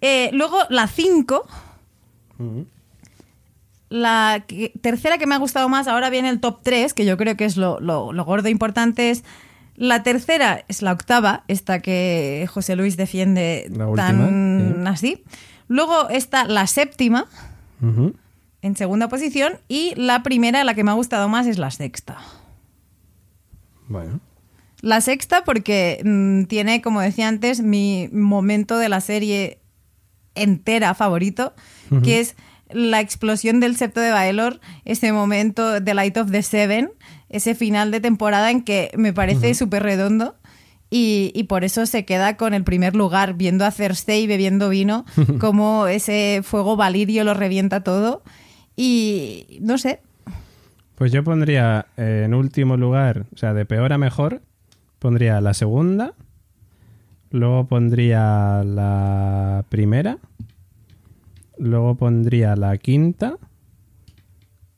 Eh, luego la 5. La que- tercera que me ha gustado más, ahora viene el top 3, que yo creo que es lo, lo, lo gordo importante, es la tercera es la octava, esta que José Luis defiende última, tan así. Luego está la séptima, en segunda posición, y la primera, la que me ha gustado más, es la sexta. Bueno. La sexta porque mm, tiene, como decía antes, mi momento de la serie entera favorito, que es la explosión del septo de Baelor, ese momento de Light of the Seven, ese final de temporada en que me parece súper redondo. Y, y por eso se queda con el primer lugar, viendo a Cersei bebiendo vino, como ese fuego valirio lo revienta todo. Y no sé, Pues yo pondría eh, en último lugar, o sea, de peor a mejor, pondría la segunda, luego pondría la primera, luego pondría la quinta,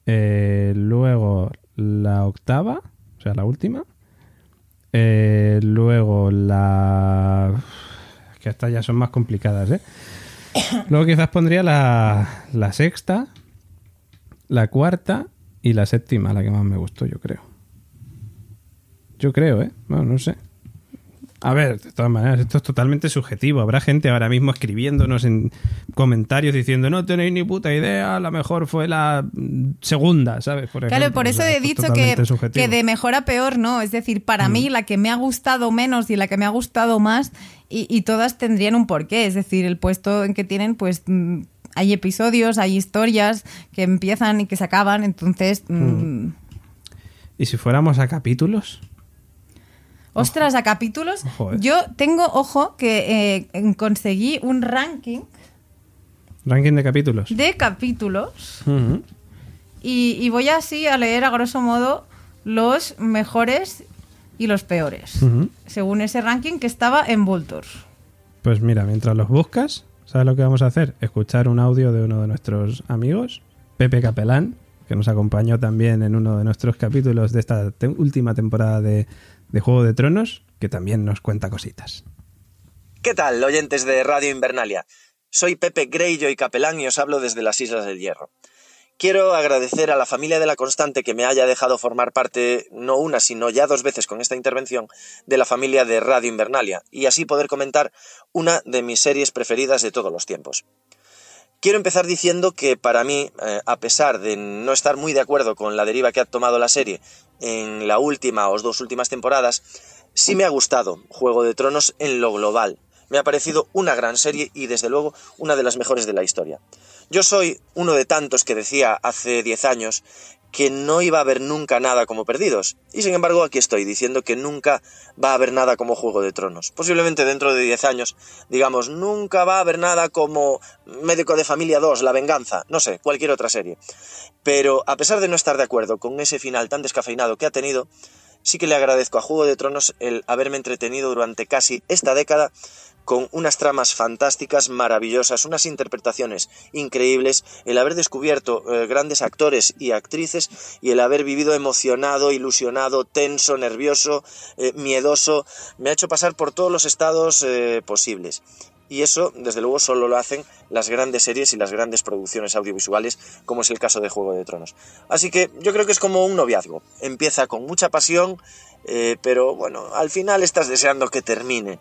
eh, luego la octava, o sea, la última, eh, luego la que estas ya son más complicadas, ¿eh? Luego quizás pondría la, la sexta, la cuarta y la séptima, la que más me gustó, yo creo. Yo creo, ¿eh? Bueno, no sé. A ver, de todas maneras, esto es totalmente subjetivo. Habrá gente ahora mismo escribiéndonos en comentarios diciendo no tenéis ni puta idea, la mejor fue la mm, segunda, ¿sabes? Por Claro, por O eso sea, he es dicho que, de mejor a peor no. Es decir, para mí la que me ha gustado menos y la que me ha gustado más, y, y todas tendrían un porqué. Es decir, el puesto en que tienen, pues mm, hay episodios, hay historias que empiezan y que se acaban. Entonces, mm, ¿Y si fuéramos a capítulos? Ostras, a capítulos. Yo tengo, ojo, que eh, conseguí un ranking Ranking de capítulos. de capítulos. Y, y voy así a leer a grosso modo los mejores y los peores, según ese ranking que estaba en Vulture. Pues mira, mientras los buscas, ¿sabes lo que vamos a hacer? Escuchar un audio de uno de nuestros amigos, Pepe Capelán, que nos acompañó también en uno de nuestros capítulos de esta te- última temporada de, de Juego de Tronos, que también nos cuenta cositas. ¿Qué tal, oyentes de Radio Invernalia? Soy Pepe Greyjoy Capelán y os hablo desde las Islas del Hierro. Quiero agradecer a la familia de la Constante que me haya dejado formar parte, no una, sino ya dos veces con esta intervención, de la familia de Radio Invernalia, y así poder comentar una de mis series preferidas de todos los tiempos. Quiero empezar diciendo que para mí, eh, a pesar de no estar muy de acuerdo con la deriva que ha tomado la serie en la última o dos últimas temporadas, sí me ha gustado Juego de Tronos en lo global. Me ha parecido una gran serie y desde luego una de las mejores de la historia. Yo soy uno de tantos que decía hace 10 años que no iba a haber nunca nada como Perdidos. Y sin embargo aquí estoy diciendo que nunca va a haber nada como Juego de Tronos. Posiblemente dentro de 10 años digamos nunca va a haber nada como Médico de Familia 2, La Venganza, no sé, cualquier otra serie. Pero a pesar de no estar de acuerdo con ese final tan descafeinado que ha tenido, sí que le agradezco a Juego de Tronos el haberme entretenido durante casi esta década con unas tramas fantásticas, maravillosas, unas interpretaciones increíbles, el haber descubierto eh, grandes actores y actrices y el haber vivido emocionado, ilusionado, tenso, nervioso, eh, miedoso, me ha hecho pasar por todos los estados eh, posibles. Y eso, desde luego, solo lo hacen las grandes series y las grandes producciones audiovisuales, como es el caso de Juego de Tronos. Así que yo creo que es como un noviazgo. Empieza con mucha pasión, pero bueno, al final estás deseando que termine.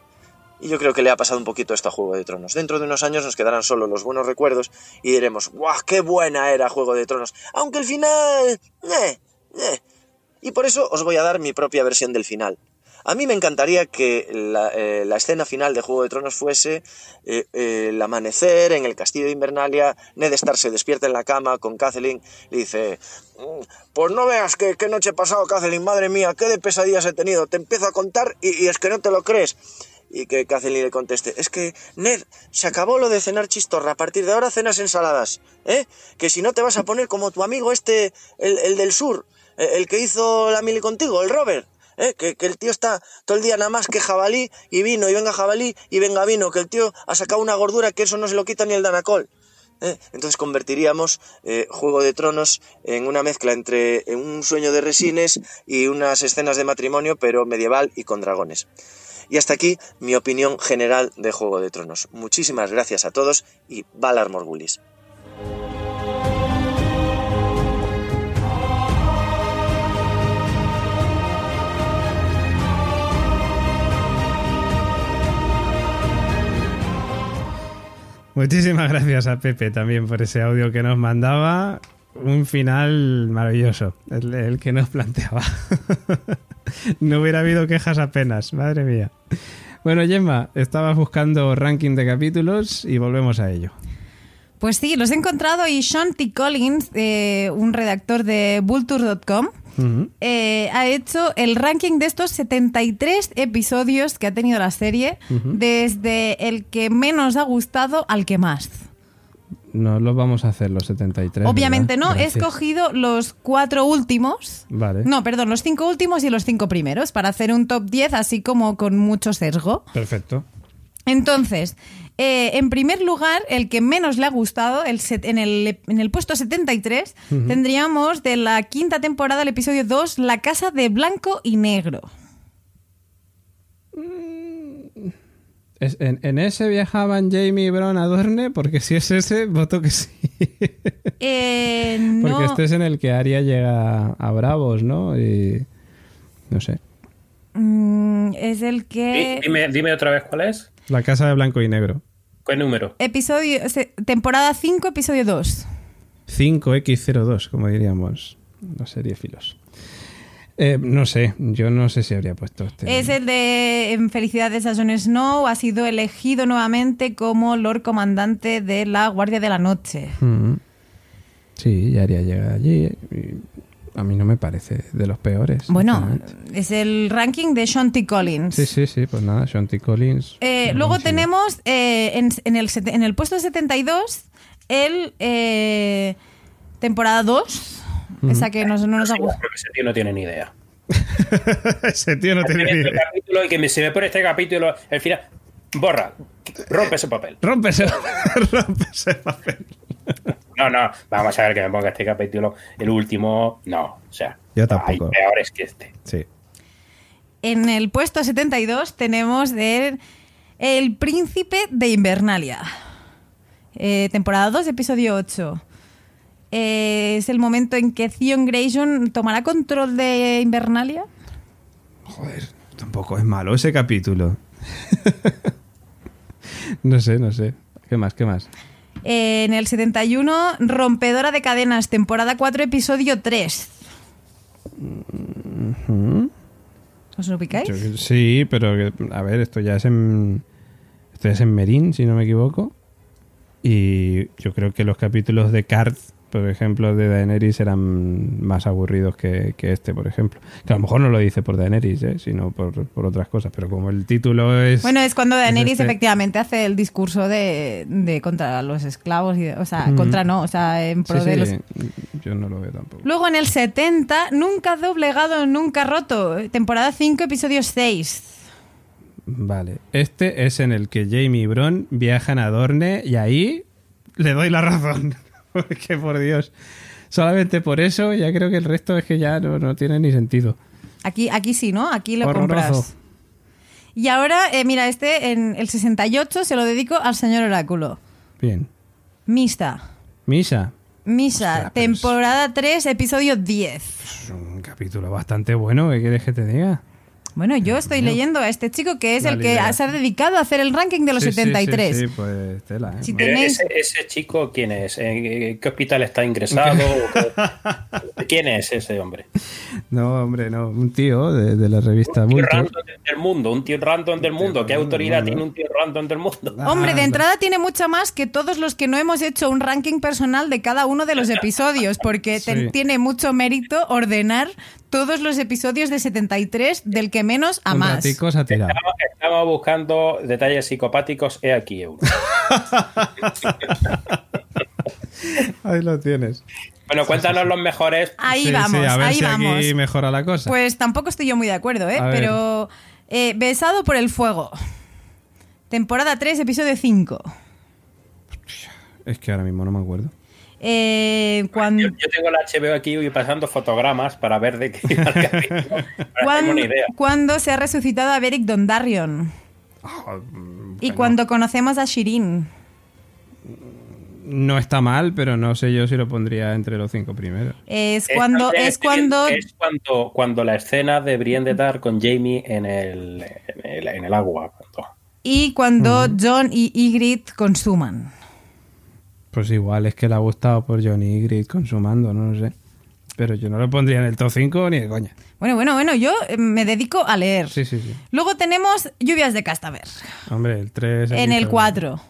Y yo creo que le ha pasado un poquito esto a Juego de Tronos. Dentro de unos años nos quedarán solo los buenos recuerdos y diremos, ¡guau, qué buena era Juego de Tronos! Aunque el final... Eh, eh. Y por eso os voy a dar mi propia versión del final. A mí me encantaría que la, eh, escena final de Juego de Tronos fuese eh, eh, el amanecer en el castillo de Invernalia, Ned Stark se despierta en la cama con Kathleen, le dice, "Mm, pues no veas que, qué noche he pasado, Kathleen, madre mía, qué de pesadillas he tenido, te empiezo a contar y es que no te lo crees. Y que Kathleen le conteste, es que, Ned, se acabó lo de cenar chistorra, a partir de ahora cenas ensaladas, ¿eh? Que si no te vas a poner como tu amigo este, el, el del sur, eh, el que hizo la mili contigo, el Robert. ¿eh? Que, el tío está todo el día nada más que jabalí y vino, y venga jabalí y venga vino, que el tío ha sacado una gordura que eso no se lo quita ni el danacol. ¿eh? Entonces convertiríamos eh, Juego de Tronos en una mezcla entre en un sueño de resines y unas escenas de matrimonio, pero medieval y con dragones. Y hasta aquí mi opinión general de Juego de Tronos. Muchísimas gracias a todos y Valar Morgulis. Muchísimas gracias a Pepe también por ese audio que nos mandaba. Un final maravilloso, el, el que nos planteaba. no hubiera habido quejas apenas, madre mía. Bueno, Gemma, estabas buscando ranking de capítulos y volvemos a ello. Pues sí, los he encontrado y Sean T. Collins, eh, un redactor de Vulture.com, eh, ha hecho el ranking de estos 73 episodios que ha tenido la serie, desde el que menos ha gustado al que más. No los vamos a hacer los 73. Obviamente ¿verdad? no, he escogido los cuatro últimos. Vale. No, perdón, los cinco últimos y los cinco primeros para hacer un top 10 así como con mucho sesgo. Perfecto. Entonces, eh, en primer lugar, el que menos le ha gustado, el set- en, el, en el puesto 73, Ujú. tendríamos de la quinta temporada, el episodio 2, La Casa de Blanco y Negro. Es- en, en ese viajaban Jamie y Bron a Dorne, porque si es ese, voto que sí. Eh, Porque no, este es en el que Arya llega a Bravos, ¿no? Y. No sé. mm, es el que... Dime, dime otra vez cuál es. La casa de blanco y negro. ¿Qué número? Episodio, temporada 5, episodio 2. 5X02, como diríamos los seriefilos. Eh, no sé, yo no sé si habría puesto este. Es el de en Felicidades a Jon Snow. Ha sido elegido nuevamente como Lord Comandante de la Guardia de la Noche. Mm. Sí, y Arya llega allí. y a mí no me parece de los peores. Bueno, es el ranking de Sean T. Collins. Sí, sí, sí, pues nada, Sean T. Collins. Eh, luego tenemos eh, en, en el, en el puesto 72 el eh, temporada 2. Esa que nos- no nos ha gustado. Ese tío no tiene ni idea. Ese tío no tiene ni Este idea. capítulo y que me, se me pone este capítulo, al final, borra, rompe ese papel. Rompe ese, rompe ese papel. No, no, vamos a ver que me ponga este capítulo, el último, no, o sea, Yo tampoco. hay peores que este. Sí. En el puesto 72 tenemos el, el Príncipe de Invernalia. Eh, temporada 2, episodio 8. Eh, es el momento en que Theon Grayson tomará control de Invernalia. Joder, tampoco es malo ese capítulo. no sé, no sé. ¿Qué más, qué más? Eh, en el 71, Rompedora de Cadenas, temporada 4, episodio 3. Ujú. ¿Os lo ubicáis? Yo- sí, pero a ver, esto ya es en. Esto ya es en Merín, si no me equivoco. Y yo creo que los capítulos de Card, por ejemplo, de Daenerys eran más aburridos que, que este, por ejemplo. Que a lo mejor no lo dice por Daenerys, ¿eh? sino por, por otras cosas. Pero como el título es. Bueno, es cuando Daenerys este. efectivamente hace el discurso de, de contra los esclavos, y de- o sea, contra no, o sea, en pro Sí, de sí, los... Yo no lo veo tampoco. Luego en el 70, Nunca doblegado, nunca roto, temporada 5, episodio 6. Vale, este es en el que Jamie y Bron viajan a Dorne y ahí le doy la razón. Porque por Dios, solamente por eso ya creo que el resto es que ya no, no tiene ni sentido. Aquí, aquí sí, ¿no? Aquí lo Horroroso. compras. Y ahora, eh, mira, este en el 68 se lo dedico al señor Oráculo. Bien. Mista. Misa, Misa, Ostras, pero es- temporada 3, episodio 10. es un capítulo bastante bueno, ¿qué quieres que te diga? Bueno, yo estoy leyendo a este chico que es Dale el que idea. se ha dedicado a hacer el ranking de los Sí, sí, 73. Sí, sí, pues tela, ¿eh? Si Tenéis- ese, ese chico, ¿quién es? ¿En qué hospital está ingresado? ¿O qué- ¿Quién es ese hombre? No, hombre, no, un tío de, de la revista Un tío random del mundo, un tío random del mundo. ¿Qué autoridad tiene un tío random del mundo? Hombre, de Ah, entrada tiene mucha más que todos los que no hemos hecho un ranking personal de cada uno de los episodios, porque te- tiene mucho mérito ordenar todos los episodios de 73 del que menos a más. Estamos, estamos buscando detalles psicopáticos. He aquí uno. Ahí lo tienes. Bueno, cuéntanos los mejores. Ahí Sí, vamos, sí, a ver ahí si vamos. aquí mejora la cosa. Pues tampoco estoy yo muy de acuerdo, ¿eh? A. Pero eh, Besado por el Fuego. Temporada 3, episodio 5. Es que ahora mismo no me acuerdo. Eh, cuando, Yo, yo tengo la HBO aquí y pasando fotogramas para ver de qué iba el idea. cuando se ha resucitado a Beric Dondarrion. Y cuando conocemos a Shirin. No está mal, pero no sé yo si lo pondría entre los cinco primeros. Es cuando, es cuando es cuando, cuando la escena de Brienne de Dar con Jamie en el, en el, en el agua. cuando- y cuando John y Ygritte consuman. Pues igual es que le ha gustado por Johnny Grid consumando, no lo sé. Pero yo no lo pondría en el top 5 ni de coña. Bueno, bueno, bueno, yo eh, me dedico a leer. Sí, sí, sí. Luego tenemos Lluvias de Castaver. Hombre, el 3 En el 4.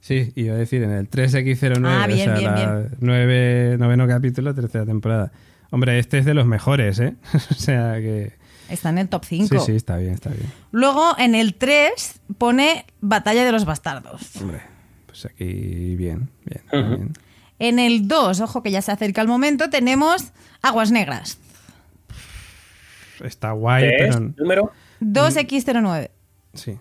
Sí, iba a decir en el 3X09, Ah, bien, o sea, bien, bien. noveno capítulo, tercera temporada. Hombre, este es de los mejores, ¿eh? o sea que... Está en el top 5. Sí, sí, está bien, está bien. Luego en el 3 pone Batalla de los Bastardos. Hombre, pues aquí bien, bien, bien. En el 2, ojo que ya se acerca el momento, tenemos Aguas Negras. Está guay, ¿Qué es? pero... 2X09. Sí.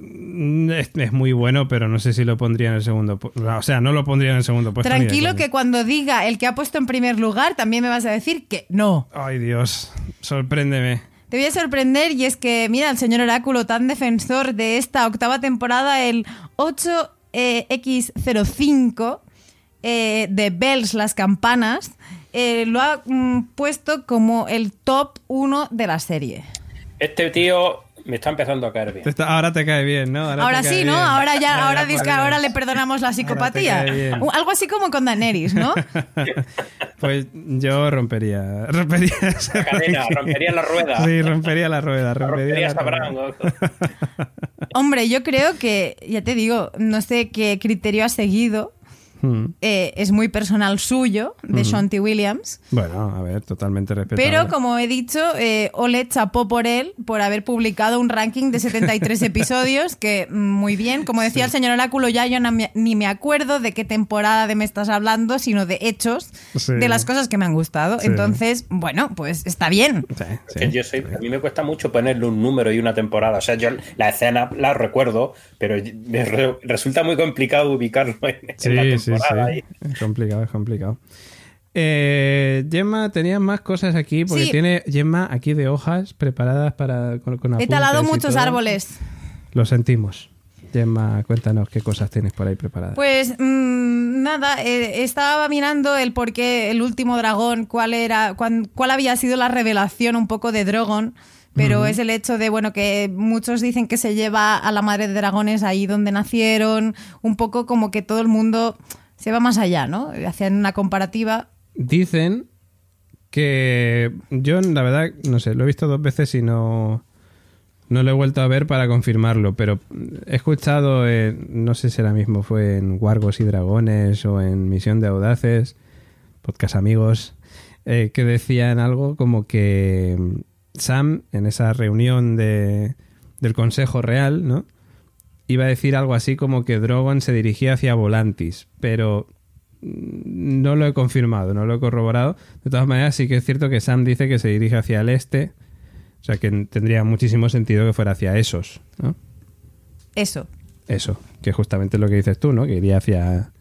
Mm, Es, es muy bueno, pero no sé si lo pondría en el segundo. O sea, no lo pondría en el segundo puesto. Tranquilo que cuando diga el que ha puesto en primer lugar, también me vas a decir que no. Ay, Dios. Sorpréndeme. te voy a sorprender y es que, mira, el señor Oráculo, tan defensor de esta octava temporada, el 8X05 eh, de Bells, las campanas, eh, lo ha mm, puesto como el top 1 de la serie. Este tío me está empezando a caer bien. Te está- ahora te cae bien, ¿no? Ahora, sí, ¿no? bien. Ahora ya, ahora ahora le perdonamos la psicopatía. Algo así como con Daenerys, ¿no? Pues yo rompería. Rompería esa La cadena, rompería la rueda. Sí, rompería la rueda. Rompería Romperías la rueda. Hombre, yo creo que, ya te digo, no sé qué criterio ha seguido. Hmm. eh, es muy personal suyo, de T. Williams. Bueno, a ver, totalmente respetable. Pero como he dicho, eh, Ole chapó por él por haber publicado un ranking de 73 episodios, que mm, muy bien, como decía el señor Oráculo, ya yo no me- ni me acuerdo de qué temporada de me estás hablando, sino de hechos, Sí. de las cosas que me han gustado. Sí. Entonces, bueno, pues está bien. Que yo soy, a mí me cuesta mucho ponerle un número y una temporada. O sea, yo la escena la recuerdo, pero me re- resulta muy complicado ubicarlo en, en Sí, la sí, sí. Es complicado, es complicado. Eh, Gemma, tenías más cosas aquí, porque Sí. tiene Gemma aquí de hojas preparadas para con, con He talado muchos todo. árboles. Lo sentimos. Gemma, cuéntanos qué cosas tienes por ahí preparadas. Pues mm, nada, eh, estaba mirando el por qué el último dragón, cuál era, cuán- cuál había sido la revelación un poco de Drogon, pero es el hecho de bueno que muchos dicen que se lleva a la madre de dragones ahí donde nacieron, un poco como que todo el mundo se va más allá, ¿no? Hacían una comparativa. Dicen que yo, la verdad, no sé, lo he visto dos veces y no, no lo he vuelto a ver para confirmarlo, pero he escuchado, eh, no sé si ahora mismo fue en Wargos y Dragones o en Misión de Audaces, podcast amigos, eh, que decían algo como que Sam, en esa reunión de, del Consejo Real, ¿no? Iba a decir algo así como que Drogon se dirigía hacia Volantis, pero mm, no lo he confirmado, no lo he corroborado. De todas maneras, sí que es cierto que Sam dice que se dirige hacia el este, o sea que tendría muchísimo sentido que fuera hacia esos, ¿no? Eso. Eso, que es justamente lo que dices tú, ¿no? Que iría hacia,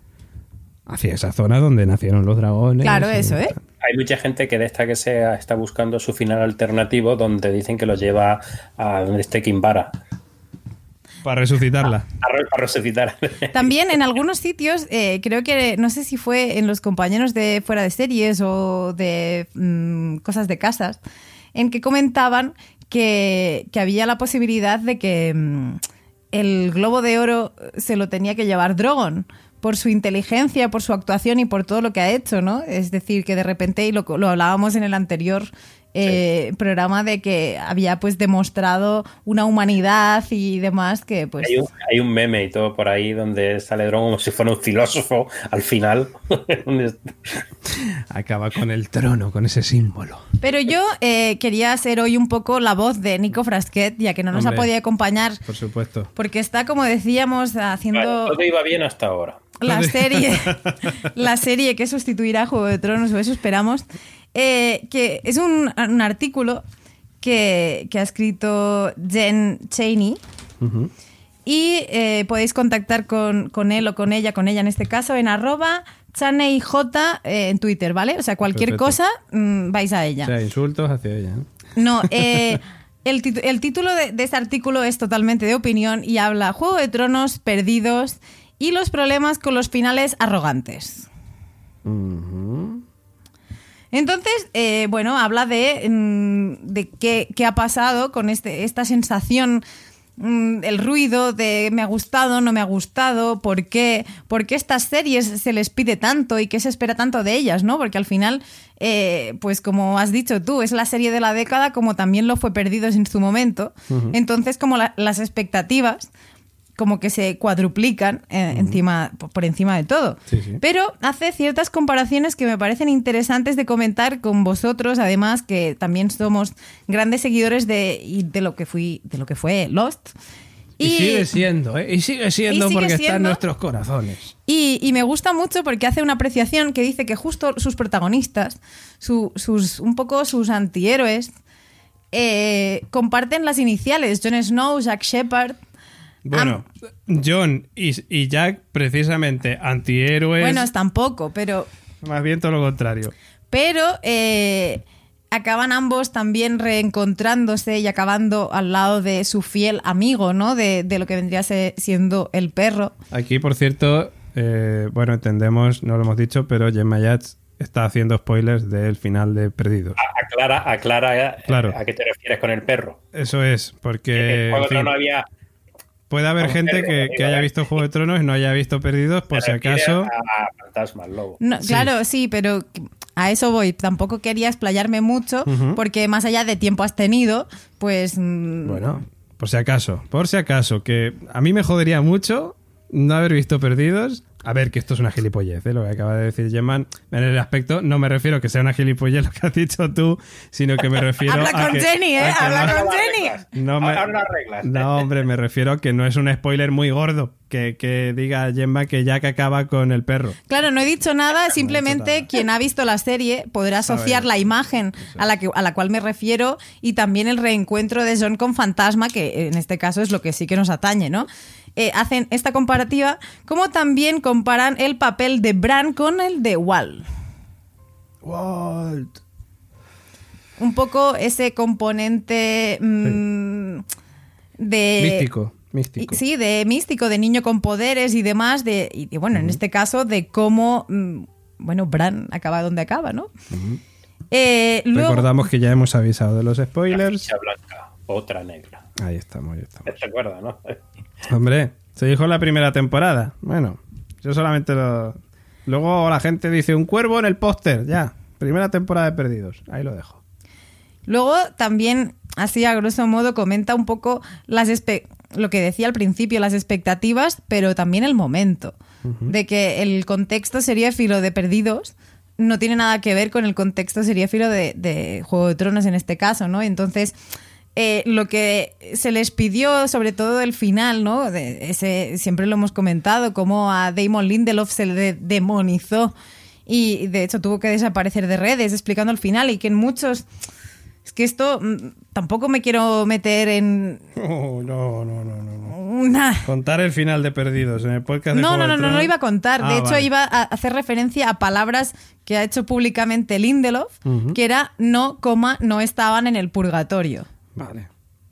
hacia esa zona donde nacieron los dragones. Claro, eso, ¿eh? Hay mucha gente que de esta que sea está buscando su final alternativo donde dicen que lo lleva a donde esté Kimbara. Para resucitarla. A, re- a resucitar. También en algunos sitios, eh, creo que, no sé si fue en los compañeros de fuera de series o de mm, cosas de casas, en que comentaban que, que había la posibilidad de que mm, el globo de oro se lo tenía que llevar Drogon por su inteligencia, por su actuación y por todo lo que ha hecho, ¿no? Es decir, que de repente, y lo, lo hablábamos en el anterior eh, programa, de que había pues demostrado una humanidad y demás que pues... Hay un, hay un meme y todo por ahí donde sale Drogon como si fuera un filósofo al final. Acaba con el trono, con ese símbolo. Pero yo eh, quería ser hoy un poco la voz de Nico Frasquet, ya que no nos Hombre. ha podido acompañar, Por supuesto. porque está, como decíamos, haciendo Todo iba bien hasta ahora. la serie, la serie que sustituirá a Juego de Tronos, o eso esperamos, eh, que es un, un artículo que, que ha escrito Jen Cheney. Y eh, podéis contactar con, con él o con ella, con ella en este caso, en arroba chaneyj eh, en Twitter, ¿vale? O sea, cualquier Perfecto. cosa, mm, vais a ella. O sea, insultos hacia ella. ¿no? Eh, el, el título de, de este artículo es totalmente de opinión y habla Juego de Tronos perdidos y los problemas con los finales arrogantes. Entonces, eh, bueno, habla de, mm, de qué, qué ha pasado con este, esta sensación, mm, el ruido de me ha gustado, no me ha gustado, por qué, por qué estas series se les pide tanto y qué se espera tanto de ellas, ¿no? Porque al final, eh, pues como has dicho tú, es la serie de la década como también lo fue Perdidos en su momento. Entonces, como la- las expectativas como que se cuadruplican eh, encima, por encima de todo. Sí, sí. Pero hace ciertas comparaciones que me parecen interesantes de comentar con vosotros, además que también somos grandes seguidores de, y de lo que fui, de lo que fue Lost. Y, sigue siendo, ¿eh? Y sigue siendo Y sigue porque está en siendo. nuestros corazones. Y, y me gusta mucho porque hace una apreciación que dice que justo sus protagonistas, su- sus, un poco sus antihéroes, eh, comparten las iniciales. Jon Snow, Jack Shepard. Bueno, John y, y Jack, precisamente, antihéroes. Bueno, es tampoco, pero Más bien todo lo contrario. Pero eh, acaban ambos también reencontrándose y acabando al lado de su fiel amigo, ¿no? De, de lo que vendría siendo el perro. Aquí, por cierto, eh, bueno, entendemos, no lo hemos dicho, pero Gemma Yats está haciendo spoilers del final de Perdidos. Aclara, aclara eh, Claro. a qué te refieres con el perro. Eso es, porque en fin, Tronos había. Puede haber Vamos, gente que, haya visto Juego de Tronos y no haya visto Perdidos, por si acaso. A, fantasmas, lobo. No, Sí. Claro, sí, pero a eso voy. Tampoco quería explayarme mucho porque más allá de tiempo has tenido, pues... mm, Bueno, por si acaso, por si acaso, que a mí me jodería mucho no haber visto Perdidos. A ver, que esto es una gilipollez, ¿eh? lo que acaba de decir Gemman. En el aspecto, no me refiero a que sea una gilipollez lo que has dicho tú, sino que me refiero Habla a con que, Jenny, ¿eh? Habla no- con Jenny. No, me- reglas. no, hombre, me refiero a que no es un spoiler muy gordo que, que diga Gemma que Jack acaba con el perro. Claro, no he dicho nada, simplemente quien ha visto la serie podrá asociar la imagen a la, que, a la cual me refiero y también el reencuentro de John con Fantasma, que en este caso es lo que sí que nos atañe, ¿no? Eh, hacen esta comparativa, como también comparan el papel de Bran con el de Walt. Walt. Un poco ese componente mm, de... místico, Sí, de místico, de niño con poderes y demás, de, y, y bueno, en este caso, de cómo, mm, bueno, Bran acaba donde acaba, ¿no? Eh, luego, Recordamos que ya hemos avisado de los spoilers. ficha blanca, otra negra. Ahí estamos, ahí estamos. ¿Te acuerdas, no? Hombre, se dijo en la primera temporada. Bueno, yo solamente lo... Luego la gente dice un cuervo en el póster, ya. Primera temporada de Perdidos. Ahí lo dejo. luego también, así a grosso modo, comenta un poco las espe- lo que decía al principio, las expectativas, pero también el momento. De que el contexto sería filo de perdidos no tiene nada que ver con el contexto seriéfilo de, de Juego de Tronos en este caso, ¿no? Entonces, eh, lo que se les pidió, sobre todo el final, ¿no? De ese, siempre lo hemos comentado, cómo a Damon Lindelof se le demonizó y de hecho tuvo que desaparecer de redes explicando el final y que en muchos... Es que esto mm, tampoco me quiero meter en Oh, no, no, no, no, no. una... Contar el final de Perdidos en el podcast de No, Juego no, no, no, no iba a contar. De Ah, hecho, vale. iba a hacer referencia a palabras que ha hecho públicamente Lindelof, que era no, coma, no estaban en el purgatorio. Vale.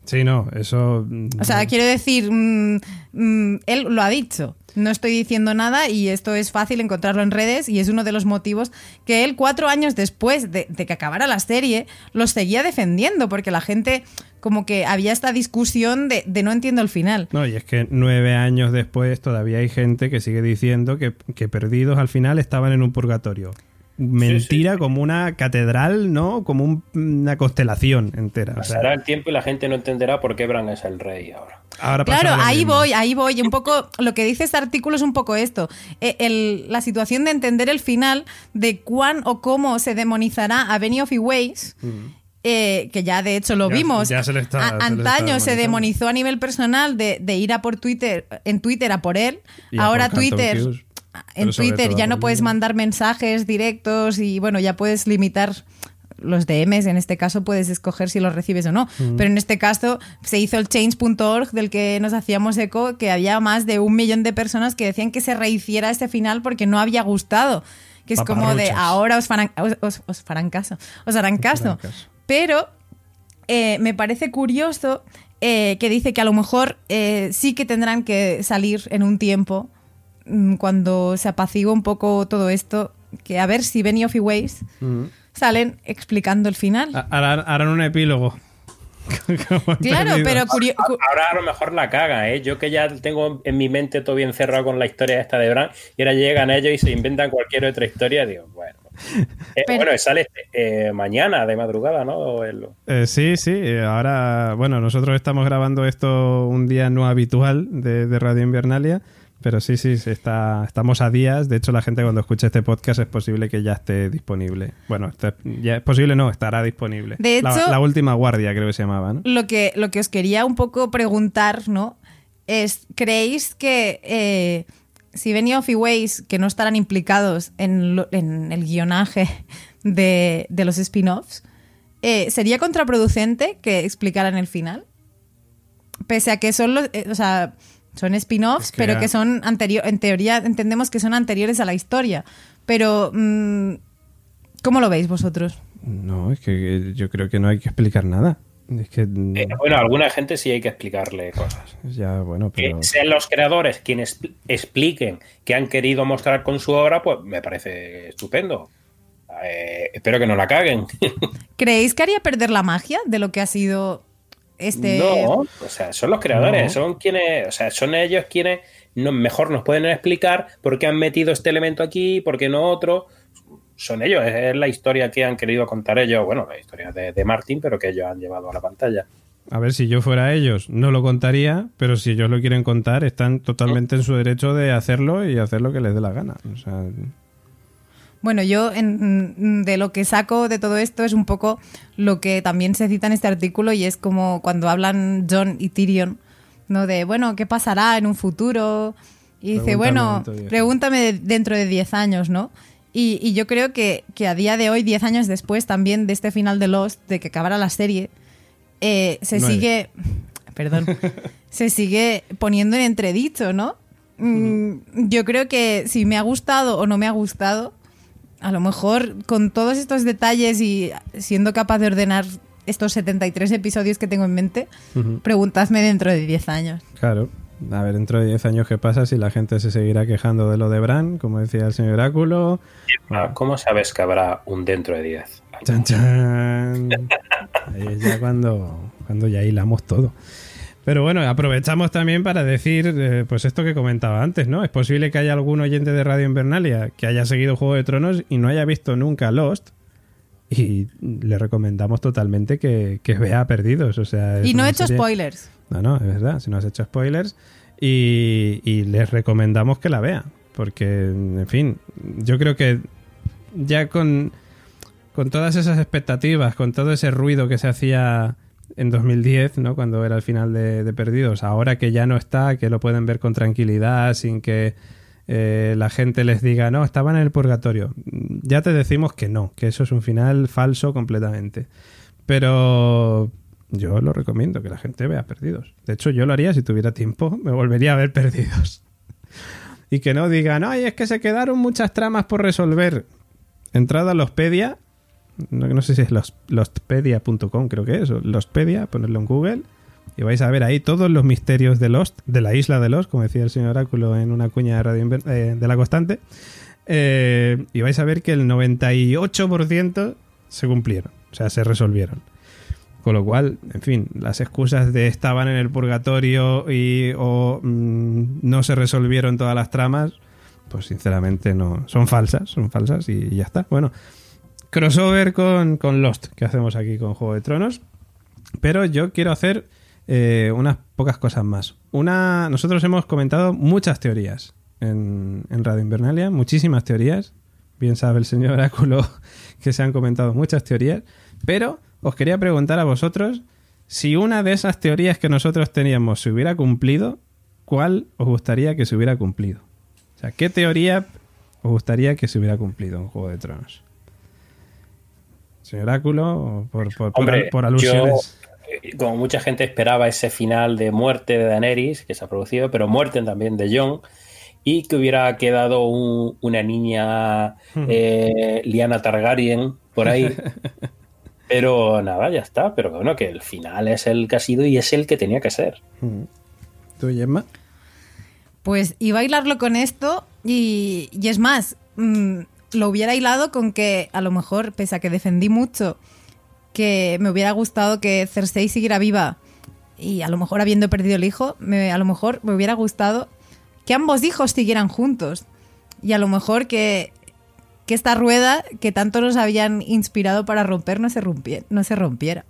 Sí, no, eso... mm, O sea, quiero decir, mm, mm, él lo ha dicho. No estoy diciendo nada y esto es fácil encontrarlo en redes y es uno de los motivos que él cuatro años después de, de que acabara la serie los seguía defendiendo porque la gente como que había esta discusión de, de no entiendo el final. No, y es que nueve años después todavía hay gente que sigue diciendo que, que Perdidos al final estaban en un purgatorio. Mentira como una catedral, ¿no? Como un- una constelación entera. O sea, Pasará el tiempo y la gente no entenderá por qué Bran es el rey ahora. ahora Claro, ahí mismo. voy, ahí voy. Un poco lo que dice este artículo es un poco esto. Eh, el- la situación de entender el final de cuán o cómo se demonizará a Benioff y Weiss. eh, que ya de hecho lo Ya- vimos. ya se le está- A- se le está antaño se demonizó a nivel personal de, de ir a por Twitter, en Twitter a por él. Y Ahora Twitter, en Twitter todo ya no puedes mandar mensajes directos y bueno, ya puedes limitar los DMs, en este caso puedes escoger si los recibes o no, pero en este caso se hizo el change.org del que nos hacíamos eco, que había más de un millón de personas que decían que se rehiciera este final porque no había gustado, que es como de ahora os farán, os, os- os farán caso, os harán caso. Pero eh, me parece curioso eh, que dice que a lo mejor eh, sí que tendrán que salir en un tiempo mm, cuando se apacigue un poco todo esto, que a ver si Benioff y Weiss Ujú. salen explicando el final. Ha- Harán, harán un epílogo. Claro, pero curio- cu- Ahora a lo mejor la caga, ¿eh? Yo que ya tengo en mi mente todo bien cerrado con la historia esta de Bran, y ahora llegan ellos y se inventan cualquier otra historia, digo, bueno. Eh, Pero- Bueno, sale eh, mañana de madrugada, ¿no? El- Eh, sí, sí. Ahora, bueno, nosotros estamos grabando esto un día no habitual de, de Radio Invernalia, pero sí, sí, sí, está, estamos a días. De hecho, la gente cuando escuche este podcast es posible que ya esté disponible. Bueno, está- ya es posible, no, estará disponible. De La- hecho- la, última guardia creo que se llamaba, ¿no? lo que, lo que os quería un poco preguntar, ¿no? Es, ¿creéis que eh, si Benioff y Weiss, que no estarán implicados en, lo- en el guionaje de, de los spin-offs, eh, ¿sería contraproducente que explicaran el final? Pese a que son los, eh, o sea, son spin-offs, Es que pero ya- que son anterior, en teoría entendemos que son anteriores a la historia. Pero, mm, ¿cómo lo veis vosotros? No, es que yo creo que no hay que explicar nada. Es que. Eh, bueno, a alguna gente sí hay que explicarle cosas. Ya, bueno, pero. Que sean los creadores quienes expl- expliquen qué han querido mostrar con su obra, pues me parece estupendo. Eh, espero que no la caguen. ¿Creéis que haría perder la magia de lo que ha sido este... No, o sea, son los creadores, No. son quienes, o sea, son ellos quienes no, mejor nos pueden explicar por qué han metido este elemento aquí, por qué no otro. Son ellos, es, es la historia que han querido contar ellos, bueno, la historia de, de Martin, pero que ellos han llevado a la pantalla. A ver, si yo fuera ellos, no lo contaría, pero si ellos lo quieren contar, están totalmente en su derecho de hacerlo y hacer lo que les dé la gana. O sea, Bueno, yo en- de lo que saco de todo esto es un poco lo que también se cita en este artículo y es como cuando hablan John y Tyrion, ¿no? De, bueno, ¿qué pasará en un futuro? Y dice, bueno, pregúntame de- dentro de 10 años, ¿no? Y, y yo creo que, que a día de hoy, 10 años después también de este final de Lost, de que acabara la serie, eh, se Nueve. sigue, perdón, se sigue poniendo en entredicho, ¿no? Mm, Yo creo que si me ha gustado o no me ha gustado, a lo mejor con todos estos detalles y siendo capaz de ordenar estos 73 episodios que tengo en mente, preguntadme dentro de 10 años. claro. A ver, dentro de 10 años, ¿qué pasa si la gente se seguirá quejando de lo de Bran, como decía el señor Oráculo? Ah, ¿Cómo sabes que habrá un dentro de 10? Chan, chan. Ahí es ya cuando, cuando ya hilamos todo. Pero bueno, aprovechamos también para decir, eh, pues esto que comentaba antes, ¿no? Es posible que haya algún oyente de Radio Invernalia que haya seguido Juego de Tronos y no haya visto nunca Lost. Y le recomendamos totalmente que, que vea Perdidos. O sea, Y no he hecho serie- spoilers. No, no, es verdad, si no has hecho spoilers. Y, y les recomendamos que la vea. Porque, en fin, yo creo que ya con, con todas esas expectativas, con todo ese ruido que se hacía en 2010, ¿no? Cuando era el final de, Perdidos, ahora que ya no está, que lo pueden ver con tranquilidad, sin que eh, la gente les diga, no, estaban en el purgatorio. Ya te decimos que no, que eso es un final falso completamente. Pero yo lo recomiendo, que la gente vea Perdidos. De hecho, yo lo haría si tuviera tiempo, me volvería a ver Perdidos. Y que no digan, ay, es que se quedaron muchas tramas por resolver. Entrada a Lostpedia, no, no sé si es los- lostpedia.com, creo que es, o Lostpedia, ponerlo en Google, y vais a ver ahí todos los misterios de Lost, de la isla de Lost, como decía el señor Oráculo en una cuña de, Radio eh, de la constante, Eh, y vais a ver que el 98% se cumplieron, o sea, se resolvieron. Con lo cual, en fin, las excusas de estaban en el purgatorio y o mm, no se resolvieron todas las tramas, pues sinceramente no, son falsas, son falsas y ya está. Bueno, crossover con, con Lost que hacemos aquí con Juego de Tronos, pero yo quiero hacer eh, unas pocas cosas más. Una, nosotros hemos comentado muchas teorías en, en Radio Invernalia, muchísimas teorías. Bien sabe el señor Oráculo que se han comentado muchas teorías, pero os quería preguntar a vosotros si una de esas teorías que nosotros teníamos se hubiera cumplido, ¿cuál os gustaría que se hubiera cumplido? O sea, ¿qué teoría os gustaría que se hubiera cumplido en Juego de Tronos? Señor Oráculo, o por, por, Hombre, alusiones. yo, eh, como mucha gente esperaba ese final de muerte de Daenerys, que se ha producido, pero muerte también de Jon, y que hubiera quedado un- una niña eh, Liana Targaryen por ahí. pero nada, ya está. Pero bueno, que el final es el que ha sido y es el que tenía que ser. ¿Tú, Gemma? Pues iba a hilarlo con esto y, y es más, mm, lo hubiera hilado con que a lo mejor, pese a que defendí mucho, que me hubiera gustado que Cersei siguiera viva y a lo mejor habiendo perdido el hijo, me- a lo mejor me hubiera gustado que ambos hijos siguieran juntos y a lo mejor que, que esta rueda que tanto nos habían inspirado para romper no se, rompie- no se rompiera.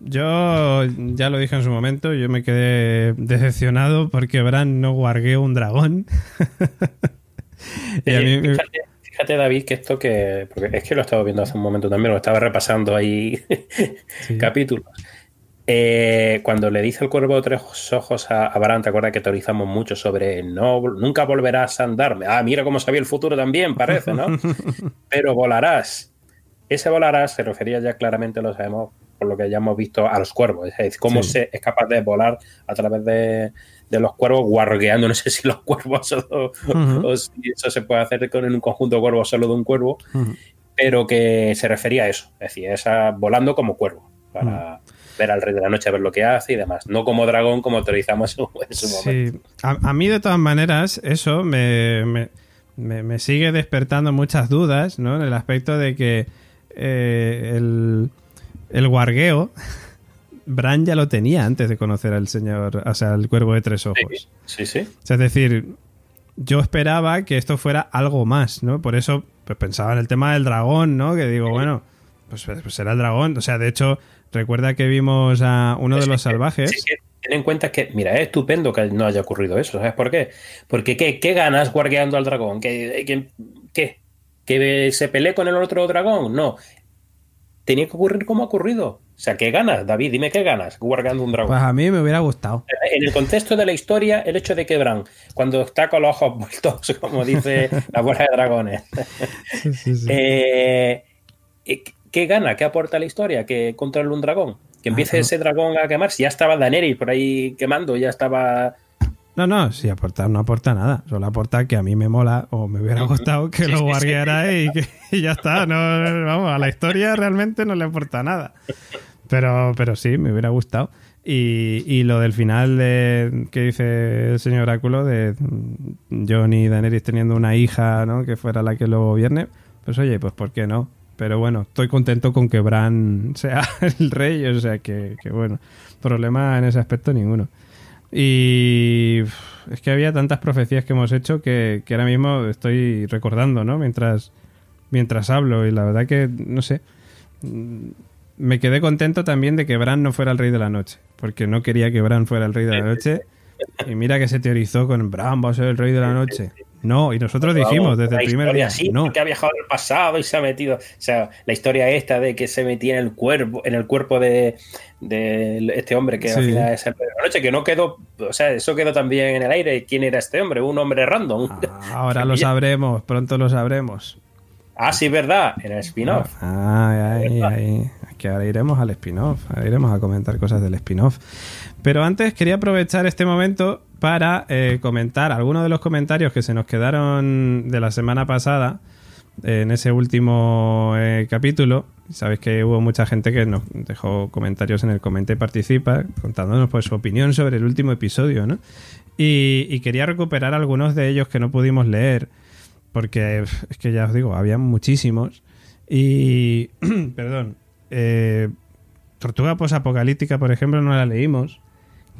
Yo ya lo dije en su momento, yo me quedé decepcionado porque Bran no guargueó un dragón. y a Eh, mí fíjate, fíjate, David, que esto que. Porque es que lo estaba viendo hace un momento también, lo estaba repasando ahí capítulos. Eh, cuando le dice el cuervo de tres ojos a, a Bran, ¿te acuerdas que teorizamos mucho sobre no, nunca volverás a andarme? Ah, mira cómo sabía el futuro también, parece, ¿no? Pero volarás. Ese volarás se refería ya claramente, lo sabemos, por lo que ya hemos visto, a los cuervos. Es decir, cómo Sí. se es capaz de volar a través de, de los cuervos, guargueando. No sé si los cuervos solo, o si eso se puede hacer con en un conjunto de cuervos solo de un cuervo. Pero que se refería a eso, es decir, esa volando como cuervo, para ver al Rey de la Noche, a ver lo que hace y demás. No como dragón, como teorizamos en su momento. A, a mí de todas maneras eso me, me- me- me sigue despertando muchas dudas, ¿no? En el aspecto de que eh, el, el guargueo, Bran ya lo tenía antes de conocer al señor, o sea, al cuervo de tres ojos. Sí, sí. O sea, es decir, yo esperaba que esto fuera algo más, ¿no? Por eso pues, pensaba en el tema del dragón, ¿no? Que digo, bueno, pues, pues será el dragón. O sea, de hecho, recuerda que vimos a uno de los salvajes. Sí, sí, ten en cuenta que, mira, es estupendo que no haya ocurrido eso, ¿sabes por qué? Porque ¿qué, qué ganas guardeando al dragón? ¿Qué, qué, qué? ¿Que se pelee con el otro dragón? No. Tenía que ocurrir como ha ocurrido. O sea, ¿qué ganas, David? Dime qué ganas guardeando un dragón. Pues a mí me hubiera gustado. En el contexto de la historia, el hecho de que Bran, cuando está con los ojos vueltos, como dice la bola de dragones, Sí, sí, sí. eh, ¿qué gana? ¿Qué aporta la historia? Que controlar un dragón. Que empiece Ah, no. ese dragón a quemarse. Ya estaba Daenerys por ahí quemando, ya estaba. No, no, sí, aporta, no aporta nada. Solo aporta que a mí me mola o me hubiera gustado que lo guardiara y, que, y ya está. No, vamos, a la historia realmente no le aporta nada. Pero, pero sí, me hubiera gustado. Y, y lo del final de, que dice el señor Oráculo de Jon y Daenerys teniendo una hija, ¿no? Que fuera la que lo gobierne. Pues oye, pues ¿por qué no? Pero bueno, estoy contento con que Bran sea el rey, o sea que, que bueno, problema en ese aspecto ninguno. Y es que había tantas profecías que hemos hecho que, que ahora mismo estoy recordando, ¿no? Mientras, mientras hablo. Y la verdad que, no sé, me quedé contento también de que Bran no fuera el rey de la noche. Porque no quería que Bran fuera el rey de la noche. Y mira que se teorizó con Bran va a ser el rey de la noche. No, y nosotros dijimos desde el primer día, sí, no. que ha viajado al pasado y se ha metido. O sea, la historia esta de que se metía en el cuerpo, en el cuerpo de, de este hombre que al final es el rey de la noche, que no quedó, o sea, eso quedó también en el aire. ¿Quién era este hombre? Un hombre random. Ahora lo sabremos, pronto lo sabremos. Ah, sí, verdad, en el spin-off. Ah, ahí, ahí. Que ahora iremos al spin-off, ahora iremos a comentar cosas del spin-off. Pero antes quería aprovechar este momento para eh, comentar algunos de los comentarios que se nos quedaron de la semana pasada eh, en ese último eh, capítulo. Sabéis que hubo mucha gente que nos dejó comentarios en el Comenta y Participa, contándonos pues, su opinión sobre el último episodio, ¿no? Y, y quería recuperar algunos de ellos que no pudimos leer, porque es que ya os digo, había muchísimos. Y, perdón, eh, Tortuga Posapocalíptica, por ejemplo, no la leímos,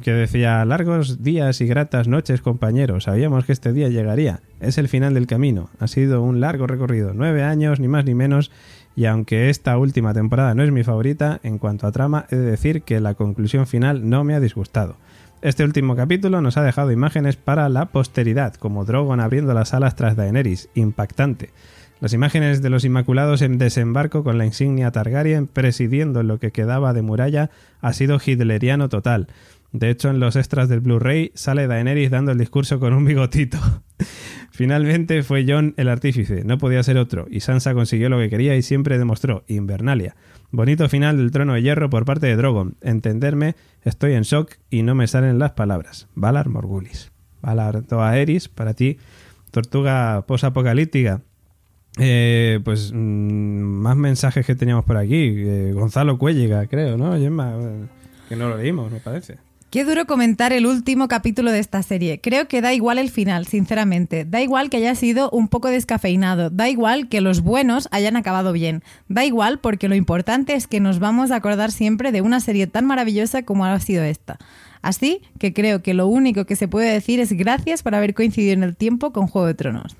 que decía, largos días y gratas noches, compañeros, sabíamos que este día llegaría, es el final del camino, ha sido un largo recorrido, nueve años, ni más ni menos, y aunque esta última temporada no es mi favorita, en cuanto a trama, he de decir que la conclusión final no me ha disgustado. Este último capítulo nos ha dejado imágenes para la posteridad, como Drogon abriendo las alas tras Daenerys, impactante. Las imágenes de los Inmaculados en desembarco con la insignia Targaryen presidiendo lo que quedaba de muralla ha sido hitleriano total. De hecho, en los extras del Blu-ray sale Daenerys dando el discurso con un bigotito. Finalmente fue Jon el artífice, no podía ser otro, y Sansa consiguió lo que quería y siempre demostró Invernalia. Bonito final del trono de hierro por parte de Drogon. Entenderme, estoy en shock y no me salen las palabras. Valar Morgulis. Valar Toaeris, para ti, tortuga posapocalíptica. Eh, pues mm, más mensajes que teníamos por aquí. Eh, Gonzalo Cuelliga, creo, ¿no? Que no lo leímos, me parece. Qué duro comentar el último capítulo de esta serie. Creo que da igual el final, sinceramente. Da igual que haya sido un poco descafeinado. Da igual que los buenos hayan acabado bien. Da igual porque lo importante es que nos vamos a acordar siempre de una serie tan maravillosa como ha sido esta. Así que creo que lo único que se puede decir es gracias por haber coincidido en el tiempo con Juego de Tronos.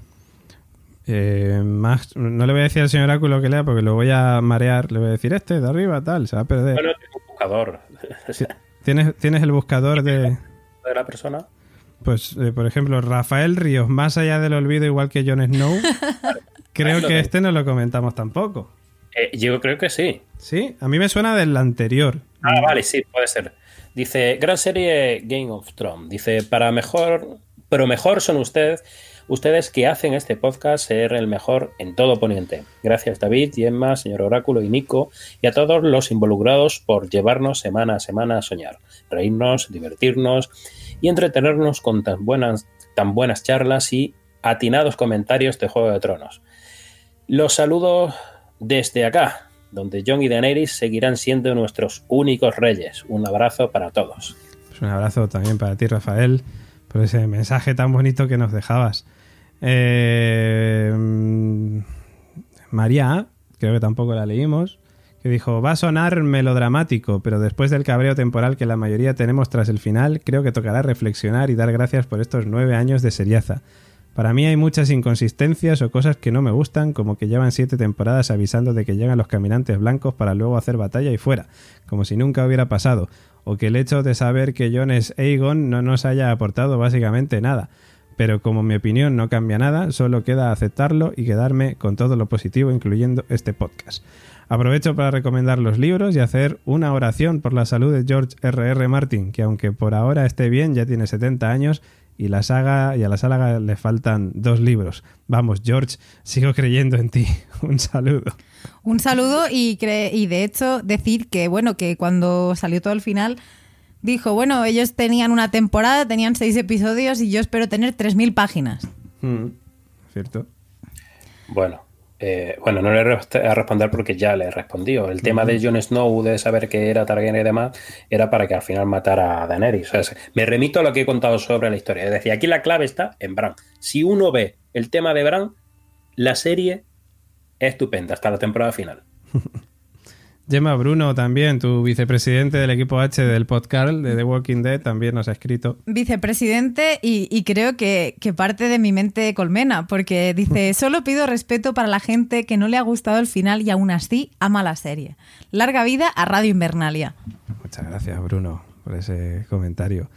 Eh, más, no le voy a decir al señor Oráculo que lea porque lo voy a marear. Le voy a decir este de arriba, tal, se va a perder. Bueno, tengo un buscador ¿Tienes, ¿Tienes el buscador de, de la persona. Pues, eh, por ejemplo, Rafael Ríos, más allá del olvido, igual que Jon Snow. creo que este no lo comentamos tampoco. Eh, yo creo que sí. Sí, a mí me suena del anterior. Ah, vale, sí, puede ser. Dice, gran serie Game of Thrones. Dice, para mejor, pero mejor son ustedes, ustedes que hacen este podcast ser el mejor en todo Poniente. Gracias David, Gemma, señor Oráculo y Nico, y a todos los involucrados por llevarnos semana a semana a soñar, reírnos, divertirnos y entretenernos con tan buenas, tan buenas charlas y atinados comentarios de Juego de Tronos. Los saludos desde acá, donde Jon y Daenerys seguirán siendo nuestros únicos reyes. Un abrazo para todos. Pues un abrazo también para ti, Rafael, por ese mensaje tan bonito que nos dejabas. Eh, María, creo que tampoco la leímos, que dijo, va a sonar melodramático, pero después del cabreo temporal que la mayoría tenemos tras el final, creo que tocará reflexionar y dar gracias por estos nueve años de seriaza. Para mí hay muchas inconsistencias o cosas que no me gustan, como que llevan siete temporadas avisando de que llegan los caminantes blancos para luego hacer batalla y fuera, como si nunca hubiera pasado, o que el hecho de saber que Jon es Aegon no nos haya aportado básicamente nada. Pero como mi opinión no cambia nada, solo queda aceptarlo y quedarme con todo lo positivo, incluyendo este podcast. Aprovecho para recomendar los libros y hacer una oración por la salud de George R.R. R. Martin, que aunque por ahora esté bien, ya tiene 70 años y la saga y a la saga le faltan dos libros. Vamos, George, sigo creyendo en ti. Un saludo. Un saludo y, y de hecho decir que, bueno, que cuando salió todo el final, dijo, bueno, ellos tenían una temporada, tenían seis episodios y yo espero tener 3.000 páginas. ¿Cierto? Bueno, eh, bueno, no le voy a responder porque ya le he respondido. El tema de Jon Snow, de saber que era Targaryen y demás, era para que al final matara a Daenerys. O sea, me remito a lo que he contado sobre la historia. Es decir, aquí la clave está en Bran. Si uno ve el tema de Bran, la serie es estupenda hasta la temporada final. Gemma Bruno también, tu vicepresidente del equipo H del podcast de The Walking Dead, también nos ha escrito. Vicepresidente y, y creo que, que parte de mi mente colmena, porque dice, solo pido respeto para la gente que no le ha gustado el final y aún así ama la serie. Larga vida a Radio Invernalia. Muchas gracias, Bruno, por ese comentario.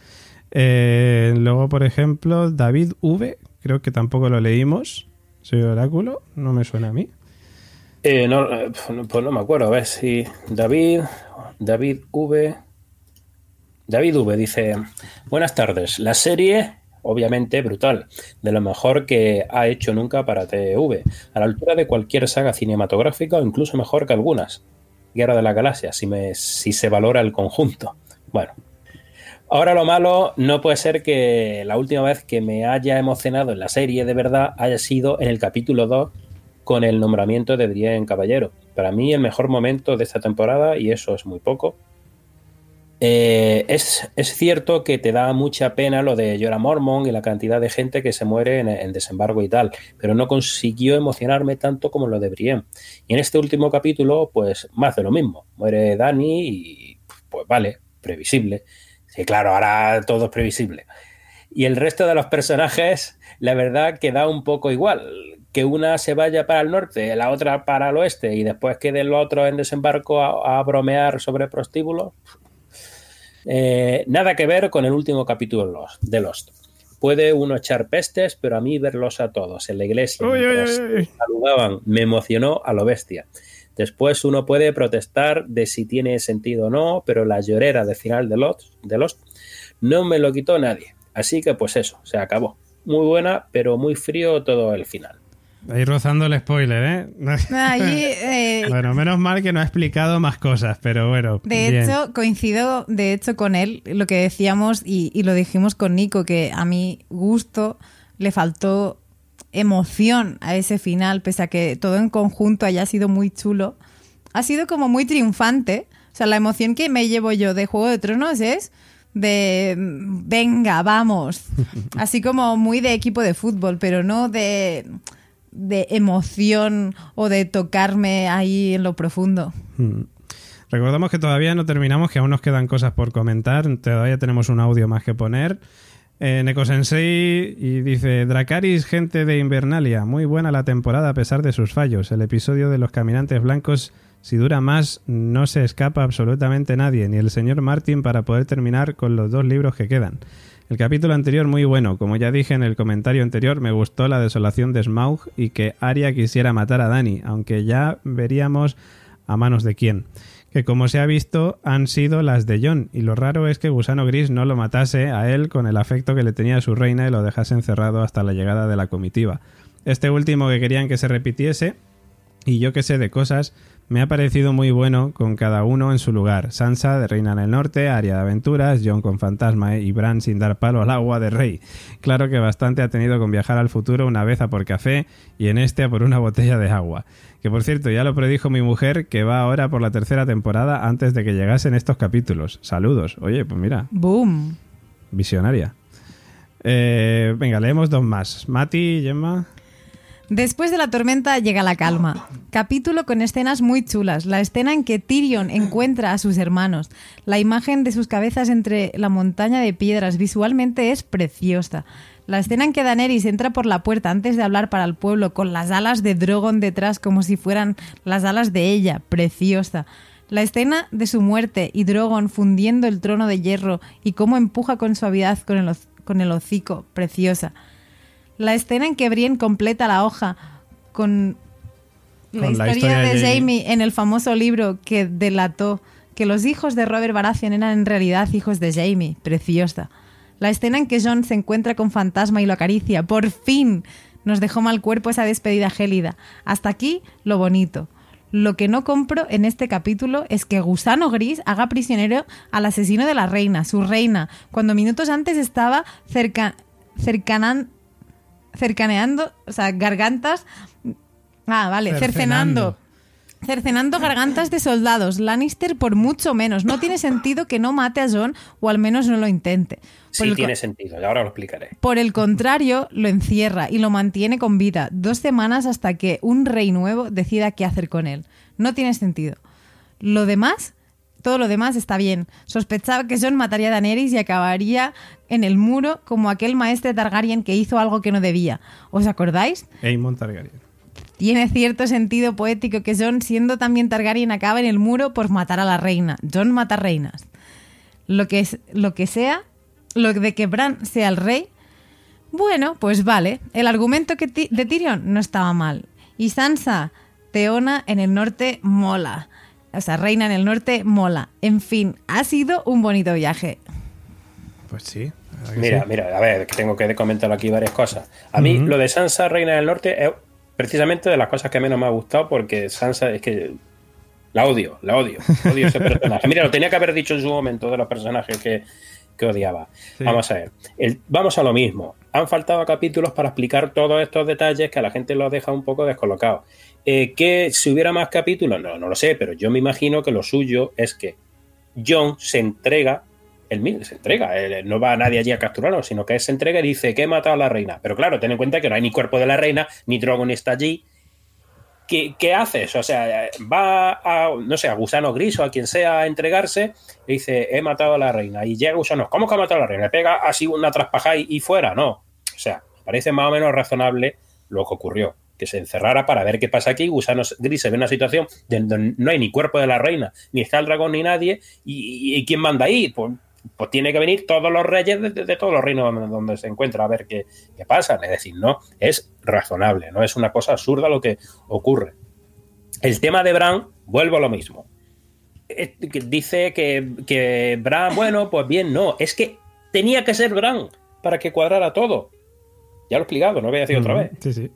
Eh, luego, por ejemplo, David V, creo que tampoco lo leímos. Soy oráculo, no me suena a mí. Eh, no, eh, pues no me acuerdo, a ver si David, David V. David V dice: Buenas tardes. La serie, obviamente, brutal. De lo mejor que ha hecho nunca para TV. A la altura de cualquier saga cinematográfica o incluso mejor que algunas. Guerra de la Galaxia, si, me, si se valora el conjunto. Bueno. Ahora lo malo no puede ser que la última vez que me haya emocionado en la serie de verdad haya sido en el capítulo 2 con el nombramiento de Brienne Caballero. Para mí el mejor momento de esta temporada, y eso es muy poco. Eh, es, es, cierto que te da mucha pena lo de Jorah Mormon y la cantidad de gente que se muere en, en, desembarco y tal, pero no consiguió emocionarme tanto como lo de Brienne. Y en este último capítulo, pues más de lo mismo. Muere Dani y pues vale, previsible. Sí, claro, ahora todo es previsible. Y el resto de los personajes, la verdad que da un poco igual que una se vaya para el norte, la otra para el oeste y después quede el otro en desembarco a, a bromear sobre prostíbulos. Eh, nada que ver con el último capítulo de Lost. Puede uno echar pestes, pero a mí verlos a todos en la iglesia uy, uy, uy. saludaban me emocionó a lo bestia. Después uno puede protestar de si tiene sentido o no, pero la llorera del final de Lost, de Lost no me lo quitó nadie. Así que pues eso, se acabó. Muy buena, pero muy frío todo el final. Ahí rozando el spoiler, ¿eh? Ahí, eh, bueno, menos mal que no ha explicado más cosas, pero bueno. De bien. hecho, coincido de hecho con él, lo que decíamos y, y, lo dijimos con Nico, que a mi gusto le faltó emoción a ese final, pese a que todo en conjunto haya sido muy chulo. Ha sido como muy triunfante. O sea, la emoción que me llevo yo de Juego de Tronos es de venga, vamos. Así como muy de equipo de fútbol, pero no de de emoción o de tocarme ahí en lo profundo. Hmm. Recordamos que todavía no terminamos, que aún nos quedan cosas por comentar, todavía tenemos un audio más que poner. Eh, Neko Sensei y dice Dracaris, gente de Invernalia, muy buena la temporada a pesar de sus fallos. El episodio de los caminantes blancos, si dura más, no se escapa absolutamente nadie, ni el señor Martin para poder terminar con los dos libros que quedan. El capítulo anterior muy bueno, como ya dije en el comentario anterior, me gustó la desolación de Smaug y que Arya quisiera matar a Dani, aunque ya veríamos a manos de quién. Que como se ha visto han sido las de Jon, y lo raro es que Gusano Gris no lo matase a él con el afecto que le tenía a su reina y lo dejase encerrado hasta la llegada de la comitiva. Este último que querían que se repitiese, y yo que sé de cosas, me ha parecido muy bueno con cada uno en su lugar. Sansa de Reina en el Norte, Aria de Aventuras, John con Fantasma y Bran sin dar palo al agua de Rey. Claro que bastante ha tenido con viajar al futuro una vez a por café y en este a por una botella de agua. Que por cierto, ya lo predijo mi mujer que va ahora por la tercera temporada antes de que llegasen estos capítulos. Saludos. Oye, pues mira, Boom. visionaria. Eh, venga, leemos dos más. Mati, Gemma. Después de la tormenta llega la calma. Capítulo con escenas muy chulas. La escena en que Tyrion encuentra a sus hermanos. La imagen de sus cabezas entre la montaña de piedras visualmente es preciosa. La escena en que Daenerys entra por la puerta antes de hablar para el pueblo con las alas de Drogon detrás como si fueran las alas de ella, preciosa. La escena de su muerte y Drogon fundiendo el trono de hierro y cómo empuja con suavidad con el, con el hocico, preciosa. La escena en que Brienne completa la hoja con la, Con la historia, historia de. Jamie en el famoso libro que delató que los hijos de Robert Baratheon eran en realidad hijos de Jamie, preciosa. La escena en que John se encuentra con Fantasma y lo acaricia, por fin nos dejó mal cuerpo esa despedida gélida. Hasta aquí lo bonito. Lo que no compro en este capítulo es que Gusano Gris haga prisionero al asesino de la reina, su reina, cuando minutos antes estaba cerca, cercanan- cercaneando, o sea, gargantas. Ah, vale, cercenando. Cercenando gargantas de soldados. Lannister por mucho menos. No tiene sentido que no mate a John o al menos no lo intente. Por Sí tiene sentido, y ahora lo explicaré. por el contrario, lo encierra y lo mantiene con vida dos semanas hasta que un rey nuevo decida qué hacer con él. No tiene sentido. Lo demás, todo lo demás está bien. Sospechaba que John mataría a Daenerys y acabaría en el muro como aquel maestre Targaryen que hizo algo que no debía. ¿Os acordáis? Aemon Targaryen. Tiene cierto sentido poético que John, siendo también Targaryen, acaba en el muro por matar a la reina. John mata reinas. Lo que, es, lo que sea, lo de que Bran sea el rey, bueno, pues vale. El argumento que ti- de Tyrion no estaba mal. Y Sansa, Teona en el norte, mola. O sea, reina en el norte, mola. En fin, ha sido un bonito viaje. Pues sí. Mira, sí. mira, a ver, que tengo que comentar aquí varias cosas. A mí lo de Sansa, Reina del Norte, es precisamente de las cosas que menos me ha gustado porque Sansa es que la odio, la odio. Odio ese personaje. Mira, lo tenía que haber dicho en su momento de los personajes que, que odiaba. Sí. Vamos a ver. El- vamos a lo mismo. Han faltado capítulos para explicar todos estos detalles que a la gente los deja un poco descolocados. Eh, que si hubiera más capítulos, no, no lo sé, pero yo me imagino que lo suyo es que John se entrega, él se entrega, no va nadie allí a capturarlo, sino que él se entrega y dice que he matado a la reina. Pero claro, ten en cuenta que no hay ni cuerpo de la reina, ni Drogon está allí. ¿Qué, qué haces? O sea, va a, no sé, a Gusano Gris o a quien sea a entregarse y dice, he matado a la reina. Y llega Gusano, ¿cómo que ha matado a la reina? Le pega así una traspajada y, y fuera, no. O sea, parece más o menos razonable lo que ocurrió. Que se encerrara para ver qué pasa aquí. Gusano Gris se ve en una situación donde no hay ni cuerpo de la reina, ni está el dragón, ni nadie. ¿Y, y- y quién manda ahí? Pues, pues tiene que venir todos los reyes de, de- de todos los reinos donde, donde se encuentra a ver qué, qué pasa. Es decir, no, es razonable, no es una cosa absurda lo que ocurre. El tema de Bran, vuelvo a lo mismo. Eh, Dice que, que Bran, bueno, pues bien, no, es que tenía que ser Bran para que cuadrara todo. Ya lo he explicado, no voy a decir otra vez. Sí, sí.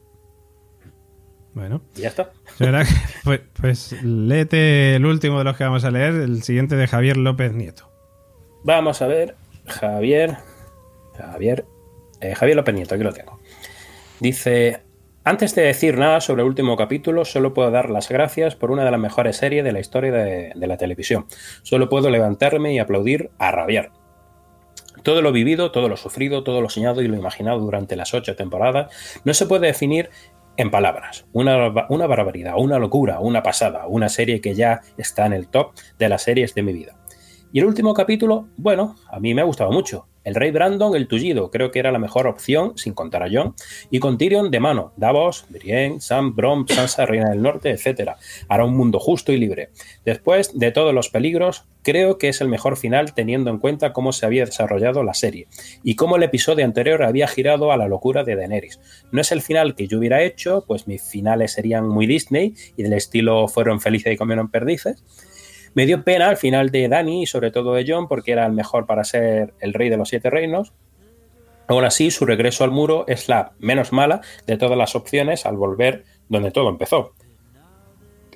Bueno. Ya está. ¿Será que- pues, pues léete el último de los que vamos a leer, el siguiente de Javier López Nieto. Vamos a ver, Javier. Javier. eh, Javier López Nieto, aquí lo tengo. Dice: Antes de decir nada sobre el último capítulo, solo puedo dar las gracias por una de las mejores series de la historia de, de la televisión. Solo puedo levantarme y aplaudir a rabiar. Todo lo vivido, todo lo sufrido, todo lo soñado y lo imaginado durante las ocho temporadas no se puede definir en palabras. Una, una barbaridad, una locura, una pasada, una serie que ya está en el top de las series de mi vida. Y el último capítulo, bueno, a mí me ha gustado mucho. El rey Brandon, el tullido, creo que era la mejor opción, sin contar a John. Y con Tyrion de mano, Davos, Brienne, Sam, Bron, Sansa, Reina del Norte, etc. Hará un mundo justo y libre. Después de todos los peligros, creo que es el mejor final teniendo en cuenta cómo se había desarrollado la serie y cómo el episodio anterior había girado a la locura de Daenerys. No es el final que yo hubiera hecho, pues mis finales serían muy Disney y del estilo fueron felices y comieron perdices. Me dio pena al final de Dani y sobre todo de John porque era el mejor para ser el rey de los siete reinos. Aún así, su regreso al muro es la menos mala de todas las opciones al volver donde todo empezó.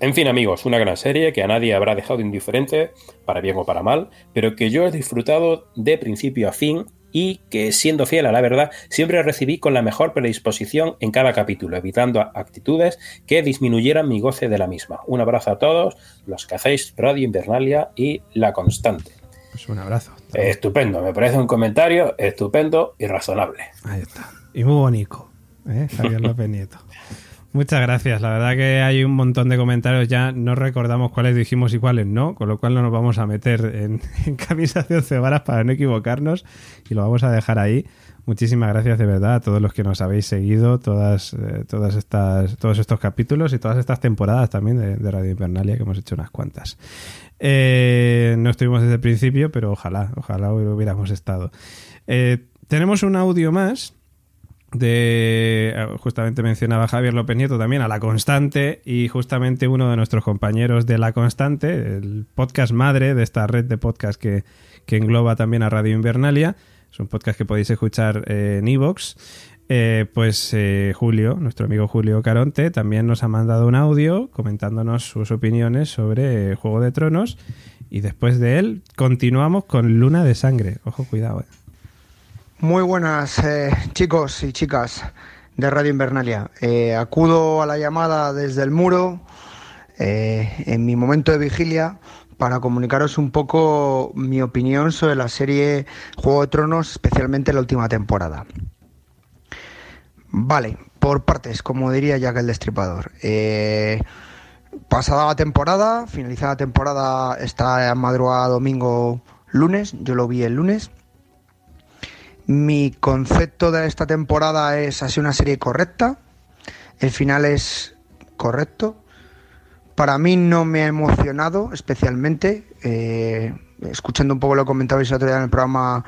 En fin, amigos, una gran serie que a nadie habrá dejado indiferente, para bien o para mal, pero que yo he disfrutado de principio a fin y que, siendo fiel a la verdad, siempre recibí con la mejor predisposición en cada capítulo, evitando actitudes que disminuyeran mi goce de la misma. Un abrazo a todos los que hacéis Radio Invernalia y La Constante. Pues un abrazo. Estupendo, me parece un comentario estupendo y razonable. Ahí está. Y muy bonito, ¿eh? Javier López Nieto. Muchas gracias. La verdad que hay un montón de comentarios. Ya no recordamos cuáles dijimos y cuáles no, con lo cual no nos vamos a meter en, en camisas de once varas para no equivocarnos y lo vamos a dejar ahí. Muchísimas gracias de verdad a todos los que nos habéis seguido, todas, eh, todas estas, todos estos capítulos y todas estas temporadas también de, Radio Invernalia, que hemos hecho unas cuantas. Eh, no estuvimos desde el principio, pero ojalá, ojalá hubiéramos estado. Eh, tenemos un audio más de eh, justamente mencionaba Javier López Nieto también a La Constante y justamente uno de nuestros compañeros de La Constante, el podcast madre de esta red de podcast que, que engloba también a Radio Invernalia, es un podcast que podéis escuchar eh, en Evox. Eh, pues eh, Julio, nuestro amigo Julio Caronte, también nos ha mandado un audio comentándonos sus opiniones sobre Juego de Tronos. Y después de él, continuamos con Luna de Sangre. Ojo, cuidado. Muy buenas eh, chicos y chicas de Radio Invernalia. Eh, acudo a la llamada desde el muro eh, en mi momento de vigilia para comunicaros un poco mi opinión sobre la serie Juego de Tronos, especialmente la última temporada. Vale, por partes, como diría Jack el Destripador. Pasada la temporada, finalizada la temporada, está madrugada domingo, lunes, yo lo vi el lunes. Mi concepto de esta temporada es así una serie correcta. El final es correcto. Para mí no me ha emocionado especialmente. Eh, escuchando un poco lo que comentabais el otro día en el programa,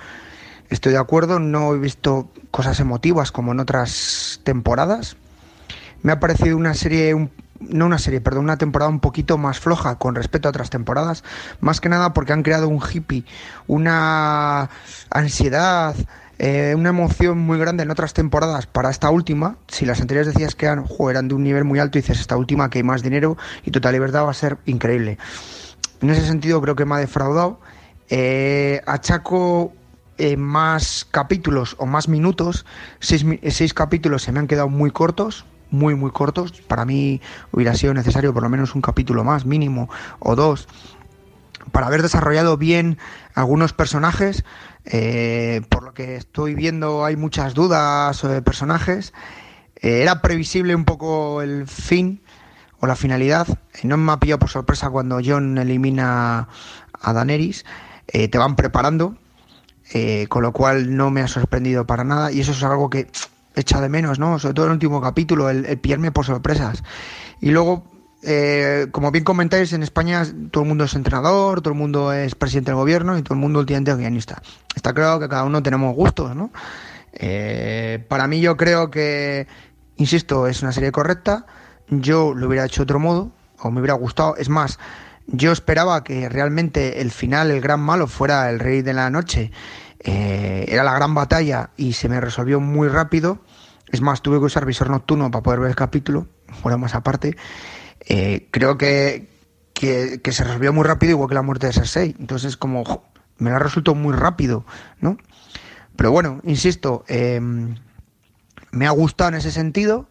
estoy de acuerdo. No he visto cosas emotivas como en otras temporadas. Me ha parecido una serie, no una serie, perdón, una temporada un poquito más floja con respecto a otras temporadas. Más que nada porque han creado un hippie, una ansiedad, eh, una emoción muy grande en otras temporadas para esta última. Si las anteriores decías que eran, jo, de un nivel muy alto, dices esta última que hay más dinero y total libertad va a ser increíble. En ese sentido creo que me ha defraudado. Eh, achaco eh, más capítulos o más minutos. Seis, eh, seis capítulos se me han quedado muy cortos, muy, muy cortos. Para mí hubiera sido necesario por lo menos un capítulo más, mínimo, o dos, para haber desarrollado bien algunos personajes. Eh, por lo que estoy viendo hay muchas dudas sobre personajes. Eh, era previsible un poco el fin o la finalidad. Eh, no me ha pillado por sorpresa cuando John elimina a Daenerys. Eh, te van preparando, eh, con lo cual no me ha sorprendido para nada. Y eso es algo que echa de menos, ¿no? Sobre todo el último capítulo, el, el pillarme por sorpresas. Y luego, eh, como bien comentáis, en España todo el mundo es entrenador, todo el mundo es presidente del gobierno y todo el mundo últimamente es guionista. Está claro que cada uno tenemos gustos, ¿no? Eh, para mí yo creo que, insisto, es una serie correcta. Yo lo hubiera hecho de otro modo, o me hubiera gustado. Es más, yo esperaba que realmente el final, el gran malo, fuera el rey de la noche. Eh, era la gran batalla y se me resolvió muy rápido. Es más, tuve que usar visor nocturno para poder ver el capítulo, fuera más aparte. Eh, creo que, que, se resolvió muy rápido, igual que la muerte de Cersei. Entonces, como jo, me la resultó muy rápido, ¿no? Pero bueno, insisto, eh, me ha gustado en ese sentido.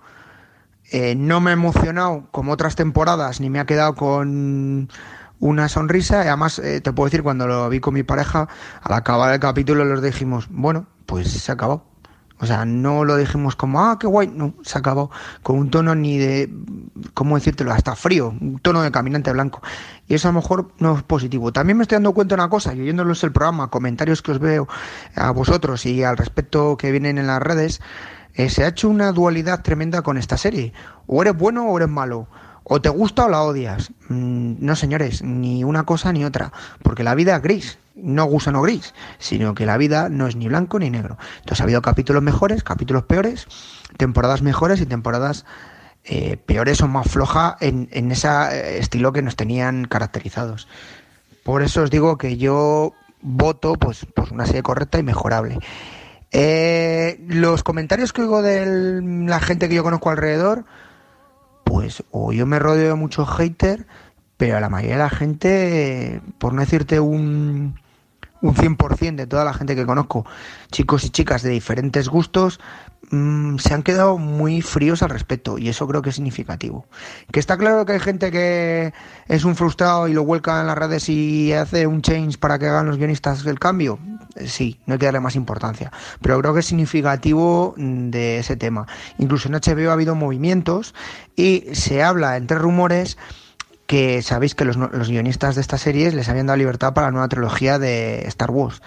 Eh, no me ha emocionado como otras temporadas, ni me ha quedado con una sonrisa. Y además, eh, te puedo decir, cuando lo vi con mi pareja, al acabar el capítulo, los dijimos, bueno, pues se acabado. O sea, no lo dijimos como, ah, qué guay. No, se acabó con un tono ni de, ¿cómo decírtelo? Hasta frío, un tono de caminante blanco. Y eso a lo mejor no es positivo. También me estoy dando cuenta de una cosa, y oyéndolos el programa, comentarios que os veo a vosotros y al respecto que vienen en las redes, eh, se ha hecho una dualidad tremenda con esta serie. O eres bueno o eres malo. O te gusta o la odias. Mm, no, señores, ni una cosa ni otra. Porque la vida es gris. No gusano gris. Sino que la vida no es ni blanco ni negro. Entonces ha habido capítulos mejores, capítulos peores, temporadas mejores y temporadas eh, peores o más flojas en, en ese eh, estilo que nos tenían caracterizados. Por eso os digo que yo voto pues, pues una serie correcta y mejorable. Eh, los comentarios que oigo de la gente que yo conozco alrededor, pues o yo me rodeo de muchos haters, pero la mayoría de la gente, por no decirte un, un 100% de toda la gente que conozco, chicos y chicas de diferentes gustos, mm, se han quedado muy fríos al respecto y eso creo que es significativo. Que está claro que hay gente que es un frustrado y lo vuelca en las redes y hace un change para que hagan los guionistas el cambio. Sí, no hay que darle más importancia, pero creo que es significativo mm, de ese tema. Incluso en HBO ha habido movimientos y se habla entre rumores que sabéis que los guionistas de estas series les habían dado libertad para la nueva trilogía de Star Wars.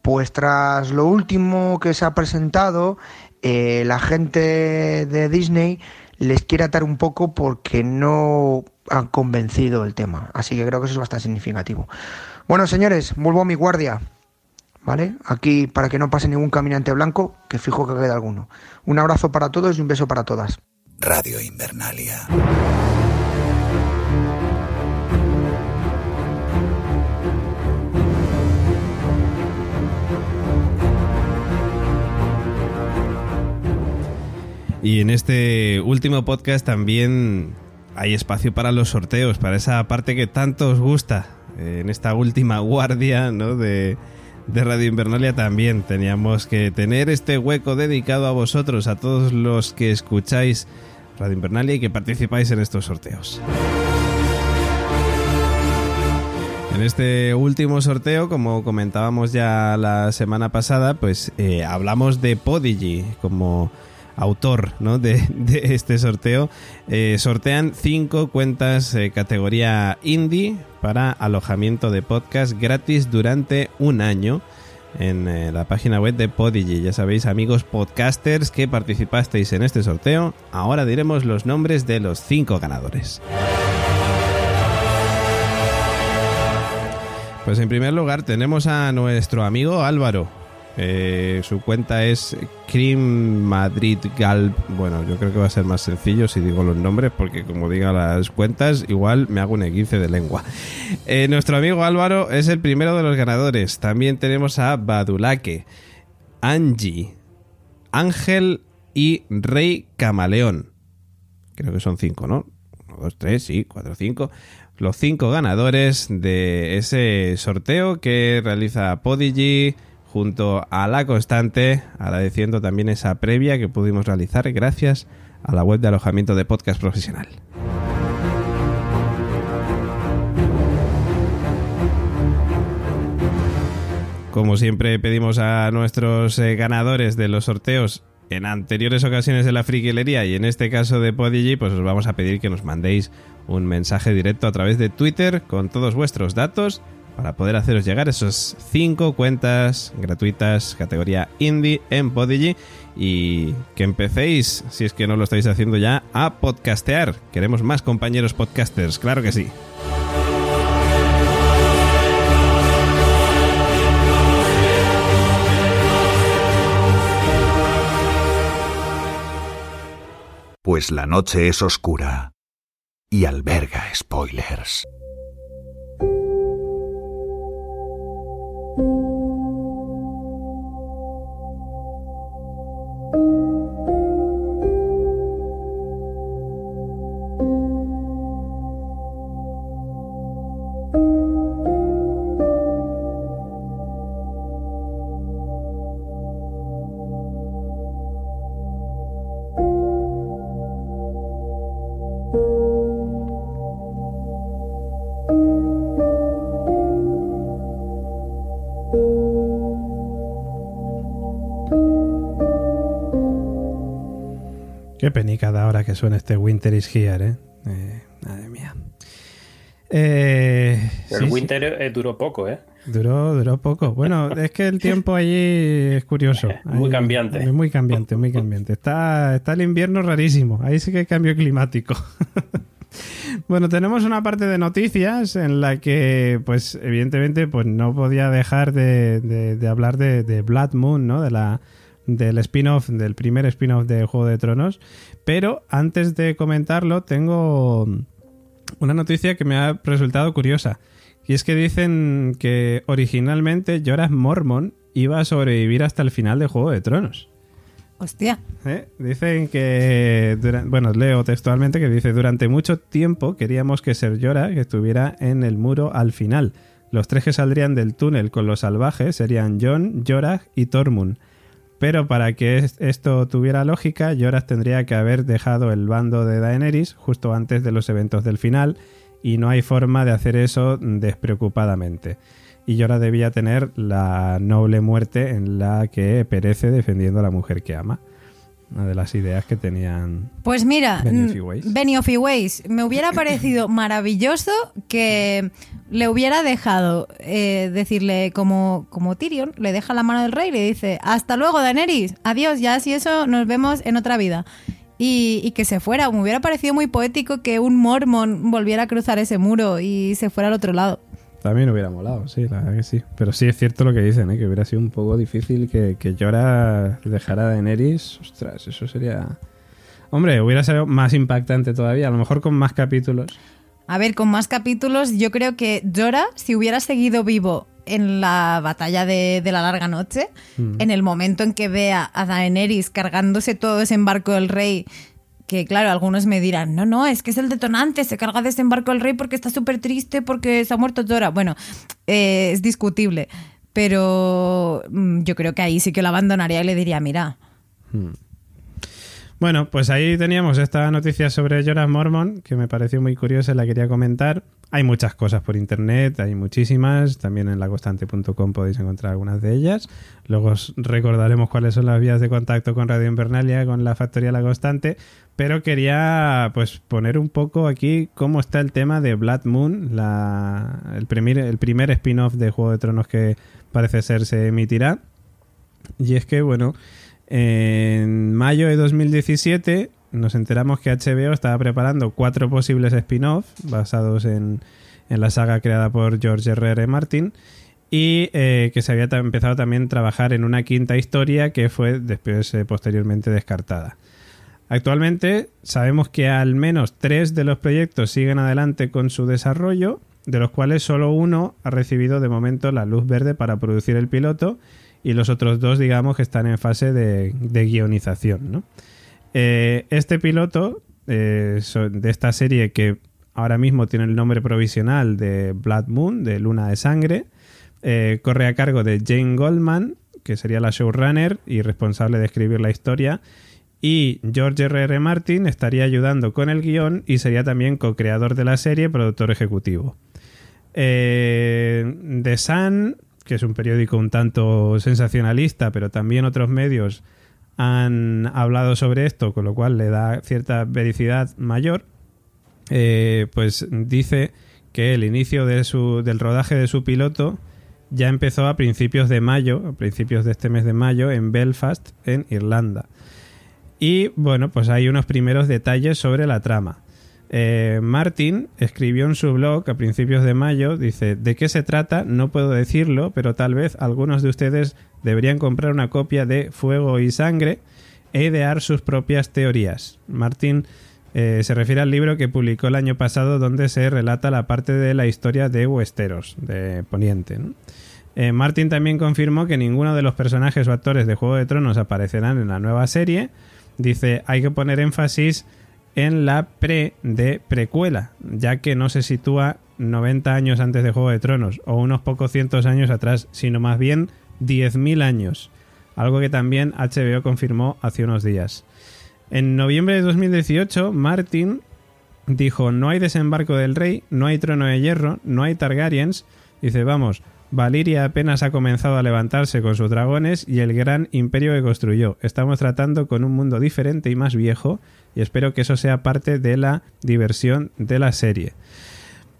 Pues tras lo último que se ha presentado, eh, la gente de Disney les quiere atar un poco porque no han convencido el tema. Así que creo que eso es bastante significativo. Bueno, señores, vuelvo a mi guardia. ¿Vale? Aquí para que no pase ningún caminante blanco, que fijo que queda alguno. Un abrazo para todos y un beso para todas. Radio Invernalia. Y en este último podcast también hay espacio para los sorteos, para esa parte que tanto os gusta. Eh, En esta última guardia ¿no? de, de Radio Invernalia también teníamos que tener este hueco dedicado a vosotros, a todos los que escucháis Radio Invernalia y que participáis en estos sorteos. En este último sorteo, como comentábamos ya la semana pasada, pues eh, hablamos de Podigy como autor ¿no? de, este sorteo. Eh, sortean cinco cuentas eh, categoría indie para alojamiento de podcast gratis durante un año en eh, la página web de Podigy. Ya sabéis, amigos podcasters que participasteis en este sorteo, ahora diremos los nombres de los cinco ganadores. Pues en primer lugar tenemos a nuestro amigo Álvaro. Eh, su cuenta es Cream Madrid Galp. Bueno, yo creo que va a ser más sencillo si digo los nombres, porque como diga las cuentas, igual me hago un equice de lengua. Eh, nuestro amigo Álvaro es el primero de los ganadores. También tenemos a Badulaque, Angie, Ángel y Rey Camaleón. Creo que son cinco, ¿no? Uno, dos, tres, sí, cuatro, cinco. Los cinco ganadores de ese sorteo que realiza Podigy junto a La Constante, agradeciendo también esa previa que pudimos realizar gracias a la web de alojamiento de podcast profesional. Como siempre pedimos a nuestros eh, ganadores de los sorteos en anteriores ocasiones de la friquilería y en este caso de Podigy, pues os vamos a pedir que nos mandéis un mensaje directo a través de Twitter con todos vuestros datos para poder haceros llegar esos cinco cuentas gratuitas categoría indie en Podigy y que empecéis, si es que no lo estáis haciendo ya, a podcastear. Queremos más compañeros podcasters, claro que sí. Pues la noche es oscura y alberga spoilers. Suena este Winter is Here, ¿eh? Eh, madre mía. Eh, El sí, sí. Winter eh, duró poco, ¿eh? Duró, duró poco. Bueno, es que el tiempo allí es curioso. Muy cambiante. es Muy cambiante, muy cambiante. Está, está el invierno rarísimo. Ahí sí que hay cambio climático. Bueno, tenemos una parte de noticias en la que, pues, evidentemente, pues no podía dejar de, de- de hablar de, de Blood Moon, ¿no? De la, del spin-off, del primer spin-off de Juego de Tronos. Pero antes de comentarlo, tengo una noticia que me ha resultado curiosa. Y es que dicen que originalmente Jorah Mormon iba a sobrevivir hasta el final de Juego de Tronos. Hostia. ¿Eh? Dicen que, bueno, leo textualmente que dice, durante mucho tiempo queríamos que Ser Jorah que estuviera en el muro al final. Los tres que saldrían del túnel con los salvajes serían Jon, Jorah y Tormund. Pero para que es- esto tuviera lógica, Jorah tendría que haber dejado el bando de Daenerys justo antes de los eventos del final y no hay forma de hacer eso despreocupadamente. Y Jorah debía tener la noble muerte en la que perece defendiendo a la mujer que ama. Una de las ideas que tenían. Pues mira, Benioff mm, y Weiss. Benioff y Weiss, me hubiera parecido maravilloso que le hubiera dejado eh, decirle como, como Tyrion, le deja la mano del rey y le dice, hasta luego Daenerys, adiós, ya si eso nos vemos en otra vida. Y, y que se fuera, me hubiera parecido muy poético que un mormon volviera a cruzar ese muro y se fuera al otro lado. También hubiera molado, sí, la verdad que sí. Pero sí es cierto lo que dicen, ¿eh? que hubiera sido un poco difícil que, que Jorah dejara a Daenerys. Ostras, eso sería. Hombre, hubiera sido más impactante todavía, a lo mejor con más capítulos. A ver, con más capítulos, yo creo que Jorah, si hubiera seguido vivo en la batalla de, de la larga noche, Mm. en el momento en que vea a Daenerys cargándose todo ese embarco del rey, que claro, algunos me dirán, no, no, es que es el detonante, se carga de ese embarco del rey porque está súper triste porque se ha muerto Jorah. Bueno, eh, es discutible, pero mm, yo creo que ahí sí que lo abandonaría y le diría, mira, Hmm. Bueno, pues ahí teníamos esta noticia sobre Jorah Mormon, que me pareció muy curiosa y la quería comentar. Hay muchas cosas por internet, hay muchísimas. También en laconstante.com podéis encontrar algunas de ellas. Luego os recordaremos cuáles son las vías de contacto con Radio Invernalia, con la Factoría La Constante. Pero quería pues poner un poco aquí cómo está el tema de Blood Moon, la, el primer, el primer spin-off de Juego de Tronos que parece ser se emitirá. Y es que, bueno, en mayo de 2017 nos enteramos que HBO estaba preparando cuatro posibles spin-off basados en, la saga creada por George R. R. Martin y eh, que se había empezado también a trabajar en una quinta historia que fue después eh, posteriormente descartada. Actualmente sabemos que al menos tres de los proyectos siguen adelante con su desarrollo, de los cuales solo uno ha recibido de momento la luz verde para producir el piloto y los otros dos digamos que están en fase de, guionización. ¿no? Eh, este piloto eh, de esta serie que ahora mismo tiene el nombre provisional de Blood Moon, de Luna de Sangre, eh, corre a cargo de Jane Goldman, que sería la showrunner y responsable de escribir la historia, y George R. R. Martin estaría ayudando con el guion y sería también co-creador de la serie, productor ejecutivo. Eh, The Sun, que es un periódico un tanto sensacionalista, pero también otros medios han hablado sobre esto, con lo cual le da cierta vericidad mayor, eh, pues dice que el inicio de su, del rodaje de su piloto ya empezó a principios de mayo, a principios de este mes de mayo, en Belfast, en Irlanda. Y bueno, pues hay unos primeros detalles sobre la trama. Eh, Martin escribió en su blog a principios de mayo, dice, ¿de qué se trata? No puedo decirlo, pero tal vez algunos de ustedes deberían comprar una copia de Fuego y Sangre e idear sus propias teorías. Martin eh, se refiere al libro que publicó el año pasado donde se relata la parte de la historia de Westeros, de Poniente. Eh, Martin también confirmó que ninguno de los personajes o actores de Juego de Tronos aparecerán en la nueva serie. Dice, hay que poner énfasis en la pre de precuela, ya que no se sitúa 90 años antes de Juego de Tronos o unos pocos cientos años atrás, sino más bien 10.000 años, algo que también HBO confirmó hace unos días. En noviembre de 2018, Martin dijo, no hay desembarco del rey, no hay trono de hierro, no hay Targaryens. Dice, vamos, Valiria apenas ha comenzado a levantarse con sus dragones y el gran imperio que construyó. Estamos tratando con un mundo diferente y más viejo y espero que eso sea parte de la diversión de la serie.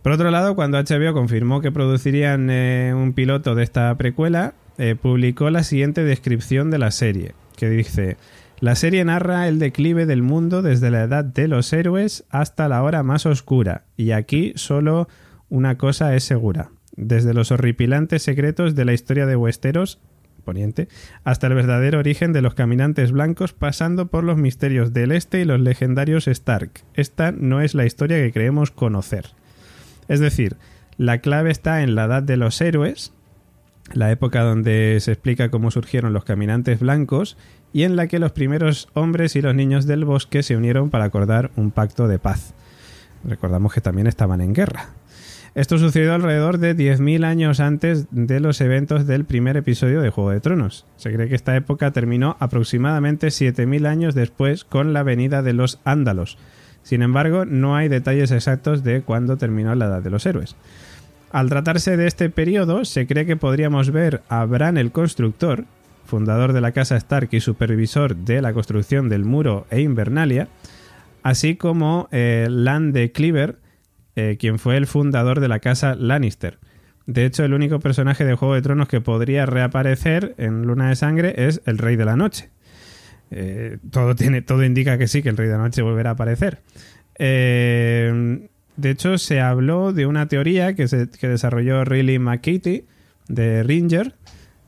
Por otro lado, cuando HBO confirmó que producirían eh, un piloto de esta precuela, eh, publicó la siguiente descripción de la serie, que dice, la serie narra el declive del mundo desde la edad de los héroes hasta la hora más oscura, y aquí solo una cosa es segura, desde los horripilantes secretos de la historia de Westeros, Poniente, hasta el verdadero origen de los caminantes blancos, pasando por los misterios del este y los legendarios Stark. Esta no es la historia que creemos conocer. Es decir, la clave está en la edad de los héroes, la época donde se explica cómo surgieron los caminantes blancos y en la que los primeros hombres y los niños del bosque se unieron para acordar un pacto de paz. Recordamos que también estaban en guerra. Esto sucedió alrededor de 10.000 años antes de los eventos del primer episodio de Juego de Tronos. Se cree que esta época terminó aproximadamente 7.000 años después con la venida de los ándalos. Sin embargo, no hay detalles exactos de cuándo terminó la Edad de los Héroes. Al tratarse de este periodo, se cree que podríamos ver a Bran el Constructor, fundador de la casa Stark y supervisor de la construcción del muro e Invernalia, así como eh, Lan de Cleaver, eh, quien fue el fundador de la casa Lannister. De hecho, el único personaje de Juego de Tronos que podría reaparecer en Luna de Sangre es el Rey de la Noche. Eh, todo, tiene, todo indica que sí, que el Rey de la Noche volverá a aparecer. Eh, de hecho, se habló de una teoría que, se, que desarrolló Riley McKitty de Ringer,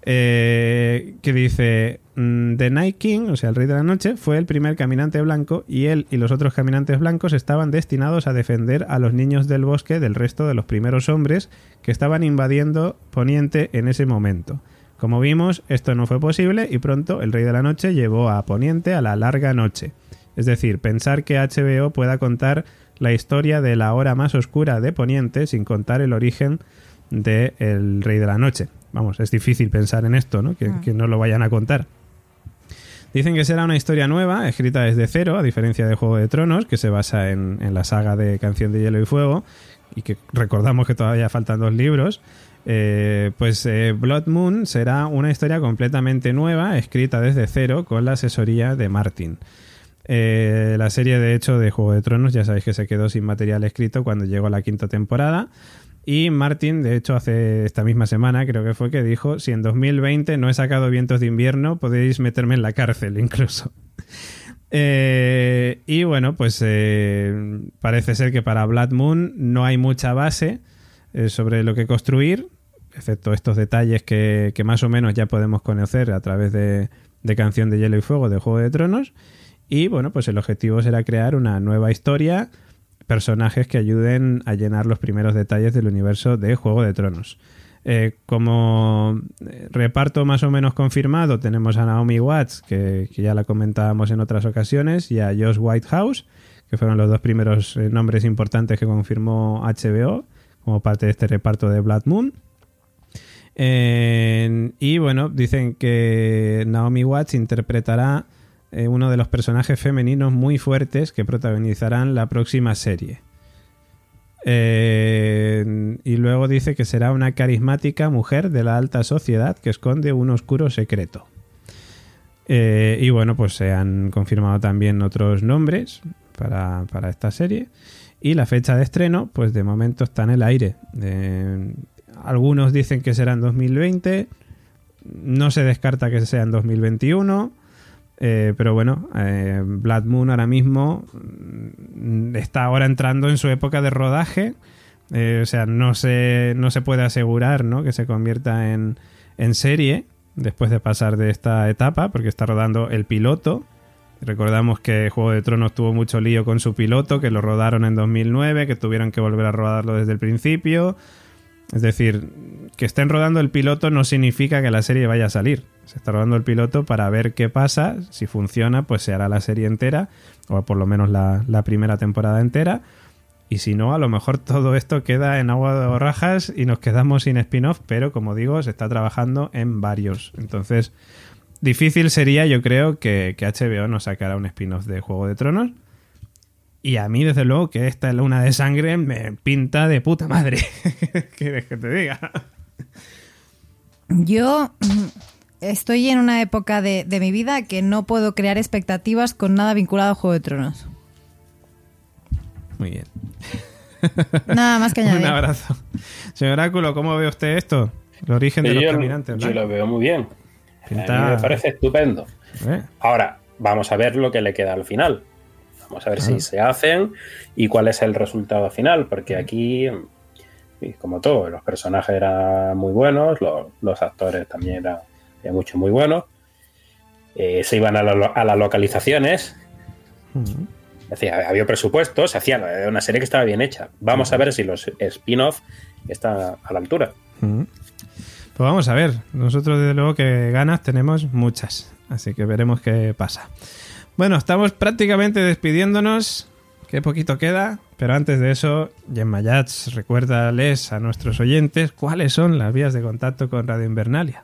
eh, que dice, The Night King, o sea, el Rey de la Noche, fue el primer caminante blanco y él y los otros caminantes blancos estaban destinados a defender a los niños del bosque del resto de los primeros hombres que estaban invadiendo Poniente en ese momento. Como vimos, esto no fue posible y pronto el Rey de la Noche llevó a Poniente a la larga noche. Es decir, pensar que HBO pueda contar la historia de la hora más oscura de Poniente sin contar el origen del Rey de la Noche. Vamos, es difícil pensar en esto, ¿no? Que, que no lo vayan a contar. Dicen que será una historia nueva, escrita desde cero, a diferencia de Juego de Tronos, que se basa en, la saga de Canción de Hielo y Fuego, y que recordamos que todavía faltan dos libros. Eh, pues eh, Blood Moon será una historia completamente nueva, escrita desde cero, con la asesoría de Martin. Eh, la serie, de hecho, de Juego de Tronos, ya sabéis que se quedó sin material escrito cuando llegó la quinta temporada. Y Martin, de hecho, hace esta misma semana, creo que fue que dijo: Si en 2020 no he sacado vientos de invierno, podéis meterme en la cárcel incluso. Eh, y bueno, pues eh, parece ser que para Blood Moon no hay mucha base eh, sobre lo que construir, excepto estos detalles que, más o menos ya podemos conocer a través de, de Canción de Hielo y Fuego de Juego de Tronos. Y bueno, pues el objetivo será crear una nueva historia, personajes que ayuden a llenar los primeros detalles del universo de Juego de Tronos. Eh, como reparto más o menos confirmado, tenemos a Naomi Watts, que, ya la comentábamos en otras ocasiones, y a Josh Whitehouse, que fueron los dos primeros eh, nombres importantes que confirmó HBO como parte de este reparto de Blood Moon. Eh, y bueno, dicen que Naomi Watts interpretará eh, uno de los personajes femeninos muy fuertes que protagonizarán la próxima serie. Eh, y luego dice que será una carismática mujer de la alta sociedad que esconde un oscuro secreto. Eh, y bueno, pues se han confirmado también otros nombres para, para, esta serie. Y la fecha de estreno, pues de momento está en el aire. Algunos dicen que será en 2020. No se descarta que sea en 2021. Eh, pero bueno, eh, Blood Moon ahora mismo mm, está ahora entrando en su época de rodaje. Eh, o sea, no se, no se puede asegurar ¿no? que se convierta en, en serie después de pasar de esta etapa, porque está rodando el piloto. Recordamos que Juego de Tronos tuvo mucho lío con su piloto, que lo rodaron en 2009, que tuvieron que volver a rodarlo desde el principio. Es decir, que estén rodando el piloto no significa que la serie vaya a salir. Se está rodando el piloto para ver qué pasa. Si funciona, pues se hará la serie entera, o por lo menos la, primera temporada entera. Y si no, a lo mejor todo esto queda en agua de borrajas y nos quedamos sin spin-off, pero como digo, se está trabajando en varios. Entonces, difícil sería, yo creo, que, que HBO nos sacara un spin-off de Juego de Tronos. Y a mí, desde luego, que esta luna de sangre me pinta de puta madre. ¿Quieres que te diga? Yo estoy en una época de, de, mi vida que no puedo crear expectativas con nada vinculado a Juego de Tronos. Muy bien. Nada más que añadir. Un abrazo. Señor Oráculo, ¿cómo ve usted esto? El origen de yo, los caminantes. Yo lo veo muy bien. Pinta... A mí me parece estupendo. ¿Eh? Ahora, vamos a ver lo que le queda al final. Vamos a ver ah. si se hacen y cuál es el resultado final, porque aquí, como todo, los personajes eran muy buenos, los, los actores también eran, eran muchos muy buenos. Eh, se iban a, la, a, las localizaciones. Uh -huh. Decía, había presupuesto, se hacía una serie que estaba bien hecha. Vamos a ver si los spin-off están a la altura. Uh -huh. Pues vamos a ver, nosotros desde luego que ganas tenemos muchas, así que veremos qué pasa. Bueno, estamos prácticamente despidiéndonos, qué poquito queda, pero antes de eso, Gemma recuérdales a nuestros oyentes cuáles son las vías de contacto con Radio Invernalia.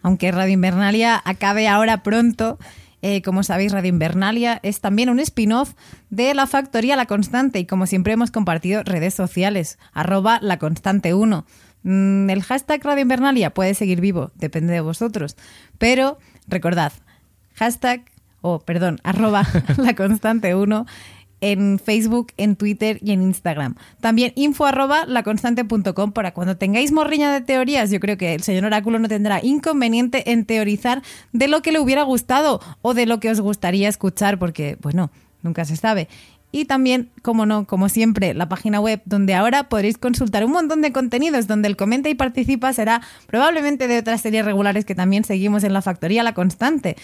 Aunque Radio Invernalia acabe ahora pronto, eh, como sabéis, Radio Invernalia es también un spin-off de La Factoría La Constante y como siempre hemos compartido redes sociales, arroba La Constante 1. Mm, el hashtag Radio Invernalia puede seguir vivo, depende de vosotros, pero recordad, hashtag, o perdón, arroba La Constante 1 en Facebook, en Twitter y en Instagram. También info arroba laconstante.com para cuando tengáis morriña de teorías. Yo creo que el señor Oráculo no tendrá inconveniente en teorizar de lo que le hubiera gustado o de lo que os gustaría escuchar, porque, bueno, nunca se sabe. Y también, como no, como siempre, la página web donde ahora podréis consultar un montón de contenidos, donde el comenta y participa será probablemente de otras series regulares que también seguimos en la factoría La Constante.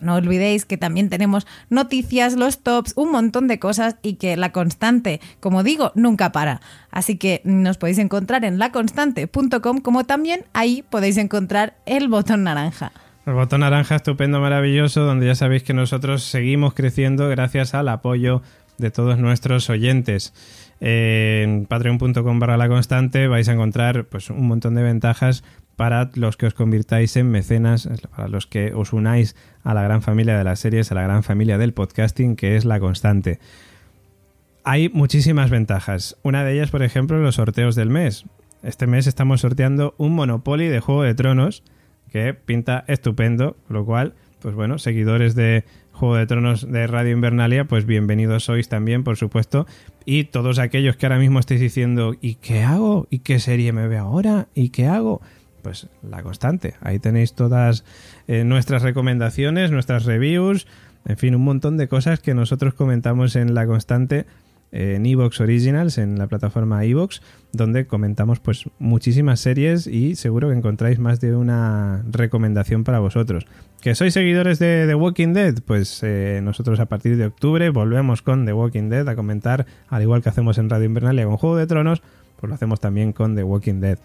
No olvidéis que también tenemos noticias, los tops, un montón de cosas y que La Constante, como digo, nunca para. Así que nos podéis encontrar en laconstante.com como también ahí podéis encontrar el botón naranja. El botón naranja estupendo, maravilloso, donde ya sabéis que nosotros seguimos creciendo gracias al apoyo de todos nuestros oyentes. En patreon.com barra la constante vais a encontrar pues, un montón de ventajas para los que os convirtáis en mecenas, para los que os unáis a la gran familia de las series, a la gran familia del podcasting, que es la constante. Hay muchísimas ventajas. Una de ellas, por ejemplo, los sorteos del mes. Este mes estamos sorteando un Monopoly de Juego de Tronos que pinta estupendo, lo cual, pues bueno, seguidores de Juego de Tronos de Radio Invernalia, pues bienvenidos sois también, por supuesto. Y todos aquellos que ahora mismo estéis diciendo, ¿y qué hago? ¿Y qué serie me ve ahora? ¿Y qué hago? Pues la constante. Ahí tenéis todas eh, nuestras recomendaciones, nuestras reviews, en fin, un montón de cosas que nosotros comentamos en la constante en Evox Originals, en la plataforma Evox, donde comentamos pues muchísimas series y seguro que encontráis más de una recomendación para vosotros. ¿Que sois seguidores de The Walking Dead? Pues eh, nosotros a partir de octubre volvemos con The Walking Dead a comentar, al igual que hacemos en Radio Invernalia con Juego de Tronos, pues lo hacemos también con The Walking Dead.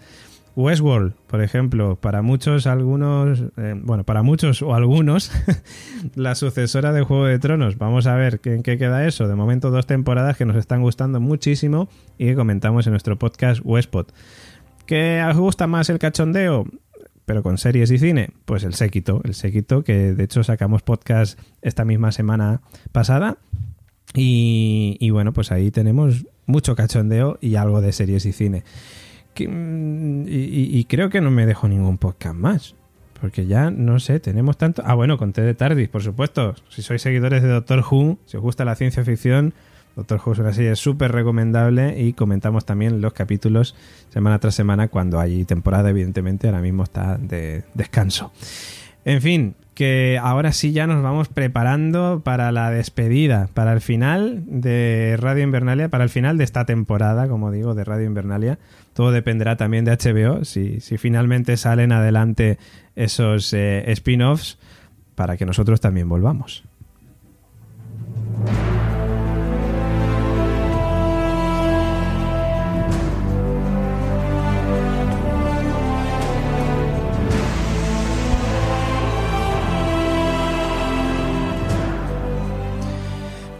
Westworld, por ejemplo, para muchos, algunos, eh, bueno, para muchos o algunos, la sucesora de Juego de Tronos. Vamos a ver en qué queda eso. De momento, dos temporadas que nos están gustando muchísimo y que comentamos en nuestro podcast Westpot. ¿Qué os gusta más el cachondeo? Pero con series y cine, pues el séquito, el séquito que de hecho sacamos podcast esta misma semana pasada. Y, y bueno, pues ahí tenemos mucho cachondeo y algo de series y cine. Mm, y, y creo que no me dejo ningún podcast más. Porque ya, no sé, tenemos tanto... Ah, bueno, conté de Tardis, por supuesto. Si sois seguidores de Doctor Who, si os gusta la ciencia ficción, Doctor Who es una serie súper recomendable y comentamos también los capítulos semana tras semana cuando hay temporada, evidentemente, ahora mismo está de descanso. En fin, que ahora sí ya nos vamos preparando para la despedida, para el final de Radio Invernalia, para el final de esta temporada, como digo, de Radio Invernalia. Todo dependerá también de HBO, si, si finalmente salen adelante esos eh, spin-offs, para que nosotros también volvamos.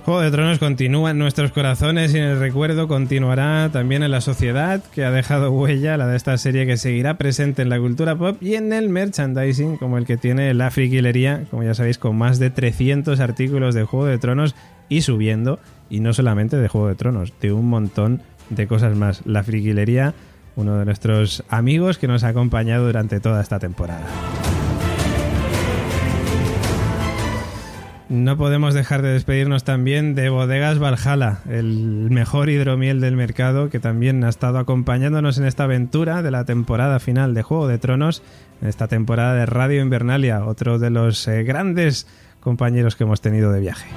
Juego de Tronos continúa en nuestros corazones y en el recuerdo continuará también en la sociedad que ha dejado huella, la de esta serie que seguirá presente en la cultura pop y en el merchandising, como el que tiene la friquilería, como ya sabéis, con más de 300 artículos de Juego de Tronos y subiendo, y no solamente de Juego de Tronos, de un montón de cosas más. La friquilería, uno de nuestros amigos que nos ha acompañado durante toda esta temporada. No podemos dejar de despedirnos también de Bodegas Valhalla, el mejor hidromiel del mercado que también ha estado acompañándonos en esta aventura de la temporada final de Juego de Tronos, en esta temporada de Radio Invernalia, otro de los eh, grandes compañeros que hemos tenido de viaje.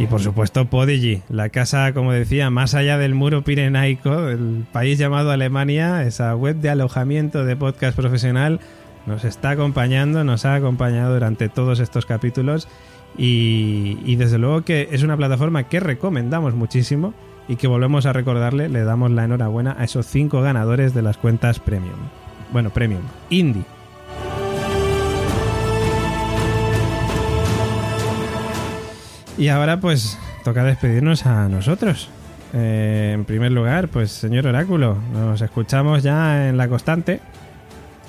Y por supuesto Podigy, la casa, como decía, más allá del muro pirenaico, el país llamado Alemania, esa web de alojamiento de podcast profesional nos está acompañando, nos ha acompañado durante todos estos capítulos y, desde luego que es una plataforma que recomendamos muchísimo y que volvemos a recordarle, le damos la enhorabuena a esos cinco ganadores de las cuentas premium. Bueno, premium, indie. Y ahora pues toca despedirnos a nosotros. Eh, en primer lugar, pues señor Oráculo, nos escuchamos ya en la constante.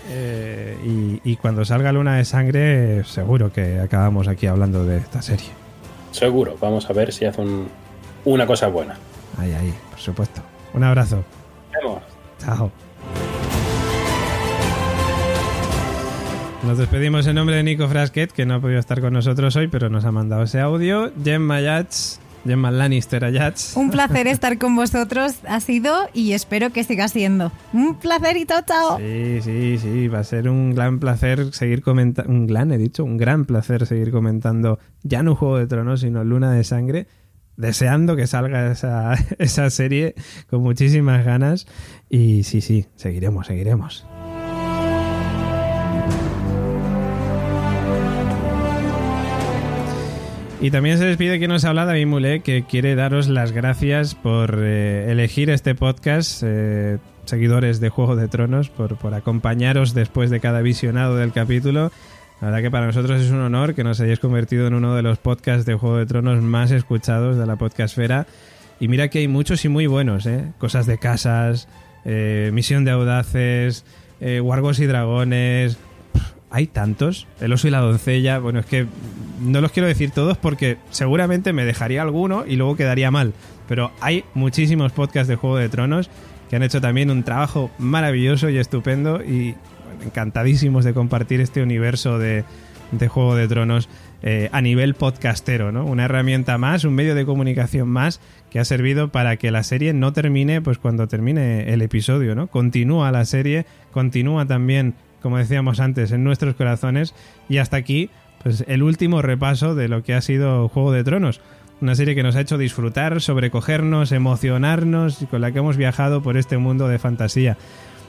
Eh, y, y cuando salga Luna de Sangre, seguro que acabamos aquí hablando de esta serie. Seguro, vamos a ver si hace un- una cosa buena. Ahí, ahí, por supuesto. Un abrazo. Nos vemos. Chao. Nos despedimos en nombre de Nico Frasquet, que no ha podido estar con nosotros hoy, pero nos ha mandado ese audio. Gemma Yats, Gemma Lannister Ayats. Un placer estar con vosotros ha sido y espero que siga siendo. Un placerito, chao. Sí, sí, sí, va a ser un gran placer seguir comentando, un gran, he dicho, un gran placer seguir comentando ya no Juego de Tronos, sino Luna de Sangre, deseando que salga esa, esa serie con muchísimas ganas y sí, sí, seguiremos, seguiremos. Y también se despide quien nos habla, David Mulé, que quiere daros las gracias por eh, elegir este podcast, eh, seguidores de Juego de Tronos, por, por acompañaros después de cada visionado del capítulo. La verdad que para nosotros es un honor que nos hayáis convertido en uno de los podcasts de Juego de Tronos más escuchados de la podcastfera. Y mira que hay muchos y muy buenos, ¿eh? Cosas de casas, eh, Misión de Audaces, eh, Wargos y Dragones, hay tantos. El oso y la doncella. Bueno, es que no los quiero decir todos porque seguramente me dejaría alguno y luego quedaría mal. Pero hay muchísimos podcasts de Juego de Tronos que han hecho también un trabajo maravilloso y estupendo y encantadísimos de compartir este universo de, de Juego de Tronos eh, a nivel podcastero, ¿no? Una herramienta más, un medio de comunicación más que ha servido para que la serie no termine pues cuando termine el episodio, ¿no? Continúa la serie, continúa también como decíamos antes, en nuestros corazones. Y hasta aquí, pues el último repaso de lo que ha sido Juego de Tronos. Una serie que nos ha hecho disfrutar, sobrecogernos, emocionarnos y con la que hemos viajado por este mundo de fantasía.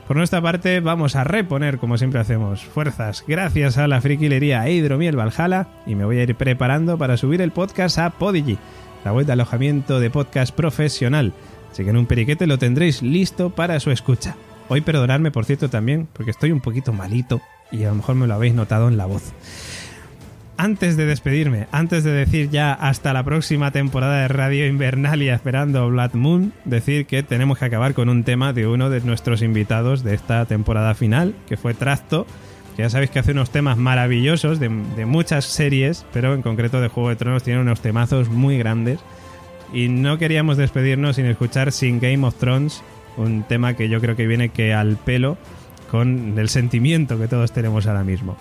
Por nuestra parte, vamos a reponer, como siempre hacemos, fuerzas gracias a la friquilería e Hidromiel Valhalla y me voy a ir preparando para subir el podcast a Podigy, la web de alojamiento de podcast profesional. Así que en un periquete lo tendréis listo para su escucha. Hoy perdonadme, por cierto, también, porque estoy un poquito malito y a lo mejor me lo habéis notado en la voz. Antes de despedirme, antes de decir ya hasta la próxima temporada de Radio Invernalia esperando Blood Moon, decir que tenemos que acabar con un tema de uno de nuestros invitados de esta temporada final, que fue Trasto, que ya sabéis que hace unos temas maravillosos de, de muchas series, pero en concreto de Juego de Tronos tiene unos temazos muy grandes. Y no queríamos despedirnos sin escuchar Sin Game of Thrones, un tema que yo creo que viene que al pelo con el sentimiento que todos tenemos ahora mismo.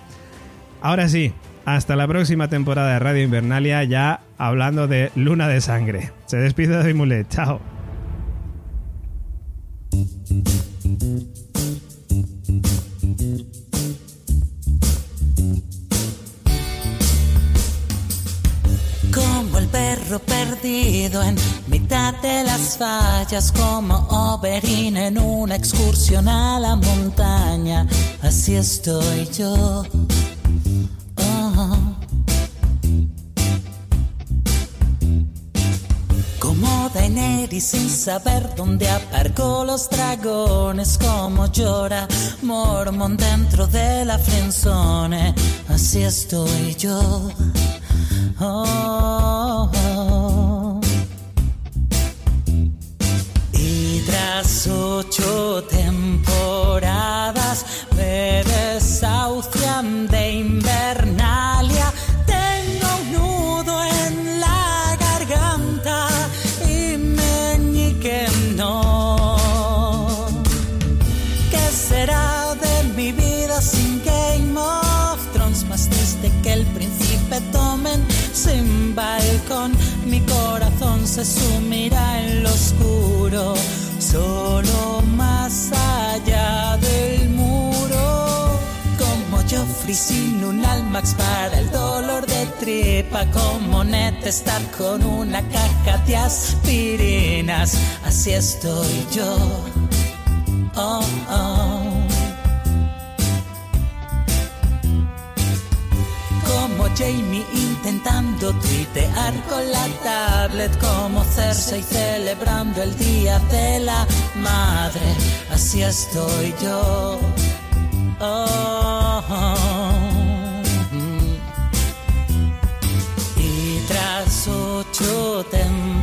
Ahora sí, hasta la próxima temporada de Radio Invernalia, ya hablando de Luna de Sangre. Se despide de Mulet, chao. El perro perdido en mitad de las fallas, como Oberyn en una excursión a la montaña, así estoy yo. Oh. Como Daenerys sin saber dónde aparcó los dragones, como llora Mormon dentro de la friendzone, así estoy yo. Oh. Y tras ocho temporadas me desahucian de invernalia. Se sumirá en lo oscuro, solo más allá del muro. Como Joffrey sin un almax para el dolor de tripa, como Ned estar con una caja de aspirinas. Así estoy yo. Oh, oh. Como Jamie intentando tuitear con la tabla Hamlet como Cersei celebrando el Día de la Madre. Así estoy yo. Oh, Y tras ocho temporadas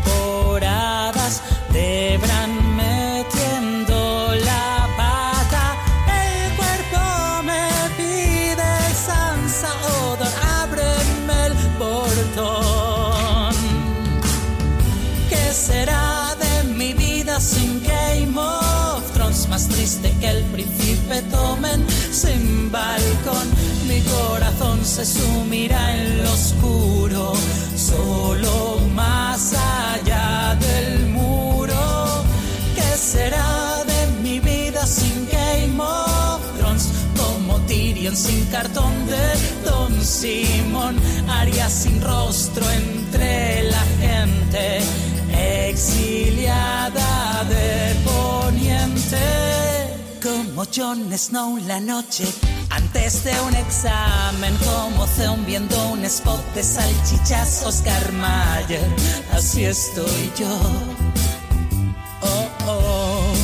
se sumirá en lo oscuro, solo más allá del muro. ¿Qué será de mi vida sin Game of Thrones? Como Tyrion sin cartón de Don Simon, Arya sin rostro entre la gente, exiliada de poniente. Como Jon Snow la noche antes de un examen, como Theon viendo un spot de salchichas Oscar Mayer, así estoy yo. Oh, oh.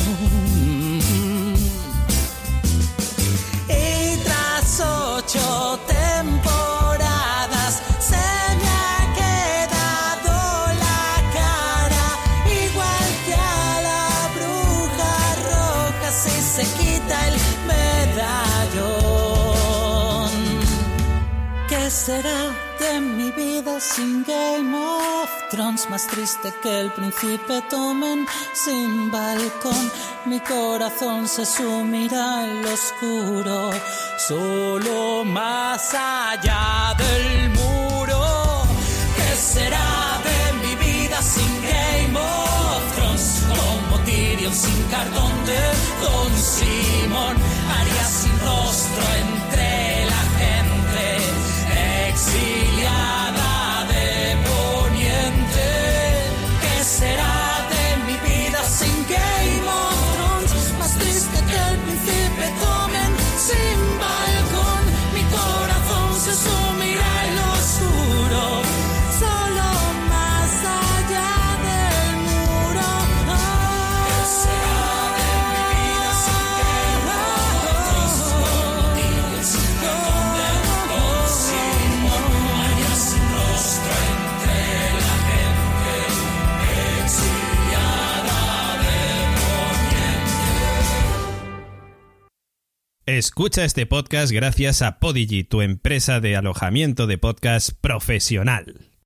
Y tras ocho temporadas será de mi vida sin Game of Thrones? Más triste que el príncipe Tomen sin balcón. Mi corazón se sumirá en lo oscuro, solo más allá del muro. ¿Qué será Escucha este podcast gracias a Podigy, tu empresa de alojamiento de podcast profesional.